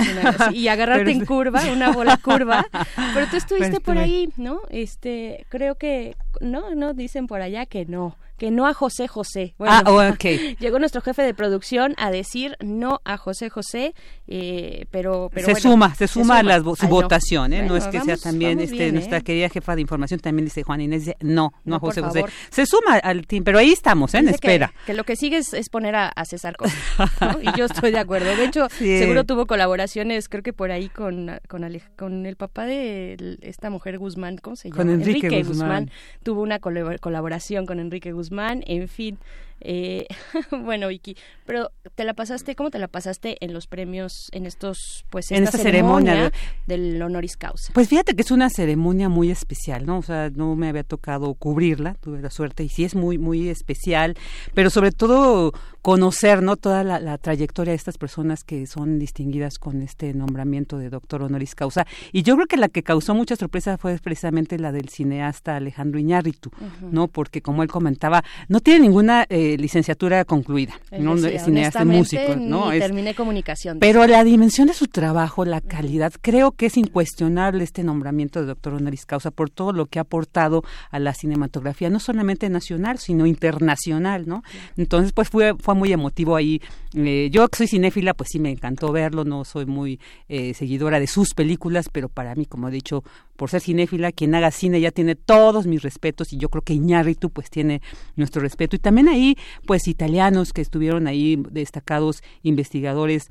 y agarrarte en curva, una bola curva, pero tú estuviste por ahí, ¿no? Este, creo que no, no dicen por allá que no que no a José José. ah, oh, Llegó nuestro jefe de producción a decir no a José José, eh, pero, pero se suma, se, suma, a su votación, ¿eh? no es que sea también este nuestra ¿eh? querida jefa de información también dice Juan Inés dice no, no, a José José. Se suma al team, pero ahí estamos, ¿eh? En espera. Que, lo que sigue es, poner a, César Costa, y yo estoy de acuerdo. De hecho, seguro tuvo colaboraciones, creo que por ahí con con, con el papá de esta mujer Guzmán, ¿cómo se llama? Con Enrique, Guzmán. Guzmán. Tuvo una colaboración con Enrique Guzmán en fin. Eh, bueno, Vicky, pero te la pasaste, ¿cómo te la pasaste en los premios, en estos, pues, en esta, ceremonia, del honoris causa? Pues fíjate que es una ceremonia muy especial, ¿no? O sea, no me había tocado cubrirla, tuve la suerte y sí es muy, muy especial, pero sobre todo conocer, ¿no? Toda la, trayectoria de estas personas que son distinguidas con este nombramiento de doctor honoris causa. Y yo creo que la que causó mucha sorpresa fue precisamente la del cineasta Alejandro Iñárritu, ¿no? Porque como él comentaba, no tiene ninguna eh, licenciatura concluida, no es cineasta músico, ¿no? terminé comunicación. Pero la dimensión de su trabajo, la calidad, creo que es incuestionable este nombramiento de doctor honoris causa por todo lo que ha aportado a la cinematografía, no solamente nacional, sino internacional, ¿no? Entonces, pues fue, fue muy emotivo ahí. Eh, yo que soy cinéfila, pues sí me encantó verlo, no soy muy eh, seguidora de sus películas, pero para mí, como he dicho, por ser cinéfila, quien haga cine ya tiene todos mis respetos y yo creo que Iñárritu pues tiene nuestro respeto. Y también ahí, pues italianos que estuvieron ahí destacados investigadores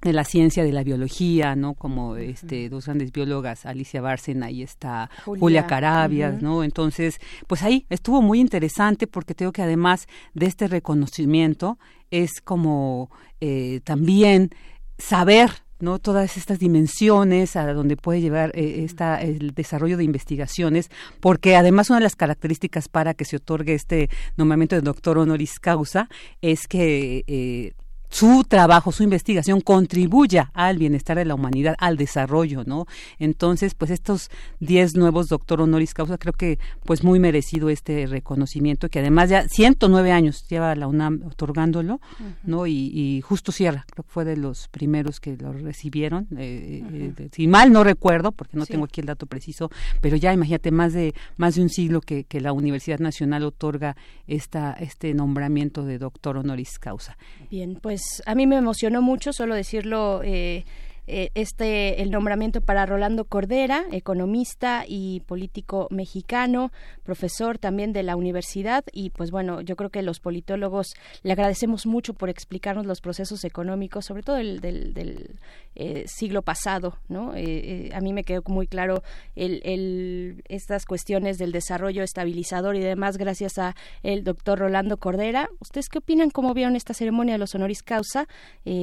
de la ciencia de la biología, ¿no? Como este dos grandes biólogas, Alicia Bárcena y está Julia, Carabias, ¿no? Entonces, pues ahí estuvo muy interesante porque tengo que además de este reconocimiento es como eh, también saber no todas estas dimensiones a donde puede llevar eh, esta, el desarrollo de investigaciones, porque además una de las características para que se otorgue este nombramiento de doctor honoris causa es que eh, su trabajo, su investigación contribuya al bienestar de la humanidad, al desarrollo, ¿no? Entonces, pues estos 10 nuevos doctor honoris causa, creo que pues muy merecido este reconocimiento, que además ya 109 años lleva la UNAM otorgándolo, ¿no? Y, justo cierra, creo que fue de los primeros que lo recibieron, eh, eh, si mal no recuerdo, porque no tengo aquí el dato preciso, pero ya imagínate más de más de un siglo que, que la Universidad Nacional otorga esta este nombramiento de doctor honoris causa. Bien, pues a mí me emocionó mucho, solo decirlo, eh, eh, este el nombramiento para Rolando Cordera, economista y político mexicano, profesor también de la universidad. Y pues bueno, yo creo que los politólogos le agradecemos mucho por explicarnos los procesos económicos, sobre todo el, del, eh, siglo pasado, ¿no? Eh, a mí me quedó muy claro el, estas cuestiones del desarrollo estabilizador y demás gracias a el doctor Rolando Cordera. ¿Ustedes qué opinan? ¿Cómo vieron esta ceremonia de los honoris causa?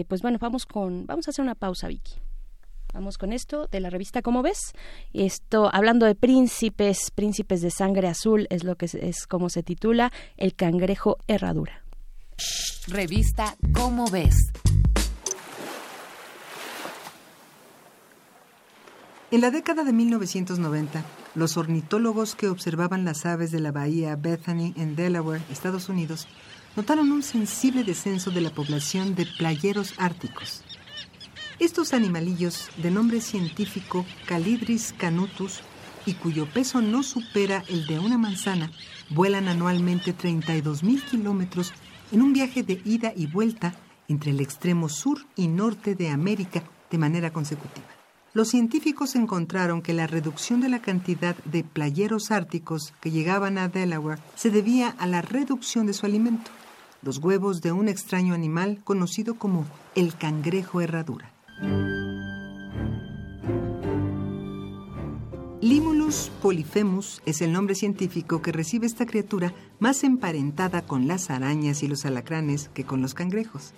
pues bueno, vamos con vamos a hacer una pausa, Vicky. Vamos con esto de la revista ¿Cómo ves? Esto hablando de príncipes, príncipes de sangre azul es lo que es, como se titula El cangrejo herradura. Revista ¿Cómo ves? En la década de 1990, los ornitólogos que observaban las aves de la bahía Bethany en Delaware, Estados Unidos, notaron un sensible descenso de la población de playeros árticos estos animalillos, de nombre científico Calidris canutus, y cuyo peso no supera el de una manzana, vuelan anualmente 32.000 kilómetros en un viaje de ida y vuelta entre el extremo sur y norte de América de manera consecutiva. Los científicos encontraron que la reducción de la cantidad de playeros árticos que llegaban a Delaware se debía a la reducción de su alimento, los huevos de un extraño animal conocido como el cangrejo herradura. Limulus polyphemus es el nombre científico que recibe esta criatura más emparentada con las arañas y los alacranes que con los cangrejos.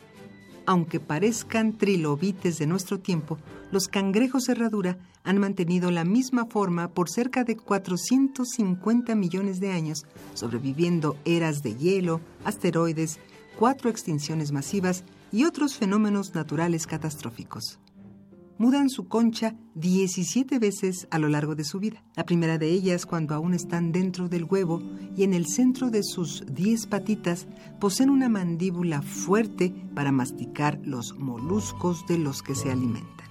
Aunque parezcan trilobites de nuestro tiempo, los cangrejos herradura han mantenido la misma forma por cerca de 450 millones de años, sobreviviendo eras de hielo, asteroides, cuatro extinciones masivas y otros fenómenos naturales catastróficos mudan su concha 17 veces a lo largo de su vida. La primera de ellas cuando aún están dentro del huevo y en el centro de sus 10 patitas poseen una mandíbula fuerte para masticar los moluscos de los que se alimentan.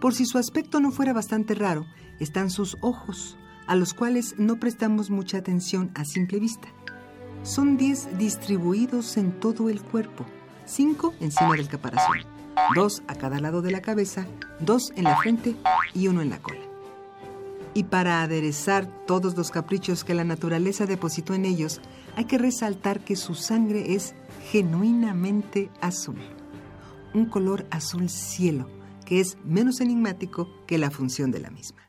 Por si su aspecto no fuera bastante raro, están sus ojos, a los cuales no prestamos mucha atención a simple vista. Son 10 distribuidos en todo el cuerpo, 5 encima del caparazón dos a cada lado de la cabeza, dos en la frente y uno en la cola. Y para aderezar todos los caprichos que la naturaleza depositó en ellos, hay que resaltar que su sangre es genuinamente azul. Un color azul cielo, que es menos enigmático que la función de la misma.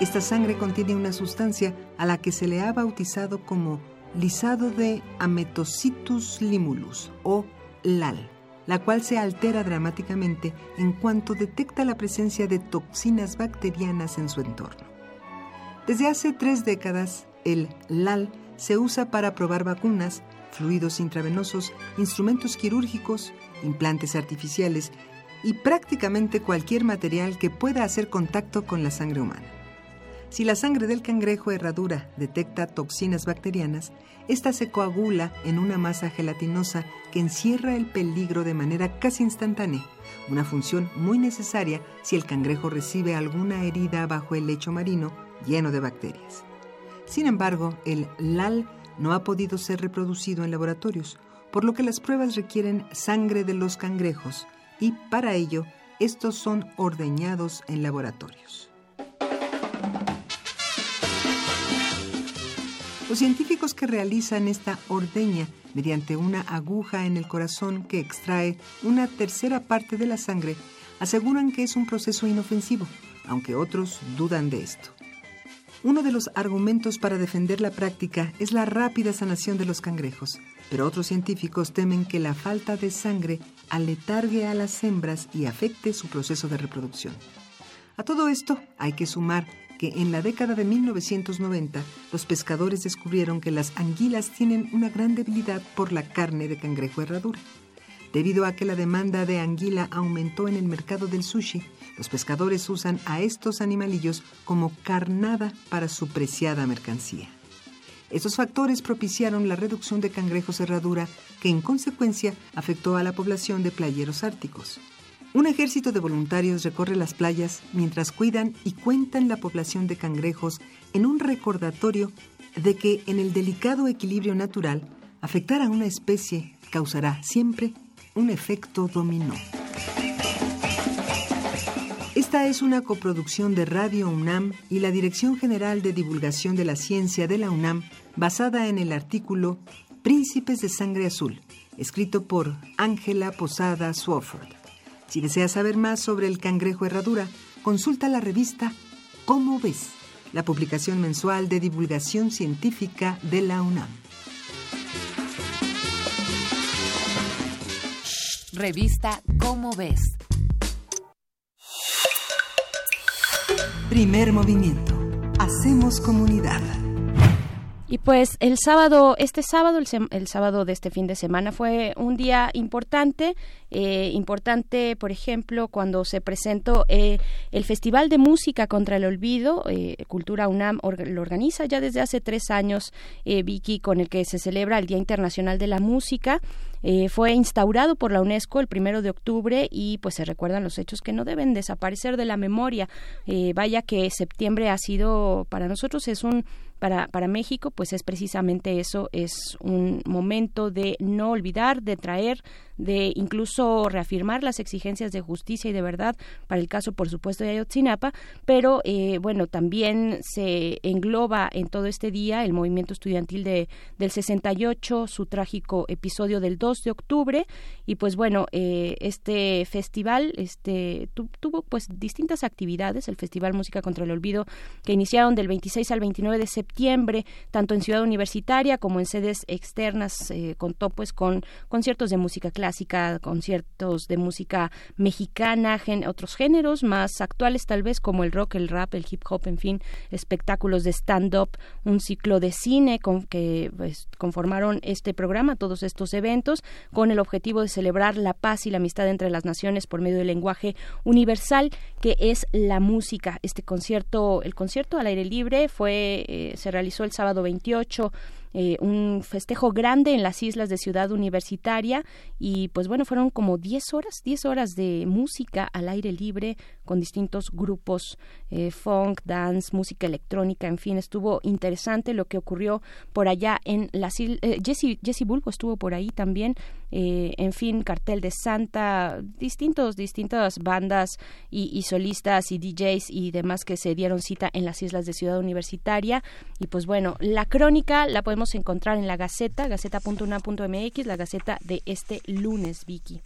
Esta sangre contiene una sustancia a la que se le ha bautizado como lisado de Ametocitus limulus o LAL, la cual se altera dramáticamente en cuanto detecta la presencia de toxinas bacterianas en su entorno. Desde hace tres décadas, el LAL se usa para probar vacunas, fluidos intravenosos, instrumentos quirúrgicos, implantes artificiales y prácticamente cualquier material que pueda hacer contacto con la sangre humana. Si la sangre del cangrejo herradura detecta toxinas bacterianas, esta se coagula en una masa gelatinosa que encierra el peligro de manera casi instantánea, una función muy necesaria si el cangrejo recibe alguna herida bajo el lecho marino lleno de bacterias. Sin embargo, el LAL no ha podido ser reproducido en laboratorios, por lo que las pruebas requieren sangre de los cangrejos y para ello estos son ordeñados en laboratorios. Los científicos que realizan esta ordeña mediante una aguja en el corazón que extrae una tercera parte de la sangre aseguran que es un proceso inofensivo, aunque otros dudan de esto. Uno de los argumentos para defender la práctica es la rápida sanación de los cangrejos, pero otros científicos temen que la falta de sangre aletargue a las hembras y afecte su proceso de reproducción. A todo esto hay que sumar que en la década de 1990 los pescadores descubrieron que las anguilas tienen una gran debilidad por la carne de cangrejo herradura. Debido a que la demanda de anguila aumentó en el mercado del sushi, los pescadores usan a estos animalillos como carnada para su preciada mercancía. Estos factores propiciaron la reducción de cangrejos herradura que en consecuencia afectó a la población de playeros árticos. Un ejército de voluntarios recorre las playas mientras cuidan y cuentan la población de cangrejos en un recordatorio de que en el delicado equilibrio natural, afectar a una especie causará siempre un efecto dominó. Esta es una coproducción de Radio UNAM y la Dirección General de Divulgación de la Ciencia de la UNAM, basada en el artículo Príncipes de Sangre Azul, escrito por Ángela Posada Swofford. Si deseas saber más sobre el cangrejo herradura, consulta la revista ¿Cómo ves? La publicación mensual de divulgación científica de la UNAM. Revista ¿Cómo ves? Primer movimiento. Hacemos comunidad. Y pues el sábado, este sábado, el, sábado de este fin de semana fue un día importante, eh, importante, por ejemplo, cuando se presentó eh, el Festival de Música contra el Olvido, eh, Cultura UNAM lo organiza ya desde hace tres años, Vicky, con el que se celebra el Día Internacional de la Música. fue instaurado por la UNESCO el primero de octubre y pues se recuerdan los hechos que no deben desaparecer de la memoria. vaya que septiembre ha sido para nosotros es un para, para México, pues es precisamente eso, es un momento de no olvidar, de traer de incluso reafirmar las exigencias de justicia y de verdad para el caso, por supuesto, de Ayotzinapa, pero eh, bueno, también se engloba en todo este día el movimiento estudiantil de, del 68, su trágico episodio del 2 de octubre y pues bueno, eh, este festival este, tuvo pues distintas actividades, el Festival Música contra el Olvido, que iniciaron del 26 al 29 de septiembre, tanto en Ciudad Universitaria como en sedes externas, eh, contó pues con conciertos de música clásica, conciertos de música mexicana, otros géneros más actuales tal vez como el rock, el rap, el hip hop, en fin, espectáculos de stand-up, un ciclo de cine con, que pues, conformaron este programa, todos estos eventos, con el objetivo de celebrar la paz y la amistad entre las naciones por medio del lenguaje universal que es la música. Este concierto, el concierto al aire libre fue, eh, se realizó el sábado 28 eh, un festejo grande en las islas de Ciudad Universitaria y pues bueno, fueron como 10 horas, 10 horas de música al aire libre con distintos grupos, eh, funk, dance, música electrónica, en fin, estuvo interesante lo que ocurrió por allá en las islas. Eh, Jesse, Bulbo estuvo por ahí también, en fin, Cartel de Santa, distintos, distintas bandas y, y solistas y DJs y demás que se dieron cita en las islas de Ciudad Universitaria y pues bueno, la crónica la podemos encontrar en la Gaceta, gaceta.una.mx, la Gaceta de este lunes, Vicky.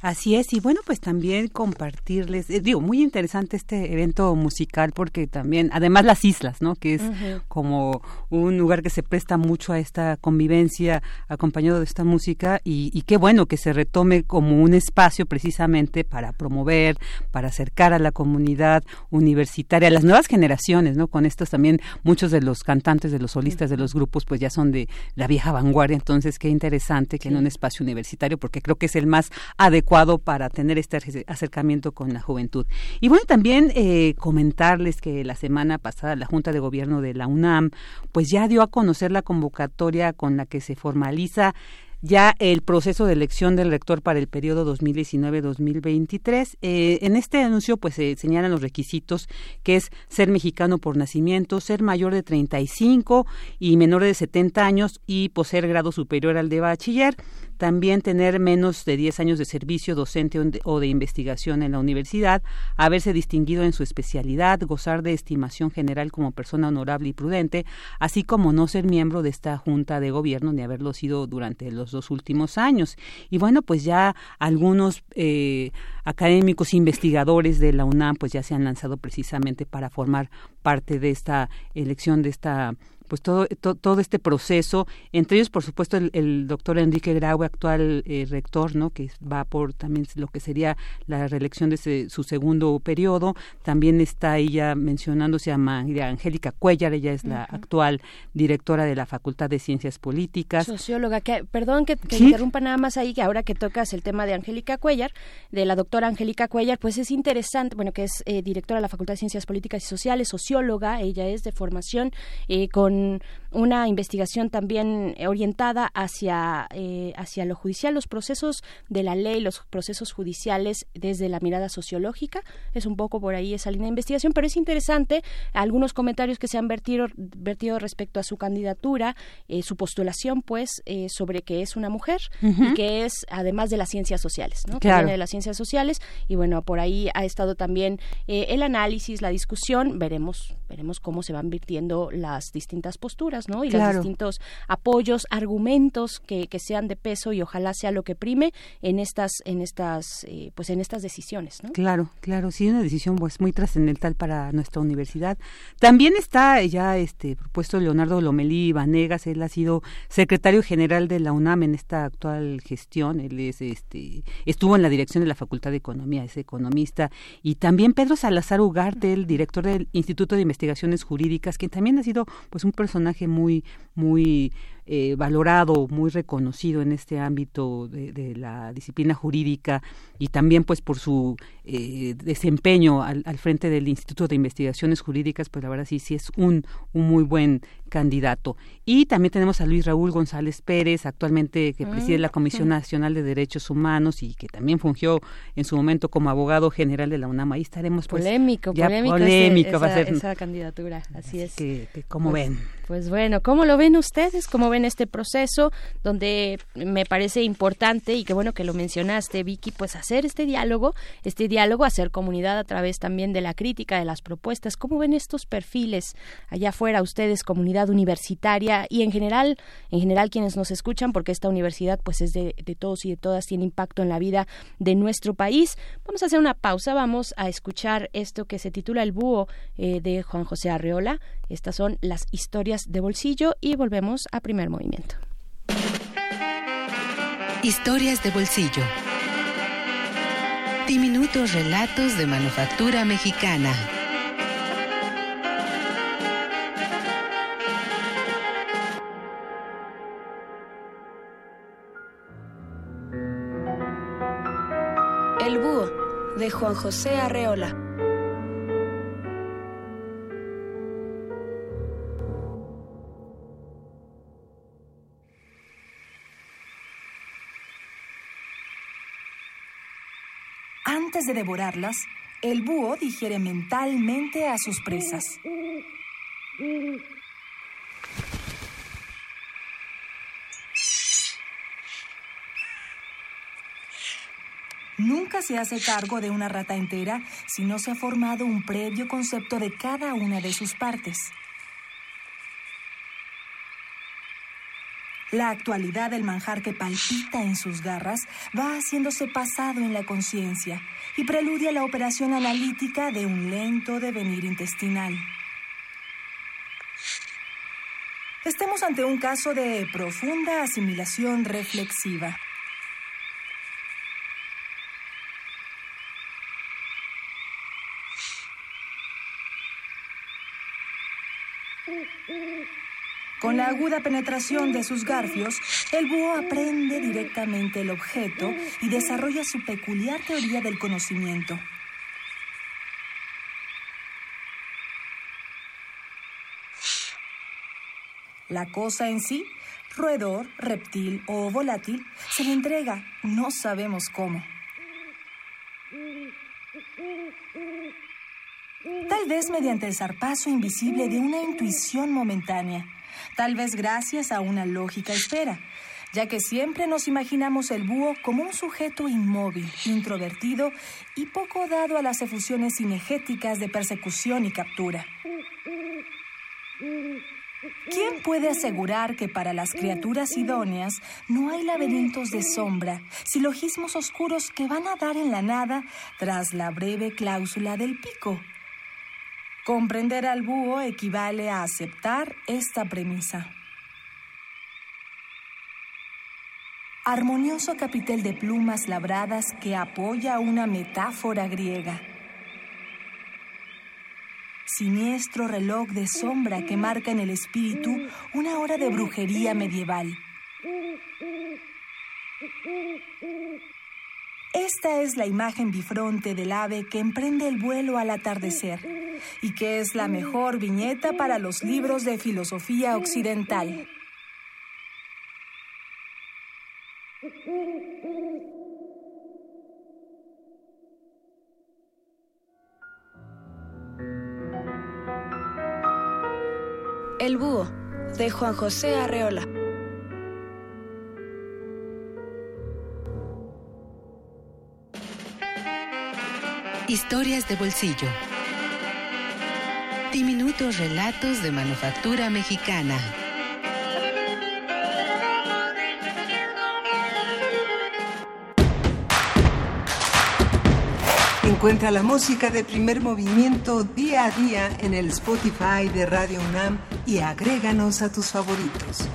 Así es, y bueno, pues también compartirles, eh, digo, muy interesante este evento musical porque también, además las islas, ¿no? Que es como un lugar que se presta mucho a esta convivencia acompañado de esta música y, y, qué bueno que se retome como un espacio precisamente para promover, para acercar a la comunidad universitaria, a las nuevas generaciones, ¿no? Con estos también, muchos de los cantantes, de los solistas de los grupos, pues ya son de la vieja vanguardia, entonces qué interesante que en un espacio universitario, porque creo que es el más adecuado para tener este acercamiento con la juventud. Y bueno, también eh, comentarles que la semana pasada la Junta de Gobierno de la UNAM pues ya dio a conocer la convocatoria con la que se formaliza ya el proceso de elección del rector para el periodo 2019-2023. Eh, en este anuncio pues se señalan los requisitos que es ser mexicano por nacimiento, ser mayor de 35 y menor de 70 años y poseer grado superior al de bachiller, también tener menos de 10 años de servicio docente o de investigación en la universidad, haberse distinguido en su especialidad, gozar de estimación general como persona honorable y prudente, así como no ser miembro de esta junta de gobierno ni haberlo sido durante los dos últimos años. Y bueno, pues ya algunos eh, académicos investigadores de la UNAM pues ya se han lanzado precisamente para formar parte de esta elección de esta pues todo, todo este proceso, entre ellos por supuesto el, doctor Enrique Graue, actual eh, rector, ¿no? que va por también lo que sería la reelección de su segundo periodo, también está ella mencionando, se llama Angélica Cuellar, ella es la actual directora de la Facultad de Ciencias Políticas. Socióloga, que, perdón que, interrumpa nada más ahí, que ahora que tocas el tema de Angélica Cuellar, de la doctora Angélica Cuellar, pues es interesante, bueno, que es eh, directora de la Facultad de Ciencias Políticas y Sociales, socióloga, ella es de formación eh, con una investigación también orientada hacia, eh, hacia lo judicial, los procesos de la ley, los procesos judiciales desde la mirada sociológica. Es un poco por ahí esa línea de investigación, pero es interesante algunos comentarios que se han vertido, vertido respecto a su candidatura, eh, su postulación, pues, eh, sobre que es una mujer y que es además de las ciencias sociales, ¿no? Que viene de las ciencias sociales y bueno, por ahí ha estado también el análisis, la discusión. Veremos, veremos cómo se van virtiendo las distintas posturas, ¿no? Y los distintos apoyos, argumentos que, que, sean de peso y ojalá sea lo que prime en estas, en estas, eh, pues en estas decisiones, ¿no? Claro, claro, sí, una decisión pues muy trascendental para nuestra universidad. También está ya este propuesto Leonardo Lomelí Vanegas, él ha sido secretario general de la UNAM en esta actual gestión, él es este estuvo en la dirección de la Facultad de Economía, es economista, y también Pedro Salazar Ugarte, el director del Instituto de Investigaciones Jurídicas, que también ha sido pues un personaje muy, muy eh, valorado, muy reconocido en este ámbito de, la disciplina jurídica y también pues por su eh, desempeño al, frente del Instituto de Investigaciones Jurídicas, pues la verdad sí, sí es un, un muy buen candidato. Y también tenemos a Luis Raúl González Pérez, actualmente que preside la Comisión Nacional de Derechos Humanos y que también fungió en su momento como abogado general de la UNAM. Ahí estaremos pues, polémico, polémico, esa, va a ser esa candidatura, así es. Que, como ven. Pues bueno, ¿cómo lo ven ustedes? ¿Cómo ven este proceso donde me parece importante y qué bueno que lo mencionaste, Vicky, pues hacer este diálogo, este diálogo, hacer comunidad a través también de la crítica, de las propuestas. ¿Cómo ven estos perfiles allá afuera ustedes, comunidad universitaria y en general, en general quienes nos escuchan, porque esta universidad pues es de, de todos y de todas, tiene impacto en la vida de nuestro país? Vamos a hacer una pausa, vamos a escuchar esto que se titula El Búho eh, de Juan José Arreola. Estas son las historias de bolsillo y volvemos a primer movimiento. Historias de bolsillo. Diminutos relatos de manufactura mexicana. El búho de Juan José Arreola. Antes de devorarlas, el búho digiere mentalmente a sus presas. Nunca se hace cargo de una rata entera si no se ha formado un previo concepto de cada una de sus partes. La actualidad del manjar que palpita en sus garras va haciéndose pasado en la conciencia y preludia la operación analítica de un lento devenir intestinal. Estemos ante un caso de profunda asimilación reflexiva. Con la aguda penetración de sus garfios, el búho aprende directamente el objeto y desarrolla su peculiar teoría del conocimiento. La cosa en sí, roedor, reptil o volátil, se le entrega, no sabemos cómo. Tal vez mediante el zarpazo invisible de una intuición momentánea, tal vez gracias a una lógica espera, ya que siempre nos imaginamos el búho como un sujeto inmóvil, introvertido y poco dado a las efusiones cinegéticas de persecución y captura. ¿Quién puede asegurar que para las criaturas idóneas no hay laberintos de sombra, silogismos oscuros que van a dar en la nada tras la breve cláusula del pico? Comprender al búho equivale a aceptar esta premisa. Armonioso capitel de plumas labradas que apoya una metáfora griega. Siniestro reloj de sombra que marca en el espíritu una hora de brujería medieval. Esta es la imagen bifronte del ave que emprende el vuelo al atardecer y que es la mejor viñeta para los libros de filosofía occidental. El búho de Juan José Arreola. Historias de bolsillo. Diminutos relatos de manufactura mexicana. Encuentra la música de primer movimiento día a día en el Spotify de Radio UNAM y agréganos a tus favoritos.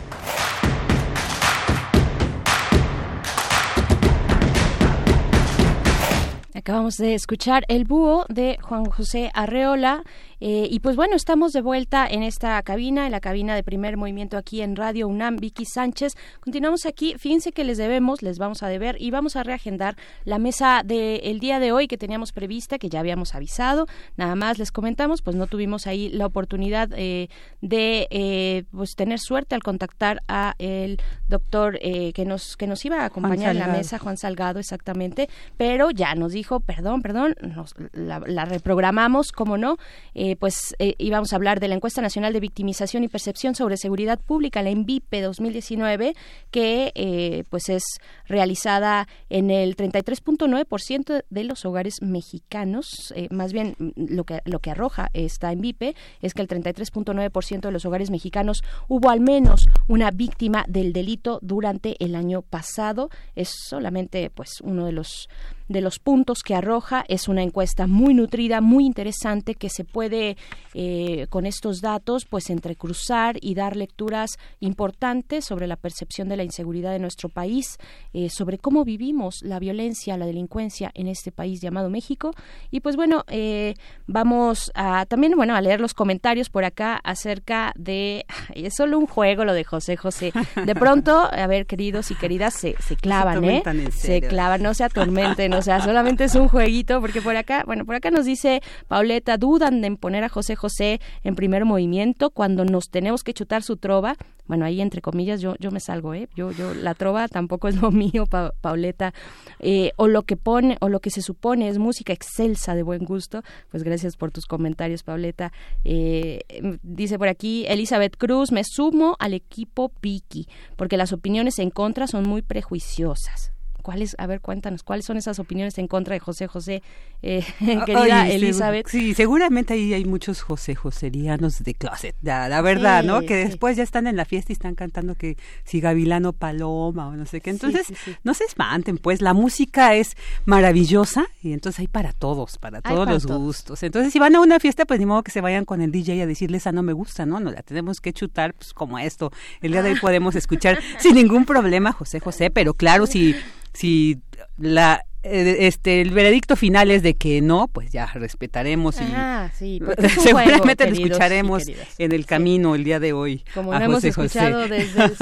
Acabamos de escuchar El Búho de Juan José Arreola. Eh, y pues bueno, estamos de vuelta en esta cabina, en la cabina de primer movimiento aquí en Radio UNAM, Vicky Sánchez. Continuamos aquí. Fíjense que les debemos, les vamos a deber y vamos a reagendar la mesa del día de hoy que teníamos prevista, que ya habíamos avisado. Nada más les comentamos, pues no tuvimos ahí la oportunidad eh, de eh, pues tener suerte al contactar a el doctor que nos que nos iba a acompañar en la mesa, Juan Salgado, exactamente. Pero ya nos dijo perdón, perdón, nos, la, reprogramamos, como no, eh, pues eh, íbamos a hablar de la encuesta nacional de victimización y percepción sobre seguridad pública, la ENVIPE 2019, que eh, pues es realizada en el 33.9% de los hogares mexicanos, más bien lo que lo que arroja esta ENVIPE es que el 33.9% de los hogares mexicanos hubo al menos una víctima del delito durante el año pasado. Es solamente pues uno de los de los puntos que arroja. Es una encuesta muy nutrida, muy interesante que se puede eh, con estos datos pues entrecruzar y dar lecturas importantes sobre la percepción de la inseguridad de nuestro país, eh, sobre cómo vivimos la violencia, la delincuencia en este país llamado México. Y pues bueno, eh, vamos a también bueno a leer los comentarios por acá acerca de es solo un juego lo de José José. De pronto, a ver, queridos y queridas, se, se clavan, ¿eh? Se clavan, no se atormenten o sea, solamente es un jueguito, porque por acá, bueno, por acá nos dice Pauleta, dudan de poner a José José en primer movimiento cuando nos tenemos que chutar su trova. Bueno, ahí entre comillas yo, yo me salgo, ¿eh? Yo, yo, la trova tampoco es lo mío, Pauleta. Eh, o lo que pone, o lo que se supone es música excelsa de buen gusto. Pues gracias por tus comentarios, Pauleta. Eh, dice por aquí Elizabeth Cruz, me sumo al equipo Piki, porque las opiniones en contra son muy prejuiciosas. ¿Cuáles? A ver, cuéntanos, ¿cuáles son esas opiniones en contra de José José, eh, querida Elizabeth? Sí, seguramente ahí hay muchos José Joserianos de closet, la, verdad, ¿no? Que después ya están en la fiesta y están cantando que si Gavilano Paloma o no sé qué. Entonces, no se espanten, pues la música es maravillosa y entonces hay para todos, para todos los gustos. Entonces, si van a una fiesta, pues ni modo que se vayan con el DJ a decirle esa no me gusta, ¿no? No la tenemos que chutar, pues como esto. El día de hoy podemos escuchar sin ningún problema José José, pero claro, si si la eh, este el veredicto final es de que no, pues ya respetaremos y seguramente lo escucharemos en el camino el día de hoy. Como lo hemos escuchado desde el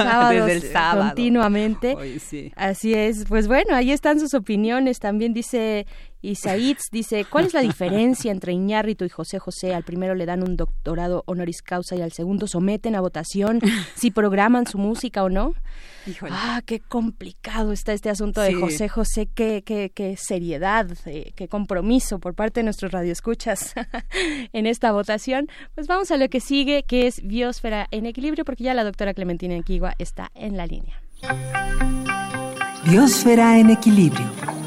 sábado, continuamente. Así es. Pues bueno, ahí están sus opiniones. También dice y Saitz dice, ¿cuál es la diferencia entre Iñárritu y José José? Al primero le dan un doctorado honoris causa y al segundo someten a votación si programan su música o no. Ah, qué complicado está este asunto de José José, qué, qué, qué seriedad, eh, qué compromiso por parte de nuestros radioescuchas en esta votación. Pues vamos a lo que sigue, que es Biosfera en equilibrio, porque ya la doctora Clementina Anquigua está en la línea. Biosfera en equilibrio.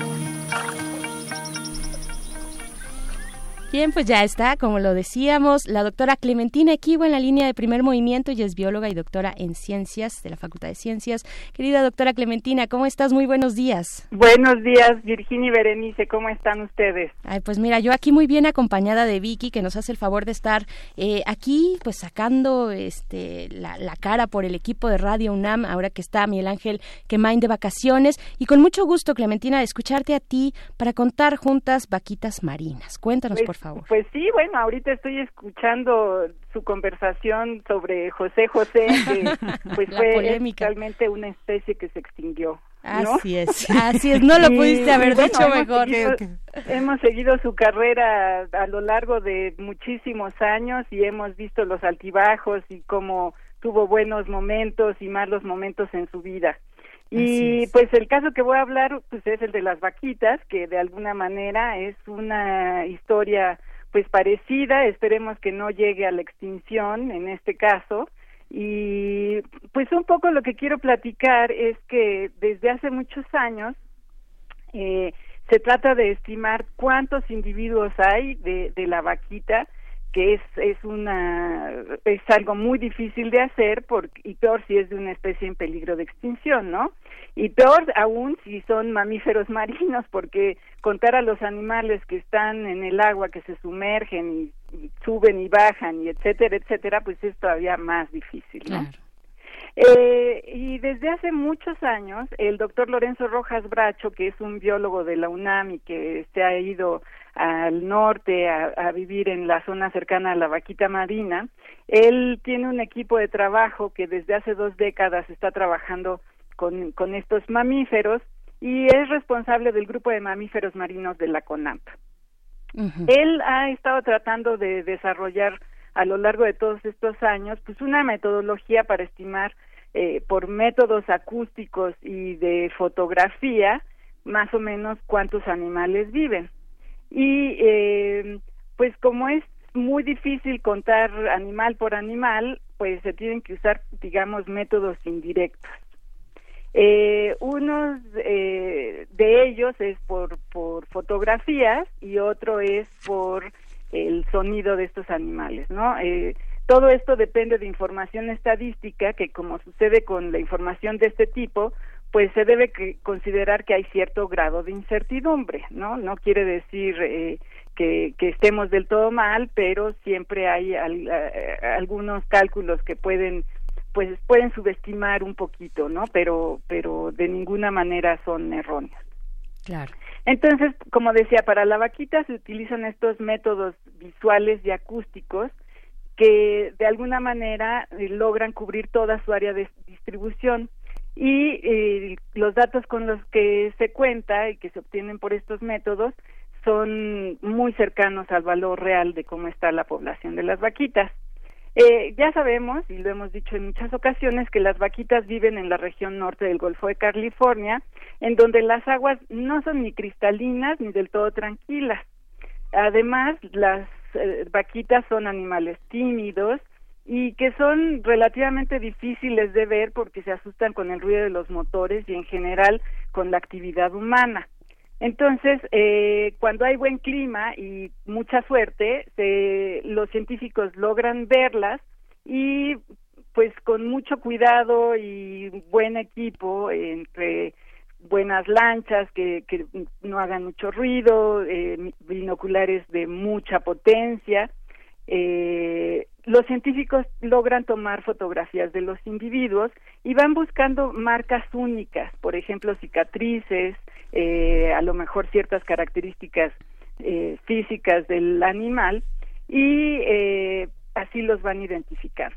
Bien, pues ya está, como lo decíamos, la doctora Clementina Equivo en la línea de primer movimiento y es bióloga y doctora en ciencias de la Facultad de Ciencias. Querida doctora Clementina, ¿cómo estás? Muy buenos días. Buenos días, Virginia y Berenice, ¿cómo están ustedes? Ay, pues mira, yo aquí muy bien acompañada de Vicky, que nos hace el favor de estar eh, aquí, pues sacando este, la, cara por el equipo de Radio UNAM, ahora que está Miguel Ángel Quemain de vacaciones, y con mucho gusto, Clementina, de escucharte a ti para contar juntas vaquitas marinas. Cuéntanos, pues por favor. Pues sí, bueno, ahorita estoy escuchando su conversación sobre José José, que pues fue realmente una especie que se extinguió. Así es, así es, no lo pudiste haber dicho mejor. hemos seguido su carrera a lo largo de muchísimos años y hemos visto los altibajos y cómo tuvo buenos momentos y malos momentos en su vida. Y pues el caso que voy a hablar pues es el de las vaquitas, que de alguna manera es una historia pues parecida, esperemos que no llegue a la extinción en este caso. Y pues un poco lo que quiero platicar es que desde hace muchos años eh, se trata de estimar cuántos individuos hay de, de la vaquita que es es una es algo muy difícil de hacer porque y peor si es de una especie en peligro de extinción, ¿no? Y peor aún si son mamíferos marinos porque contar a los animales que están en el agua que se sumergen y, suben y bajan y etcétera, etcétera, pues es todavía más difícil, ¿no? Eh, y desde hace muchos años, el doctor Lorenzo Rojas Bracho, que es un biólogo de la UNAM y que se ha ido al norte a, vivir en la zona cercana a la vaquita marina. Él tiene un equipo de trabajo que desde hace dos décadas está trabajando con, con estos mamíferos y es responsable del grupo de mamíferos marinos de la CONAMP. Él ha estado tratando de desarrollar a lo largo de todos estos años pues una metodología para estimar eh, por métodos acústicos y de fotografía más o menos cuántos animales viven. Y eh, pues como es muy difícil contar animal por animal, pues se tienen que usar, digamos, métodos indirectos. Eh, uno eh, de ellos es por, por fotografías y otro es por el sonido de estos animales, ¿no? Eh, todo esto depende de información estadística que, como sucede con la información de este tipo, pues se debe considerar que hay cierto grado de incertidumbre, ¿no? No quiere decir eh, que, que, estemos del todo mal, pero siempre hay eh, algunos cálculos que pueden pues pueden subestimar un poquito, ¿no? Pero pero de ninguna manera son erróneos. Claro. Entonces, como decía, para la vaquita se utilizan estos métodos visuales y acústicos que de alguna manera eh, logran cubrir toda su área de distribución y eh, los datos con los que se cuenta y que se obtienen por estos métodos son muy cercanos al valor real de cómo está la población de las vaquitas. Eh, ya sabemos, y lo hemos dicho en muchas ocasiones, que las vaquitas viven en la región norte del Golfo de California, en donde las aguas no son ni cristalinas ni del todo tranquilas. Además, las eh, vaquitas son animales tímidos y que son relativamente difíciles de ver porque se asustan con el ruido de los motores y en general con la actividad humana. Entonces, eh, cuando hay buen clima y mucha suerte, los científicos logran verlas y pues con mucho cuidado y buen equipo entre buenas lanchas que, que no hagan mucho ruido, eh, binoculares de mucha potencia. Eh, los científicos logran tomar fotografías de los individuos y van buscando marcas únicas, por ejemplo, cicatrices, eh, a lo mejor ciertas características eh, físicas del animal y eh, así los van a identificar.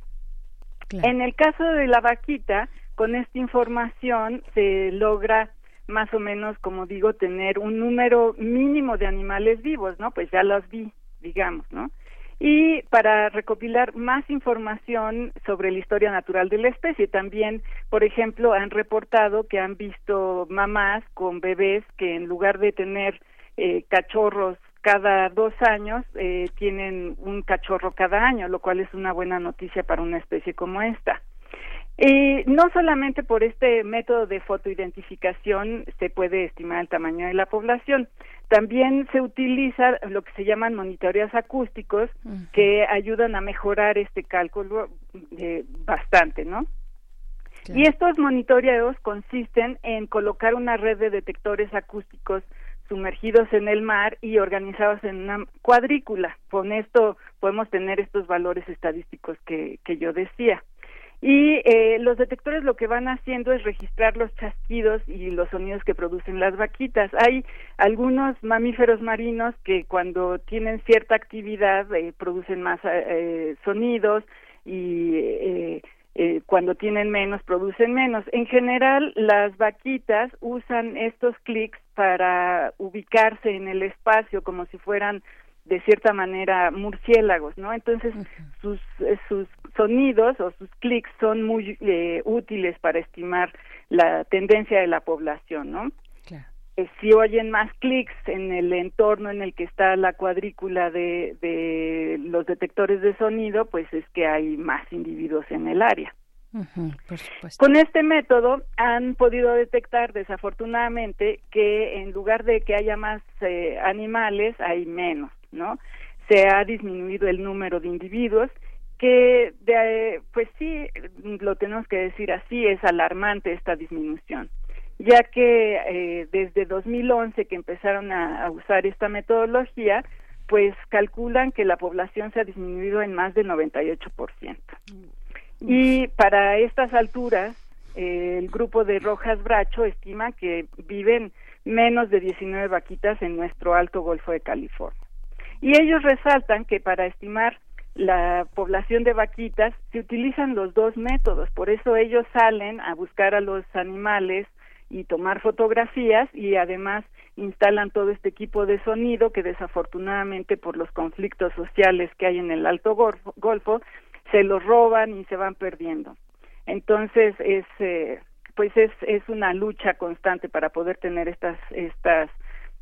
En el caso de la vaquita, con esta información se logra más o menos, como digo, tener un número mínimo de animales vivos, ¿no? Pues ya los vi, digamos, ¿no? Y para recopilar más información sobre la historia natural de la especie, también, por ejemplo, han reportado que han visto mamás con bebés que en lugar de tener eh, cachorros cada dos años, eh, tienen un cachorro cada año, lo cual es una buena noticia para una especie como esta. Y no solamente por este método de fotoidentificación se puede estimar el tamaño de la población, también se utiliza lo que se llaman monitoreos acústicos que ayudan a mejorar este cálculo eh, bastante, ¿no? Y estos monitoreos consisten en colocar una red de detectores acústicos sumergidos en el mar y organizados en una cuadrícula. Con esto podemos tener estos valores estadísticos que, que yo decía. Y eh, los detectores lo que van haciendo es registrar los chasquidos y los sonidos que producen las vaquitas. Hay algunos mamíferos marinos que cuando tienen cierta actividad eh, producen más eh, sonidos y cuando tienen menos producen menos. En general, las vaquitas usan estos clics para ubicarse en el espacio como si fueran de cierta manera murciélagos, ¿no? Entonces sus eh, sus sonidos o sus clics son muy eh, útiles para estimar la tendencia de la población, ¿no? Eh, si oyen más clics en el entorno en el que está la cuadrícula de, de los detectores de sonido, pues es que hay más individuos en el área. Con este método han podido detectar desafortunadamente que en lugar de que haya más animales hay menos. ¿No? Se ha disminuido el número de individuos que de, pues sí lo tenemos que decir así es alarmante esta disminución ya que eh, desde 2011 que empezaron a, usar esta metodología pues calculan que la población se ha disminuido en más del 98%. Y para estas alturas, el grupo de Rojas Bracho estima que viven menos de 19 vaquitas en nuestro Alto Golfo de California. Y ellos resaltan que para estimar la población de vaquitas se utilizan los dos métodos, por eso ellos salen a buscar a los animales y tomar fotografías y además instalan todo este equipo de sonido que desafortunadamente por los conflictos sociales que hay en el Alto Golfo, se los roban y se van perdiendo. Entonces es eh, pues es, es una lucha constante para poder tener estas, estas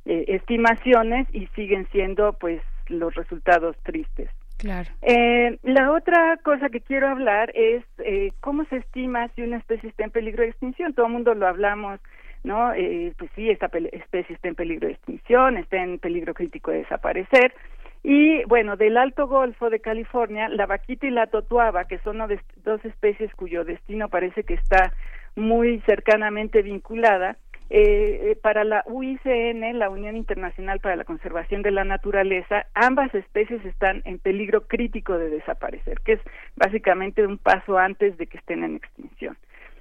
eh, estimaciones y siguen siendo pues los resultados tristes. Claro. Eh, la otra cosa que quiero hablar es eh, cómo se estima si una especie está en peligro de extinción. Todo el mundo lo hablamos, ¿no? Eh, pues sí, esta especie está en peligro de extinción, está en peligro crítico de desaparecer. Y bueno, del Alto Golfo de California, la vaquita y la totuaba, que son dos especies cuyo destino parece que está muy cercanamente vinculada, eh, eh, para la UICN, la Unión Internacional para la Conservación de la Naturaleza, ambas especies están en peligro crítico de desaparecer, que es básicamente un paso antes de que estén en extinción.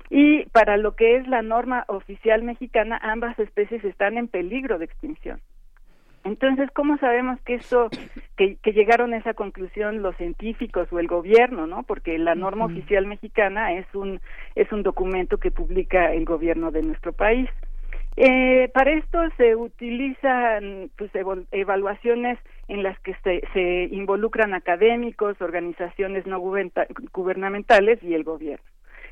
Y para lo que es la norma oficial mexicana, ambas especies están en peligro de extinción. Entonces, ¿cómo sabemos que esto, que, que, llegaron a esa conclusión los científicos o el gobierno, no? Porque la norma oficial mexicana es un es un documento que publica el gobierno de nuestro país. Eh, para esto se utilizan pues, evaluaciones en las que se, se involucran académicos, organizaciones no gubernamentales y el gobierno.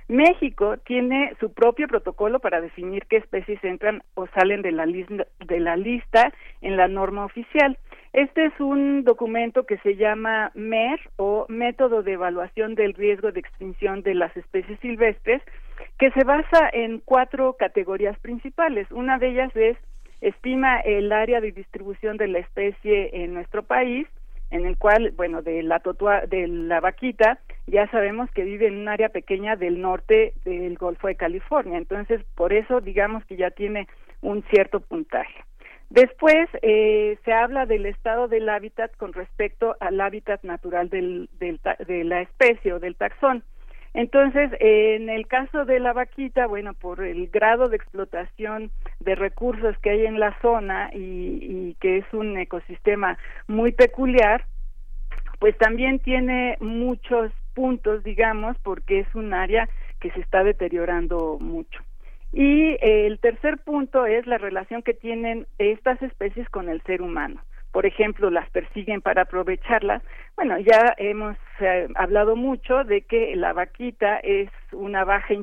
México tiene su propio protocolo para definir qué especies entran o salen de la, lista, de la lista en la norma oficial. Este es un documento que se llama MER o Método de Evaluación del Riesgo de Extinción de las Especies Silvestres, que se basa en cuatro categorías principales. Una de ellas es estima el área de distribución de la especie en nuestro país, en el cual, bueno, de la totua, de la vaquita, ya sabemos que vive en un área pequeña del norte del Golfo de California. Entonces, por eso digamos que ya tiene un cierto puntaje. Después eh, se habla del estado del hábitat con respecto al hábitat natural del, del, de la especie o del taxón. Entonces, en el caso de la vaquita, bueno, por el grado de explotación de recursos que hay en la zona y, que es un ecosistema muy peculiar, pues también tiene muchos puntos, digamos, porque es un área que se está deteriorando mucho. Y el tercer punto es la relación que tienen estas especies con el ser humano. Por ejemplo, las persiguen para aprovecharlas. Bueno, ya hemos eh, hablado mucho de que la vaquita es una baja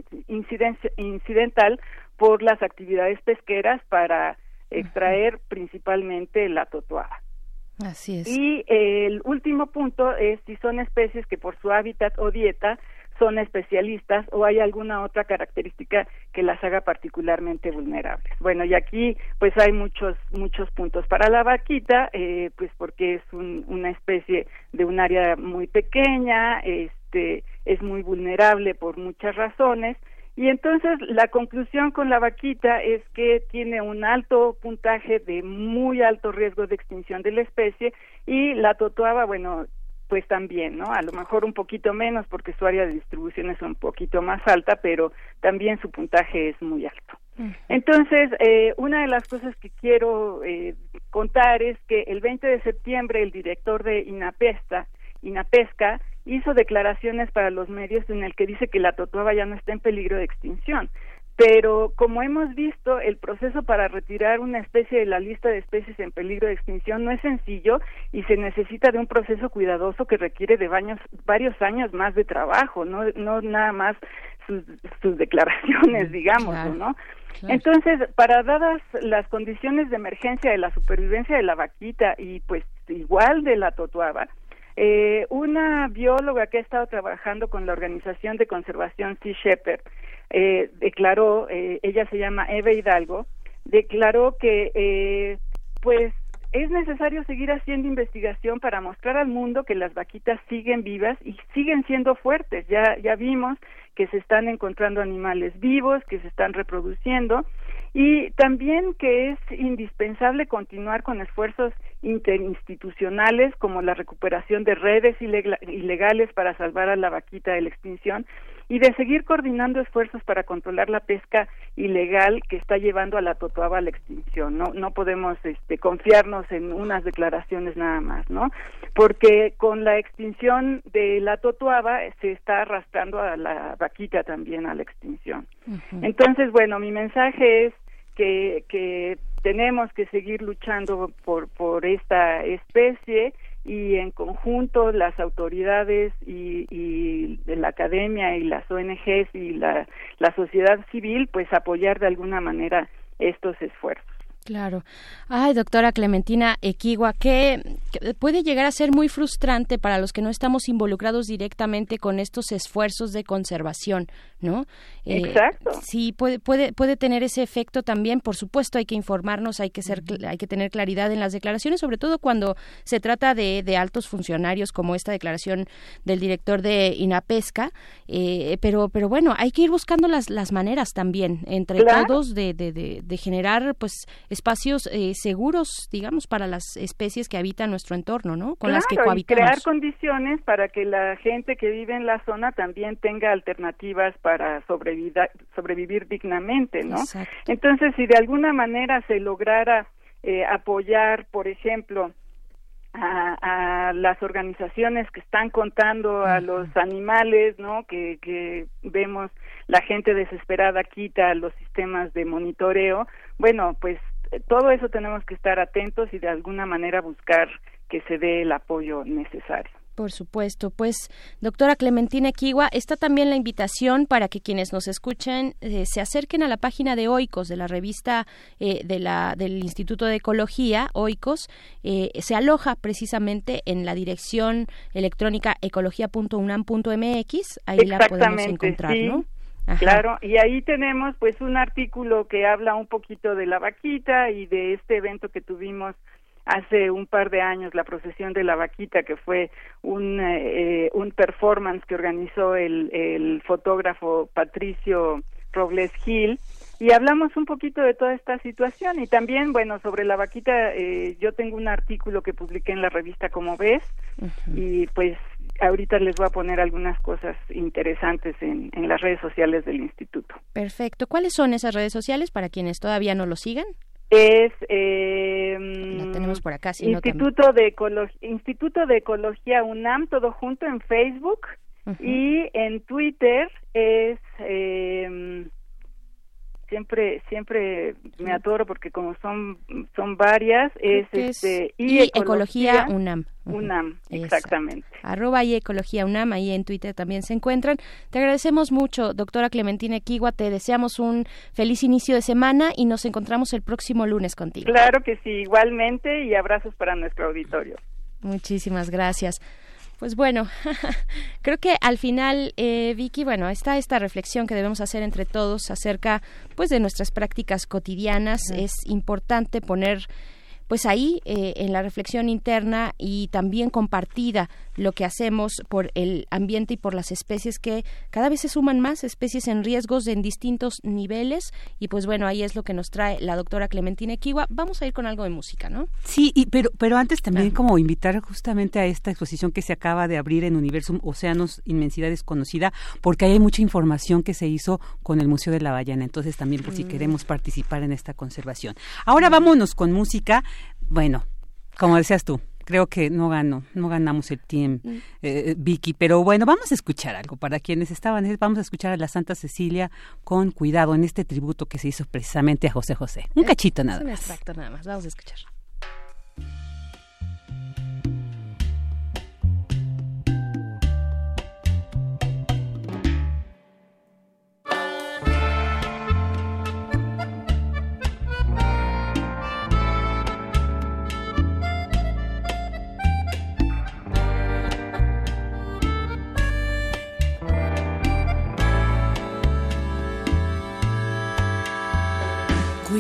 incidental por las actividades pesqueras para extraer principalmente la totuada. Así es. Y el último punto es si son especies que por su hábitat o dieta son especialistas o hay alguna otra característica que las haga particularmente vulnerables. Bueno, y aquí pues hay muchos muchos puntos para la vaquita, eh, pues porque es una especie de un área muy pequeña, este es muy vulnerable por muchas razones y entonces la conclusión con la vaquita es que tiene un alto puntaje de muy alto riesgo de extinción de la especie y la totoaba, bueno, pues también, ¿no? A lo mejor un poquito menos porque su área de distribución es un poquito más alta, pero también su puntaje es muy alto. Entonces, eh, una de las cosas que quiero eh, contar es que el 20 de septiembre el director de INAPESTA, INAPESCA, hizo declaraciones para los medios en el que dice que la totuaba ya no está en peligro de extinción pero como hemos visto, el proceso para retirar una especie de la lista de especies en peligro de extinción no es sencillo y se necesita de un proceso cuidadoso que requiere de varios años más de trabajo, no, no nada más sus, declaraciones, digamos, ¿no? Entonces, para dadas las condiciones de emergencia de la supervivencia de la vaquita y pues igual de la totuaba, eh, una bióloga que ha estado trabajando con la organización de conservación Sea Shepherd eh, declaró, eh, ella se llama Eva Hidalgo, declaró que eh, pues es necesario seguir haciendo investigación para mostrar al mundo que las vaquitas siguen vivas y siguen siendo fuertes. Ya, ya vimos que se están encontrando animales vivos, que se están reproduciendo y también que es indispensable continuar con esfuerzos interinstitucionales como la recuperación de redes ilegales para salvar a la vaquita de la extinción y de seguir coordinando esfuerzos para controlar la pesca ilegal que está llevando a la totoaba a la extinción. No, no podemos este, confiarnos en unas declaraciones nada más, ¿no? Porque con la extinción de la totoaba se está arrastrando a la vaquita también a la extinción. Entonces, bueno, mi mensaje es que, que tenemos que seguir luchando por, por esta especie y en conjunto las autoridades y, y la academia y las ONGs y la, la sociedad civil pues apoyar de alguna manera estos esfuerzos. Claro. Ay, doctora Clementina Equigua, que, puede llegar a ser muy frustrante para los que no estamos involucrados directamente con estos esfuerzos de conservación, ¿no? Eh, Exacto. Sí, puede, puede, puede tener ese efecto también. Por supuesto, hay que informarnos, hay que ser, hay que tener claridad en las declaraciones, sobre todo cuando se trata de, de altos funcionarios, como esta declaración del director de Inapesca. Eh, pero, pero bueno, hay que ir buscando las, las maneras también entre todos de, de, de, de generar, pues espacios eh, seguros, digamos, para las especies que habitan nuestro entorno, ¿no? Con las que cohabitamos. Y crear condiciones para que la gente que vive en la zona también tenga alternativas para sobrevivir, sobrevivir dignamente, ¿no? Entonces, si de alguna manera se lograra eh, apoyar, por ejemplo, a, a, las organizaciones que están contando a los animales, ¿no? Que, que vemos la gente desesperada quita los sistemas de monitoreo. Bueno, pues todo eso tenemos que estar atentos y de alguna manera buscar que se dé el apoyo necesario. Por supuesto. Pues, doctora Clementina Kiwa, está también la invitación para que quienes nos escuchen eh, se acerquen a la página de OICOS, de la revista eh, de la, del Instituto de Ecología, OICOS. Eh, se aloja precisamente en la dirección electrónica ecología.unam.mx. Ahí la podemos encontrar, ¿no? Claro, y ahí tenemos pues un artículo que habla un poquito de la vaquita y de este evento que tuvimos hace un par de años, la procesión de la vaquita, que fue un, eh, un performance que organizó el, el fotógrafo Patricio Robles Gil, y hablamos un poquito de toda esta situación y también, bueno, sobre la vaquita, eh, yo tengo un artículo que publiqué en la revista Como ves y pues ahorita les voy a poner algunas cosas interesantes en, en las redes sociales del instituto. Perfecto. ¿Cuáles son esas redes sociales para quienes todavía no lo sigan? Es eh, tenemos por acá. Instituto de Ecología, Instituto de Ecología UNAM, todo junto en Facebook y en Twitter es eh, siempre siempre me atoro porque como son son varias es este y, ecología, UNAM. UNAM exactamente. Arroba y ecología UNAM ahí en Twitter también se encuentran. Te agradecemos mucho doctora Clementina Kiwa te deseamos un feliz inicio de semana y nos encontramos el próximo lunes contigo. Claro que sí igualmente y abrazos para nuestro auditorio. Muchísimas gracias pues bueno, creo que al final, eh, Vicky, bueno, está esta reflexión que debemos hacer entre todos acerca, pues, de nuestras prácticas cotidianas. Es importante poner pues ahí eh, en la reflexión interna y también compartida lo que hacemos por el ambiente y por las especies que cada vez se suman más especies en riesgos en distintos niveles. Y pues bueno ahí es lo que nos trae la doctora Clementina Equiwa vamos a ir con algo de música no sí y, pero pero antes también como invitar justamente a esta exposición que se acaba de abrir en Universum Océanos Inmensidad Desconocida porque hay mucha información que se hizo con el Museo de la Ballena. Entonces también por si mm. queremos participar en esta conservación. Ahora vámonos con música bueno, como decías tú, creo que no ganó, no ganamos el team mm. eh, Vicky, pero bueno, vamos a escuchar algo para quienes estaban, vamos a escuchar a la Santa Cecilia con cuidado en este tributo que se hizo precisamente a José José. Un cachito nada más. Un nada más, vamos a escuchar.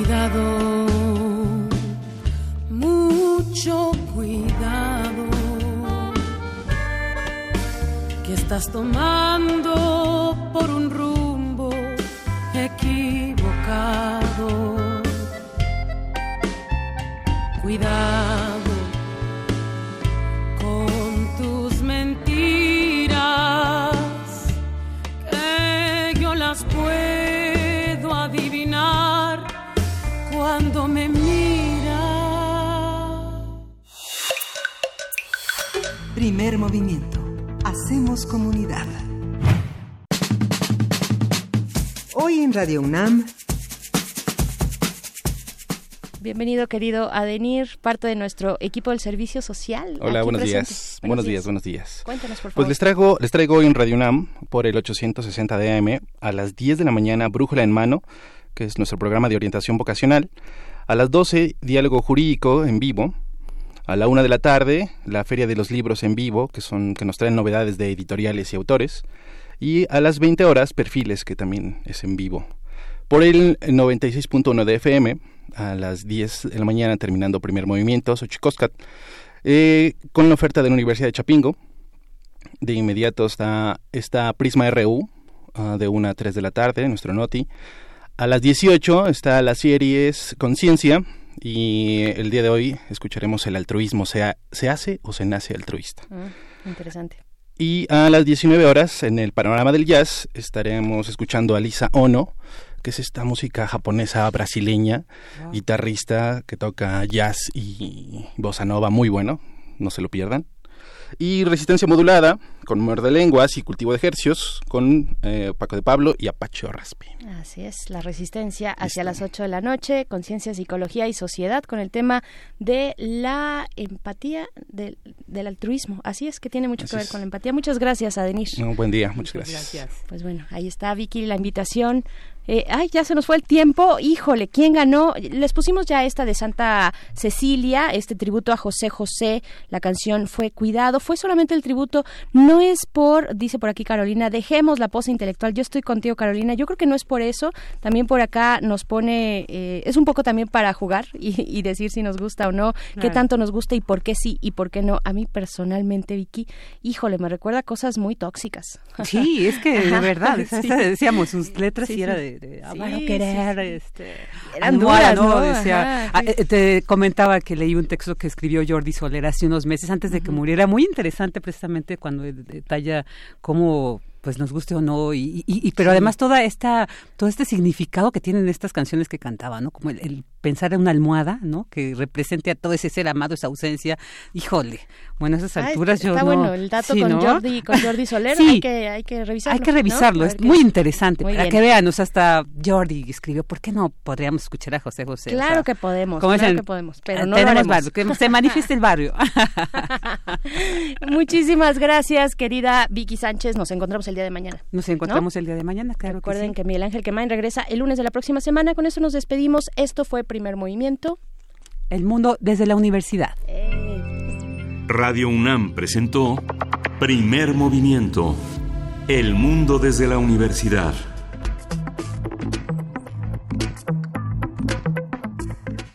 Cuidado, mucho cuidado, que estás tomando por un rumbo equivocado. Cuidado cuando me mira. Primer movimiento. Hacemos comunidad. Hoy en Radio UNAM. Bienvenido, querido Adenir, parte de nuestro equipo del Servicio Social. Hola, buenos días. buenos días. buenos días. Cuéntanos, por favor. Pues les traigo, les traigo hoy en Radio UNAM por el 860 de AM a las 10 de la mañana Brújula en Mano, que es nuestro programa de orientación vocacional. A las 12, Diálogo Jurídico en vivo. A la una de la tarde, la Feria de los Libros en vivo, que, son, que nos traen novedades de editoriales y autores. Y a las 20 horas, Perfiles, que también es en vivo. Por el 96.1 de FM, a las 10 de la mañana, terminando primer movimiento, Xochicoscat, eh, con la oferta de la Universidad de Chapingo. De inmediato está, está Prisma RU, ah, de 1 a 3 de la tarde, nuestro Noti. A las 18 está la series Conciencia, y el día de hoy escucharemos el altruismo, ¿se, se hace o se nace altruista? Mm, interesante. Y a las 19 horas, en el panorama del jazz, estaremos escuchando a Lisa Ono, que es esta música japonesa brasileña, guitarrista que toca jazz y bossa nova muy bueno, no se lo pierdan. Y resistencia modulada, con muerde lenguas y cultivo de ejercios, con eh, Paco de Pablo y Apache Raspi. Así es, la resistencia hacia las 8 de la noche, conciencia, psicología y sociedad, con el tema de la empatía, del, altruismo. Así es, que tiene mucho que ver con la empatía. Muchas gracias, Adenir. Un buen día, muchas gracias. gracias. Pues bueno, ahí está Vicky, la invitación eh, ay, ya se nos fue el tiempo. Híjole, ¿quién ganó? Les pusimos ya esta de Santa Cecilia, este tributo a José José. La canción fue Cuidado. Fue solamente el tributo. No es por, dice por aquí Carolina, dejemos la pose intelectual. Yo estoy contigo, Carolina. Yo creo que no es por eso. También por acá nos pone, eh, es un poco también para jugar y, decir si nos gusta o no, qué tanto nos gusta y por qué sí y por qué no. A mí personalmente, Vicky, híjole, me recuerda cosas muy tóxicas. Sí, es que de verdad, decíamos, sus letras y era de de querer, este, eran duras, ¿no? Ah, eh, te comentaba que leí un texto que escribió Jordi Soler hace unos meses antes de que muriera, muy interesante precisamente cuando detalla cómo pues nos guste o no y, y, pero además toda esta todo este significado que tienen estas canciones que cantaba no como el, pensar en una almohada no que represente a todo ese ser amado esa ausencia. Híjole bueno a esas ah, alturas yo está bueno el dato con Jordi con Jordi Soler hay que hay que revisarlo hay que revisarlo es muy interesante. para que vean o sea, hasta Jordi escribió por qué no podríamos escuchar a José José claro que podemos claro que podemos pero no tenemos barrio que se manifieste el barrio. Muchísimas gracias querida Vicky Sánchez nos encontramos el día de mañana. Nos encontramos el día de mañana, claro. Recuerden que, Miguel Ángel Quemain regresa el lunes de la próxima semana. Con eso nos despedimos. Esto fue Primer Movimiento. El mundo desde la universidad. Radio UNAM presentó Primer Movimiento. El mundo desde la universidad.